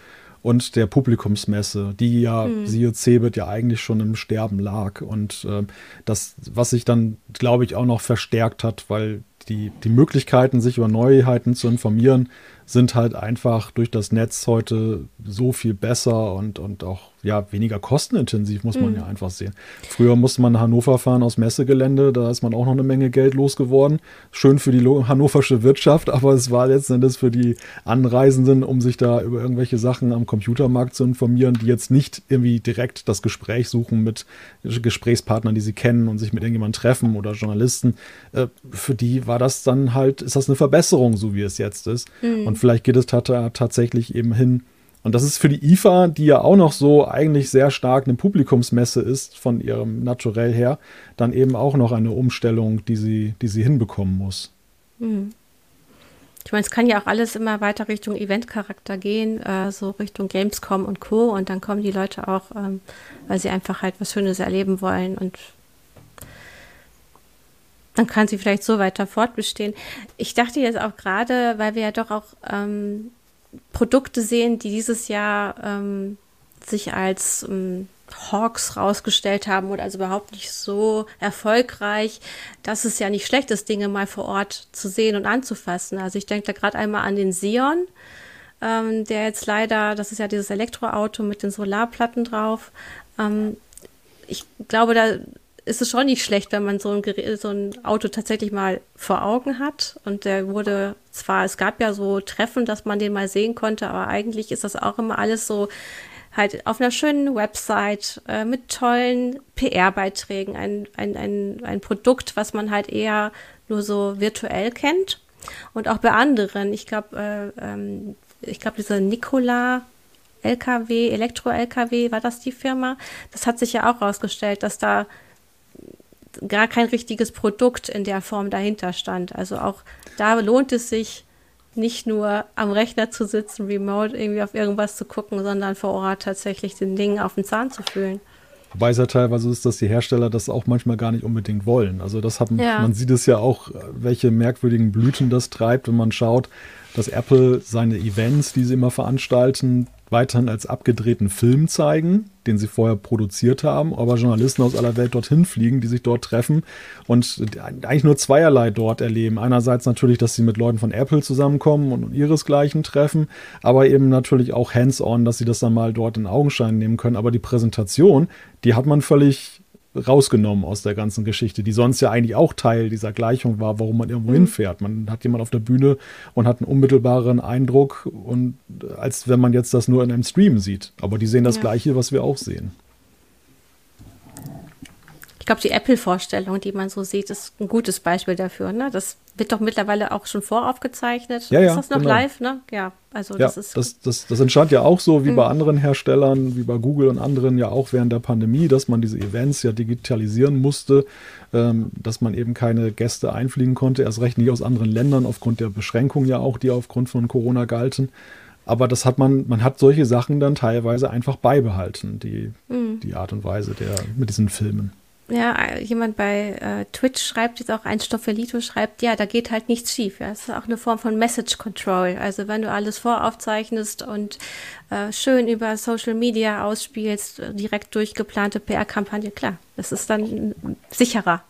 und der Publikumsmesse, die ja, mhm. siehe Cebit, ja eigentlich schon im Sterben lag. Und äh, das, was sich dann, glaube ich, auch noch verstärkt hat, weil die, die Möglichkeiten, sich über Neuheiten zu informieren, sind halt einfach durch das Netz heute so viel besser und, und auch ja, weniger kostenintensiv, muss man mhm. ja einfach sehen. Früher musste man nach Hannover fahren aus Messegelände, da ist man auch noch eine Menge Geld losgeworden. Schön für die hannoversche Wirtschaft, aber es war letzten Endes für die Anreisenden, um sich da über irgendwelche Sachen am Computermarkt zu informieren, die jetzt nicht irgendwie direkt das Gespräch suchen mit Gesprächspartnern, die sie kennen und sich mit irgendjemandem treffen oder Journalisten. Äh, für die war das dann halt, ist das eine Verbesserung, so wie es jetzt ist. Mhm. Und vielleicht geht es tatsächlich eben hin, und das ist für die IFA, die ja auch noch so eigentlich sehr stark eine Publikumsmesse ist, von ihrem Naturell her, dann eben auch noch eine Umstellung, die sie, die sie hinbekommen muss. Mhm. Ich meine, es kann ja auch alles immer weiter Richtung Eventcharakter gehen, äh, so Richtung Gamescom und Co. Und dann kommen die Leute auch, ähm, weil sie einfach halt was Schönes erleben wollen und dann kann sie vielleicht so weiter fortbestehen. Ich dachte jetzt auch gerade, weil wir ja doch auch ähm, Produkte sehen, die dieses Jahr ähm, sich als ähm, Hawks rausgestellt haben und also überhaupt nicht so erfolgreich, dass es ja nicht schlecht ist, Dinge mal vor Ort zu sehen und anzufassen. Also ich denke da gerade einmal an den Sion, ähm, der jetzt leider, das ist ja dieses Elektroauto mit den Solarplatten drauf. Ähm, ich glaube, da ist es schon nicht schlecht, wenn man so ein, Gerät, so ein Auto tatsächlich mal vor Augen hat. Und der wurde zwar, es gab ja so Treffen, dass man den mal sehen konnte, aber eigentlich ist das auch immer alles so halt auf einer schönen Website äh, mit tollen PR-Beiträgen. Ein, ein, ein, ein Produkt, was man halt eher nur so virtuell kennt. Und auch bei anderen. Ich glaube, äh, ähm, ich glaube, dieser Nikola LKW, Elektro-LKW, war das die Firma? Das hat sich ja auch herausgestellt, dass da gar kein richtiges Produkt in der Form dahinter stand. Also auch da lohnt es sich nicht nur am Rechner zu sitzen, remote irgendwie auf irgendwas zu gucken, sondern vor Ort tatsächlich den Dingen auf den Zahn zu fühlen. Wobei es ja teilweise ist, dass die Hersteller das auch manchmal gar nicht unbedingt wollen. Also das haben, ja. man sieht es ja auch, welche merkwürdigen Blüten das treibt, wenn man schaut, dass Apple seine Events, die sie immer veranstalten, weiterhin als abgedrehten Film zeigen, den sie vorher produziert haben, aber Journalisten aus aller Welt dorthin fliegen, die sich dort treffen und eigentlich nur zweierlei dort erleben. Einerseits natürlich, dass sie mit Leuten von Apple zusammenkommen und ihresgleichen treffen, aber eben natürlich auch hands-on, dass sie das dann mal dort in Augenschein nehmen können. Aber die Präsentation, die hat man völlig rausgenommen aus der ganzen Geschichte, die sonst ja eigentlich auch Teil dieser Gleichung war, warum man irgendwo mhm. hinfährt. Man hat jemand auf der Bühne und hat einen unmittelbaren Eindruck und als wenn man jetzt das nur in einem Stream sieht. Aber die sehen das ja. Gleiche, was wir auch sehen. Ich glaube, die Apple-Vorstellung, die man so sieht, ist ein gutes Beispiel dafür. Ne? Das wird doch mittlerweile auch schon voraufgezeichnet. Ja, ja, ist das noch genau. live? Ne? Ja, also ja, das ist. Das, das, das entstand ja auch so wie mhm. bei anderen Herstellern, wie bei Google und anderen ja auch während der Pandemie, dass man diese Events ja digitalisieren musste, ähm, dass man eben keine Gäste einfliegen konnte, erst recht nicht aus anderen Ländern, aufgrund der Beschränkungen ja auch, die aufgrund von Corona galten. Aber das hat man, man hat solche Sachen dann teilweise einfach beibehalten, die, mhm. die Art und Weise der, mit diesen Filmen. Ja, jemand bei äh, Twitch schreibt jetzt auch, ein Stoffelito schreibt, ja, da geht halt nichts schief. Ja. Das ist auch eine Form von Message Control. Also wenn du alles voraufzeichnest und äh, schön über Social Media ausspielst, direkt durchgeplante PR-Kampagne, klar, das ist dann sicherer.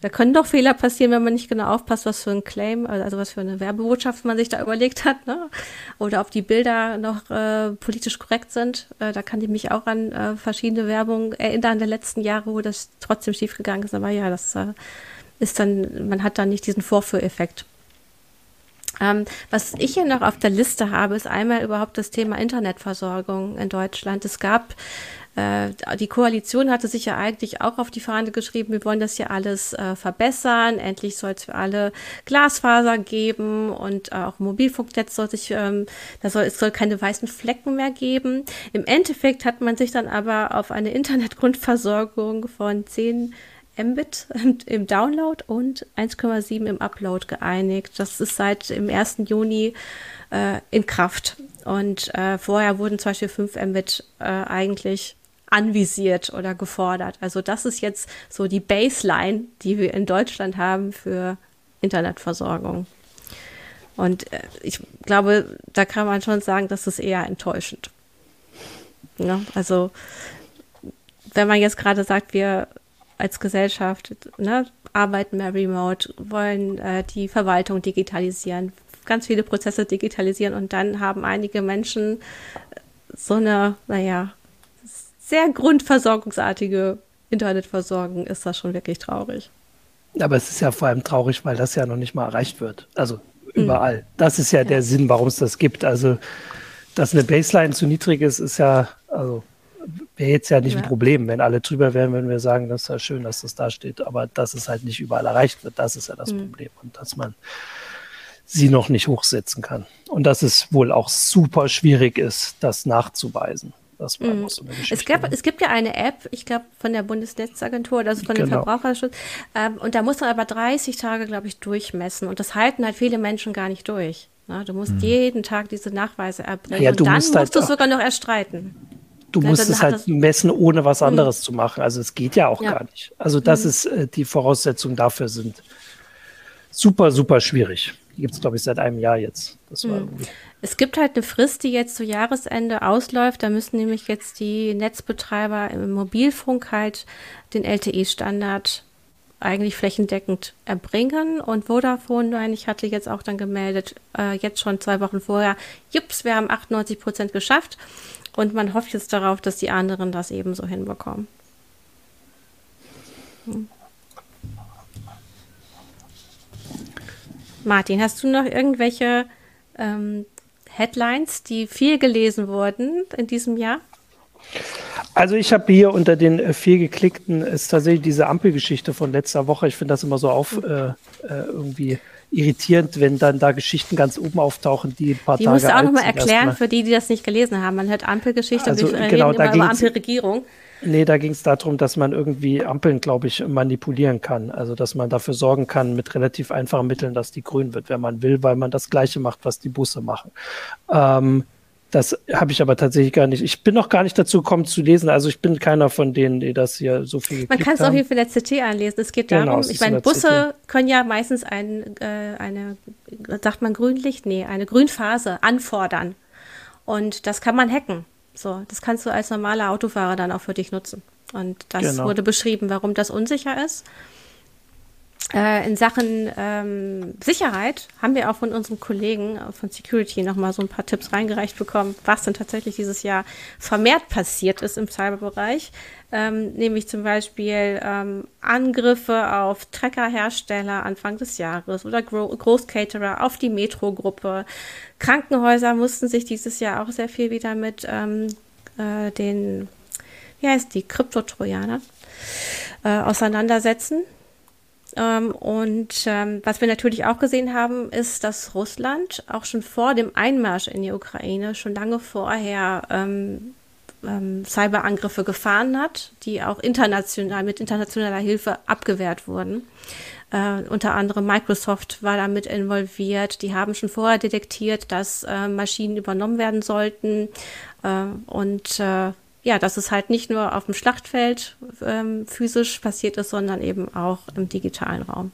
Da können doch Fehler passieren, wenn man nicht genau aufpasst, was für ein Claim, also was für eine Werbebotschaft man sich da überlegt hat, ne? Oder ob die Bilder noch äh, politisch korrekt sind. Äh, da kann ich mich auch an äh, verschiedene Werbung erinnern der letzten Jahre, wo das trotzdem schiefgegangen ist. Aber ja, das äh, ist dann, man hat dann nicht diesen Vorführeffekt. Ähm, was ich hier noch auf der Liste habe, ist einmal überhaupt das Thema Internetversorgung in Deutschland. Es gab die Koalition hatte sich ja eigentlich auch auf die Fahne geschrieben, wir wollen das hier alles äh, verbessern. Endlich soll es für alle Glasfaser geben und äh, auch Mobilfunknetz soll sich, ähm, da soll, es soll keine weißen Flecken mehr geben. Im Endeffekt hat man sich dann aber auf eine Internetgrundversorgung von 10 Mbit im Download und 1,7 im Upload geeinigt. Das ist seit dem 1. Juni äh, in Kraft. Und äh, vorher wurden zum Beispiel 5 Mbit äh, eigentlich anvisiert oder gefordert. Also das ist jetzt so die Baseline, die wir in Deutschland haben für Internetversorgung. Und äh, ich glaube, da kann man schon sagen, das ist eher enttäuschend. Ja, also wenn man jetzt gerade sagt, wir als Gesellschaft ne, arbeiten mehr remote, wollen äh, die Verwaltung digitalisieren, ganz viele Prozesse digitalisieren und dann haben einige Menschen so eine, naja, sehr grundversorgungsartige Internetversorgung, ist das schon wirklich traurig. Aber es ist ja vor allem traurig, weil das ja noch nicht mal erreicht wird. Also überall. Mhm. Das ist ja, ja, der Sinn, warum es das gibt. Also, dass eine Baseline zu niedrig ist, ist ja, also wäre jetzt ja nicht ja. ein Problem. Wenn alle drüber wären, würden wir sagen, das ist ja schön, dass das da steht. Aber dass es halt nicht überall erreicht wird, das ist ja das mhm. Problem. Und dass man sie noch nicht hochsetzen kann. Und dass es wohl auch super schwierig ist, das nachzuweisen. Das war mhm. so eine Geschichte. Es, gab, es gibt ja eine App, ich glaube, von der Bundesnetzagentur, also von dem genau. Verbraucherschutz. Ähm, und da muss man aber 30 Tage, glaube ich, durchmessen. Und das halten halt viele Menschen gar nicht durch. Ne? du musst mhm. jeden Tag diese Nachweise erbringen. Ja, und dann musst, halt du sogar noch erstreiten. Du ja, musst es halt messen, ohne was mhm. anderes mhm. zu machen. Also es geht ja auch ja. gar nicht. Also das mhm. ist äh, die Voraussetzungen dafür sind super, super schwierig. Die gibt es, glaube ich, seit einem Jahr jetzt. Mhm. Es gibt halt eine Frist, die jetzt zu Jahresende ausläuft. Da müssen nämlich jetzt die Netzbetreiber im Mobilfunk halt den LTE-Standard eigentlich flächendeckend erbringen. Und Vodafone, meine ich, hatte jetzt auch dann gemeldet, äh, jetzt schon zwei Wochen vorher, jups, wir haben 98 Prozent geschafft. Und man hofft jetzt darauf, dass die anderen das ebenso hinbekommen. Hm. Martin, hast du noch irgendwelche ähm, Headlines, die viel gelesen wurden in diesem Jahr? Also ich habe hier unter den äh, viel geklickten ist tatsächlich diese Ampelgeschichte von letzter Woche. Ich finde das immer so auf äh, äh, irgendwie irritierend, wenn dann da Geschichten ganz oben auftauchen, die ein paar die Tage musst du auch nochmal erklären für die, die das nicht gelesen haben. Man hört Ampelgeschichte, also, wir genau, reden immer über Ampelregierung. Nee, da ging es darum, dass man irgendwie Ampeln, glaube ich, manipulieren kann. Also, dass man dafür sorgen kann, mit relativ einfachen Mitteln, dass die grün wird, wenn man will, weil man das Gleiche macht, was die Busse machen. Ähm, das habe ich aber tatsächlich gar nicht. Ich bin noch gar nicht dazu gekommen zu lesen. Also ich bin keiner von denen, die das hier so viel. Man kann es auch hier für der CT anlesen. Es geht genau, darum, ich meine, Busse CT. können ja meistens ein, äh, eine, sagt man Grünlicht? Nee, eine Grünphase anfordern. Und das kann man hacken. So, das kannst du als normaler Autofahrer dann auch für dich nutzen. Und das genau. wurde beschrieben, warum das unsicher ist. Äh, in Sachen ähm, Sicherheit haben wir auch von unserem Kollegen von Security nochmal so ein paar Tipps reingereicht bekommen, was denn tatsächlich dieses Jahr vermehrt passiert ist im Cyberbereich. Ähm, nämlich zum Beispiel ähm, Angriffe auf Treckerhersteller Anfang des Jahres oder Gro Großcaterer auf die Metro-Gruppe. Krankenhäuser mussten sich dieses Jahr auch sehr viel wieder mit ähm, äh, den, wie heißt die, Kryptotrojaner äh, auseinandersetzen. Ähm, und ähm, was wir natürlich auch gesehen haben, ist, dass Russland auch schon vor dem Einmarsch in die Ukraine schon lange vorher ähm, ähm, Cyberangriffe gefahren hat, die auch international mit internationaler Hilfe abgewehrt wurden. Äh, unter anderem Microsoft war damit involviert. Die haben schon vorher detektiert, dass äh, Maschinen übernommen werden sollten. Äh, und äh, ja, dass es halt nicht nur auf dem Schlachtfeld ähm, physisch passiert ist, sondern eben auch im digitalen Raum.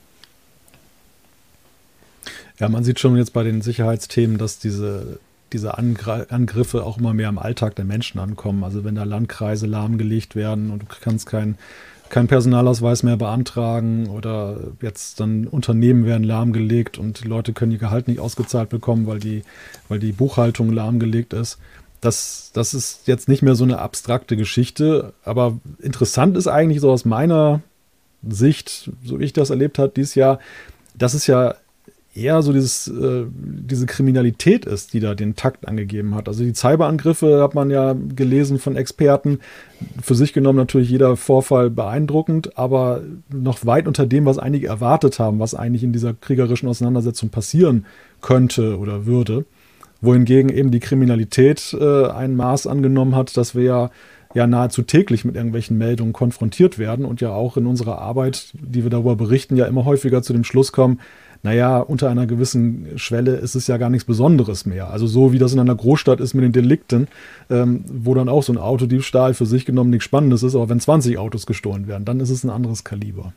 Ja, man sieht schon jetzt bei den Sicherheitsthemen, dass diese, diese Angriffe auch immer mehr im Alltag der Menschen ankommen. Also wenn da Landkreise lahmgelegt werden und du kannst keinen kein Personalausweis mehr beantragen oder jetzt dann Unternehmen werden lahmgelegt und Leute können ihr Gehalt nicht ausgezahlt bekommen, weil die, weil die Buchhaltung lahmgelegt ist das, das ist jetzt nicht mehr so eine abstrakte Geschichte, aber interessant ist eigentlich so aus meiner Sicht, so wie ich das erlebt habe dieses Jahr, dass es ja eher so dieses, äh, diese Kriminalität ist, die da den Takt angegeben hat. Also die Cyberangriffe hat man ja gelesen von Experten. Für sich genommen natürlich jeder Vorfall beeindruckend, aber noch weit unter dem, was einige erwartet haben, was eigentlich in dieser kriegerischen Auseinandersetzung passieren könnte oder würde wohingegen eben die Kriminalität äh, ein Maß angenommen hat, dass wir ja, ja nahezu täglich mit irgendwelchen Meldungen konfrontiert werden und ja auch in unserer Arbeit, die wir darüber berichten, ja immer häufiger zu dem Schluss kommen, naja, unter einer gewissen Schwelle ist es ja gar nichts Besonderes mehr. Also so wie das in einer Großstadt ist mit den Delikten, ähm, wo dann auch so ein Autodiebstahl für sich genommen nichts Spannendes ist, aber wenn 20 Autos gestohlen werden, dann ist es ein anderes Kaliber.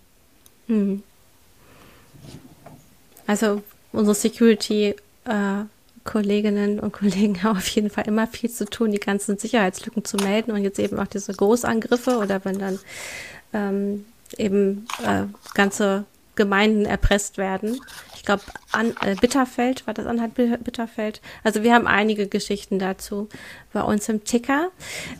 Mhm. Also unsere Security äh, Kolleginnen und Kollegen haben auf jeden Fall immer viel zu tun, die ganzen Sicherheitslücken zu melden und jetzt eben auch diese Großangriffe oder wenn dann ähm, eben äh, ganze Gemeinden erpresst werden glaube, äh, Bitterfeld, war das Anhalt Bitterfeld? Also wir haben einige Geschichten dazu bei uns im Ticker.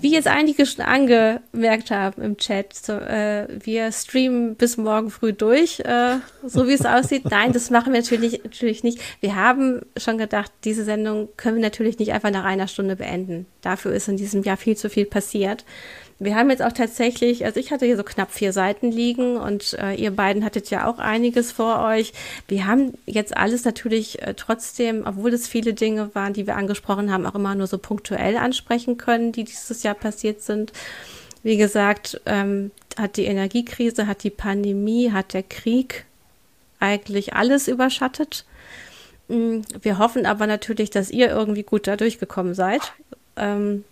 Wie jetzt einige schon angemerkt haben im Chat, so, äh, wir streamen bis morgen früh durch, äh, so wie es aussieht. Nein, das machen wir natürlich, natürlich nicht. Wir haben schon gedacht, diese Sendung können wir natürlich nicht einfach nach einer Stunde beenden. Dafür ist in diesem Jahr viel zu viel passiert. Wir haben jetzt auch tatsächlich, also ich hatte hier so knapp vier Seiten liegen und äh, ihr beiden hattet ja auch einiges vor euch. Wir haben jetzt alles natürlich äh, trotzdem, obwohl es viele Dinge waren, die wir angesprochen haben, auch immer nur so punktuell ansprechen können, die dieses Jahr passiert sind. Wie gesagt, ähm, hat die Energiekrise, hat die Pandemie, hat der Krieg eigentlich alles überschattet. Mm, wir hoffen aber natürlich, dass ihr irgendwie gut da durchgekommen seid. Ähm,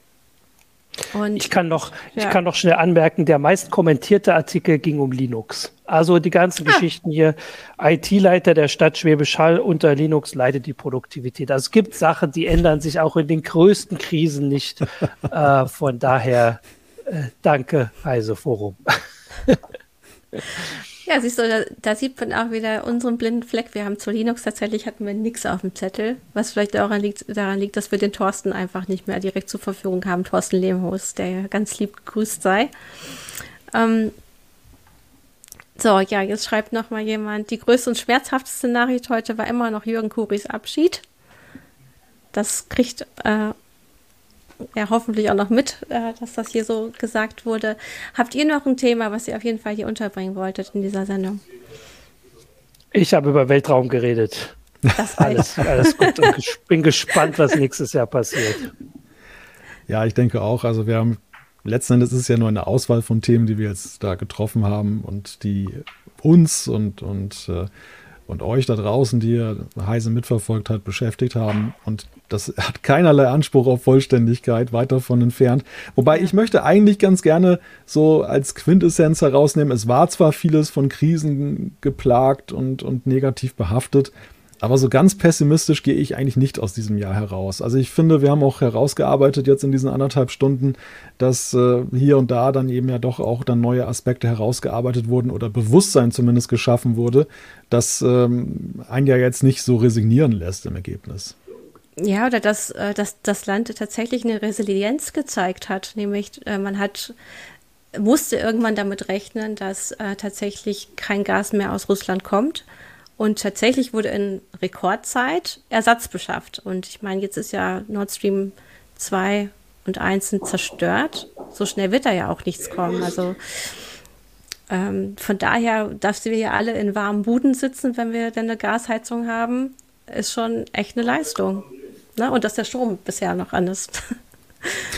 und, ich kann noch, ja. ich kann noch schnell anmerken, der meist kommentierte Artikel ging um Linux. Also die ganzen ah. Geschichten hier, IT-Leiter der Stadt Schwäbisch Hall unter Linux leidet die Produktivität. Also es gibt Sachen, die ändern sich auch in den größten Krisen nicht. äh, von daher äh, danke, Heise Forum. Ja, siehst du, da, da, sieht man auch wieder unseren blinden Fleck. Wir haben zu Linux tatsächlich hatten wir nichts auf dem Zettel, was vielleicht daran liegt, daran liegt, dass wir den Thorsten einfach nicht mehr direkt zur Verfügung haben. Thorsten Lehmhus, der ja ganz lieb gegrüßt sei. Ähm, so, ja, jetzt schreibt noch mal jemand, die größte und schmerzhafteste Nachricht heute war immer noch Jürgen Kuris Abschied. Das kriegt äh, ja hoffentlich auch noch mit, äh, dass das hier so gesagt wurde. Habt ihr noch ein Thema, was ihr auf jeden Fall hier unterbringen wolltet in dieser Sendung? Ich habe über Weltraum geredet. Das alles, alles gut und bin gespannt, was nächstes Jahr passiert. Ja, ich denke auch. Also wir haben letzten Endes ist es ja nur eine Auswahl von Themen, die wir jetzt da getroffen haben und die uns und, und äh, und euch da draußen, die ihr Heise mitverfolgt hat, beschäftigt haben. Und das hat keinerlei Anspruch auf Vollständigkeit, weit davon entfernt. Wobei ich möchte eigentlich ganz gerne so als Quintessenz herausnehmen, es war zwar vieles von Krisen geplagt und, und negativ behaftet, aber so ganz pessimistisch gehe ich eigentlich nicht aus diesem Jahr heraus. Also ich finde, wir haben auch herausgearbeitet jetzt in diesen anderthalb Stunden, dass äh, hier und da dann eben ja doch auch dann neue Aspekte herausgearbeitet wurden oder Bewusstsein zumindest geschaffen wurde, das ähm, einen ja jetzt nicht so resignieren lässt im Ergebnis. Ja, oder dass, äh, dass das Land tatsächlich eine Resilienz gezeigt hat, nämlich äh, man hat musste irgendwann damit rechnen, dass äh, tatsächlich kein Gas mehr aus Russland kommt und tatsächlich wurde in Rekordzeit Ersatz beschafft. Und ich meine, jetzt ist ja Nord Stream 2 und 1 sind zerstört. So schnell wird da ja auch nichts kommen. Also ähm, von daher, dass wir ja alle in warmen Buden sitzen, wenn wir dann eine Gasheizung haben, ist schon echt eine Leistung. Ne? Und dass der Strom bisher noch an ist.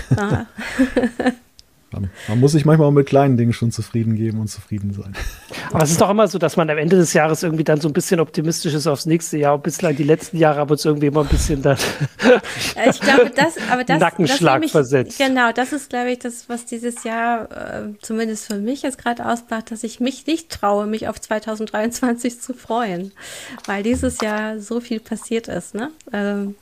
Man, muss sich manchmal auch mit kleinen Dingen schon zufrieden geben und zufrieden sein. Aber es ist doch immer so, dass man am Ende des Jahres irgendwie dann so ein bisschen optimistisch ist aufs nächste Jahr. Und bislang die letzten Jahre aber irgendwie immer ein bisschen dann ich glaube, das, aber das, Nackenschlag das versetzt. Genau, das ist, glaube ich, das, was dieses Jahr äh, zumindest für mich jetzt gerade ausmacht, dass ich mich nicht traue, mich auf 2023 zu freuen. Weil dieses Jahr so viel passiert ist. Ne? Ähm,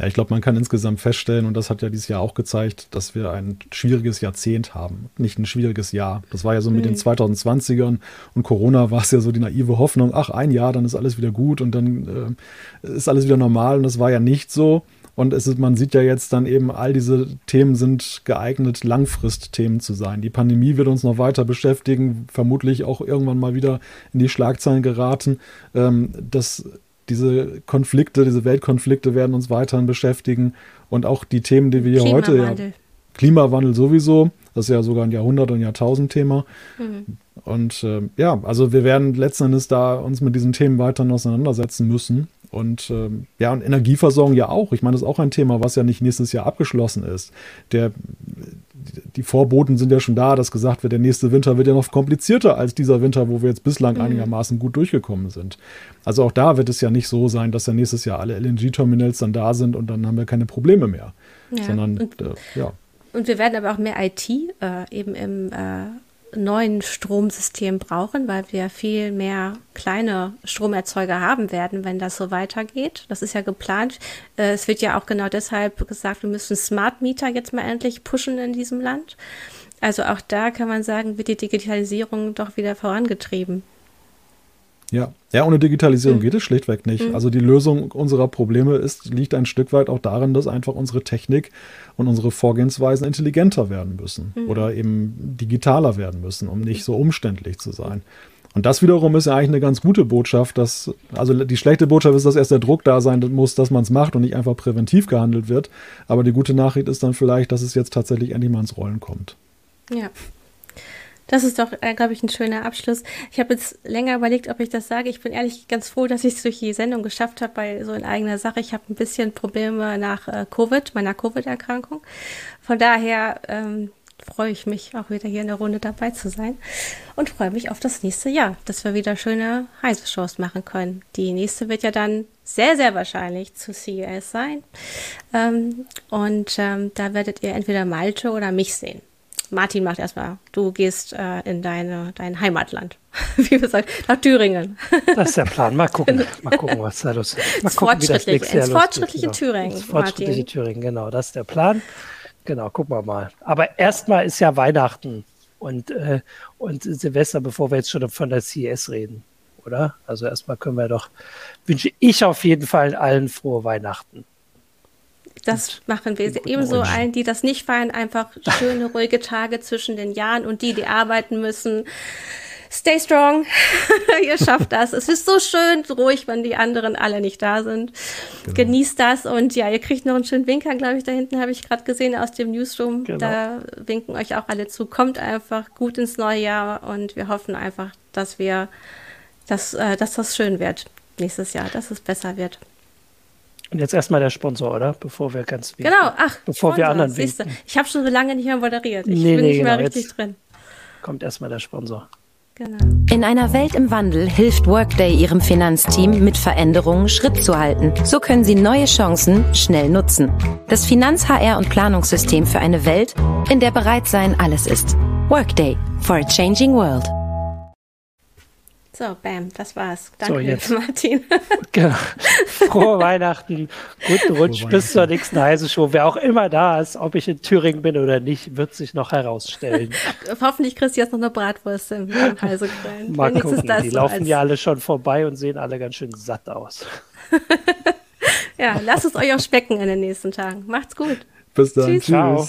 ja, ich glaube, man kann insgesamt feststellen, und das hat ja dieses Jahr auch gezeigt, dass wir ein schwieriges Jahrzehnt haben, nicht ein schwieriges Jahr. Das war ja so mit mhm. den 2020ern und Corona war es ja so die naive Hoffnung, ach, ein Jahr, dann ist alles wieder gut und dann äh, ist alles wieder normal und das war ja nicht so. Und es ist, man sieht ja jetzt dann eben, all diese Themen sind geeignet, Langfristthemen zu sein. Die Pandemie wird uns noch weiter beschäftigen, vermutlich auch irgendwann mal wieder in die Schlagzeilen geraten. Ähm, das diese Konflikte, diese Weltkonflikte werden uns weiterhin beschäftigen und auch die Themen, die wir hier heute ja, Klimawandel sowieso, das ist ja sogar ein Jahrhundert- und Jahrtausend-Thema. Mhm. Und äh, ja, also wir werden letzten Endes da uns mit diesen Themen weiterhin auseinandersetzen müssen. Und ähm, ja, und Energieversorgung ja auch. Ich meine, das ist auch ein Thema, was ja nicht nächstes Jahr abgeschlossen ist. Der, die Vorboten sind ja schon da, dass gesagt wird, der nächste Winter wird ja noch komplizierter als dieser Winter, wo wir jetzt bislang mhm. einigermaßen gut durchgekommen sind. Also auch da wird es ja nicht so sein, dass ja nächstes Jahr alle LNG-Terminals dann da sind und dann haben wir keine Probleme mehr. Ja. Sondern, und, äh, ja. Und wir werden aber auch mehr IT äh, eben im äh, neuen Stromsystem brauchen, weil wir viel mehr kleine Stromerzeuger haben werden, wenn das so weitergeht. Das ist ja geplant. Äh, es wird ja auch genau deshalb gesagt, wir müssen Smart Meter jetzt mal endlich pushen in diesem Land. Also auch da kann man sagen, wird die Digitalisierung doch wieder vorangetrieben. Ja, ja, ohne Digitalisierung mhm. geht es schlichtweg nicht. Mhm. Also die Lösung unserer Probleme ist, liegt ein Stück weit auch darin, dass einfach unsere Technik und unsere Vorgehensweisen intelligenter werden müssen mhm. oder eben digitaler werden müssen, um nicht so umständlich zu sein. Und das wiederum ist ja eigentlich eine ganz gute Botschaft, dass, also die schlechte Botschaft ist, dass erst der Druck da sein muss, dass man es macht und nicht einfach präventiv gehandelt wird. Aber die gute Nachricht ist dann vielleicht, dass es jetzt tatsächlich endlich mal ins Rollen kommt. Ja. Das ist doch, äh, glaube ich, ein schöner Abschluss. Ich habe jetzt länger überlegt, ob ich das sage. Ich bin ehrlich ganz froh, dass ich es durch die Sendung geschafft habe, bei so in eigener Sache. Ich habe ein bisschen Probleme nach äh, Covid, meiner Covid-Erkrankung. Von daher ähm, freue ich mich auch wieder hier in der Runde dabei zu sein und freue mich auf das nächste Jahr, dass wir wieder schöne Reiseshows machen können. Die nächste wird ja dann sehr, sehr wahrscheinlich zu CES sein. Ähm, und ähm, da werdet ihr entweder Malte oder mich sehen. Martin macht erstmal, du gehst äh, in deine, dein Heimatland, wie wir sagen, nach Thüringen. Das ist der Plan. Mal gucken, mal gucken, was da los ist. Mal gucken, fortschrittlich, ins fortschrittliche genau. Thüringen. Ins fortschrittliche Martin. Thüringen, genau, das ist der Plan. Genau, gucken wir mal. Aber erstmal ist ja Weihnachten und, äh, und Silvester, bevor wir jetzt schon von der CES reden, oder? Also erstmal können wir doch, wünsche ich auf jeden Fall allen frohe Weihnachten. Das machen wir ebenso allen, die das nicht feiern, einfach schöne, ruhige Tage zwischen den Jahren und die, die arbeiten müssen. Stay strong. ihr schafft das. Es ist so schön ruhig, wenn die anderen alle nicht da sind. Genau. Genießt das und ja, ihr kriegt noch einen schönen Winker, glaube ich, da hinten habe ich gerade gesehen aus dem Newsroom. Genau. Da winken euch auch alle zu. Kommt einfach gut ins neue Jahr und wir hoffen einfach, dass wir, dass, äh, dass das schön wird nächstes Jahr, dass es besser wird. Und jetzt erstmal der Sponsor, oder? Bevor wir ganz Genau, ach, bevor Sponsor, wir anderen siehste. Ich habe schon so lange nicht mehr moderiert. Ich nee, bin nee, nicht genau. mehr richtig jetzt drin. Kommt erstmal der Sponsor. Genau. In einer Welt im Wandel hilft Workday Ihrem Finanzteam mit Veränderungen Schritt zu halten. So können Sie neue Chancen schnell nutzen. Das Finanz-HR- und Planungssystem für eine Welt, in der Bereitsein alles ist. Workday for a changing world. So, bam, das war's. Danke, so, jetzt. Martin. genau. Frohe Weihnachten, guten Rutsch bis zur nächsten Heise Show. Wer auch immer da ist, ob ich in Thüringen bin oder nicht, wird sich noch herausstellen. Hoffentlich kriegst du jetzt noch eine Bratwurst im Heise Mal gucken, die so laufen ja alle schon vorbei und sehen alle ganz schön satt aus. ja, lasst es euch auch specken in den nächsten Tagen. Macht's gut. Bis dann. Tschüss. Ciao.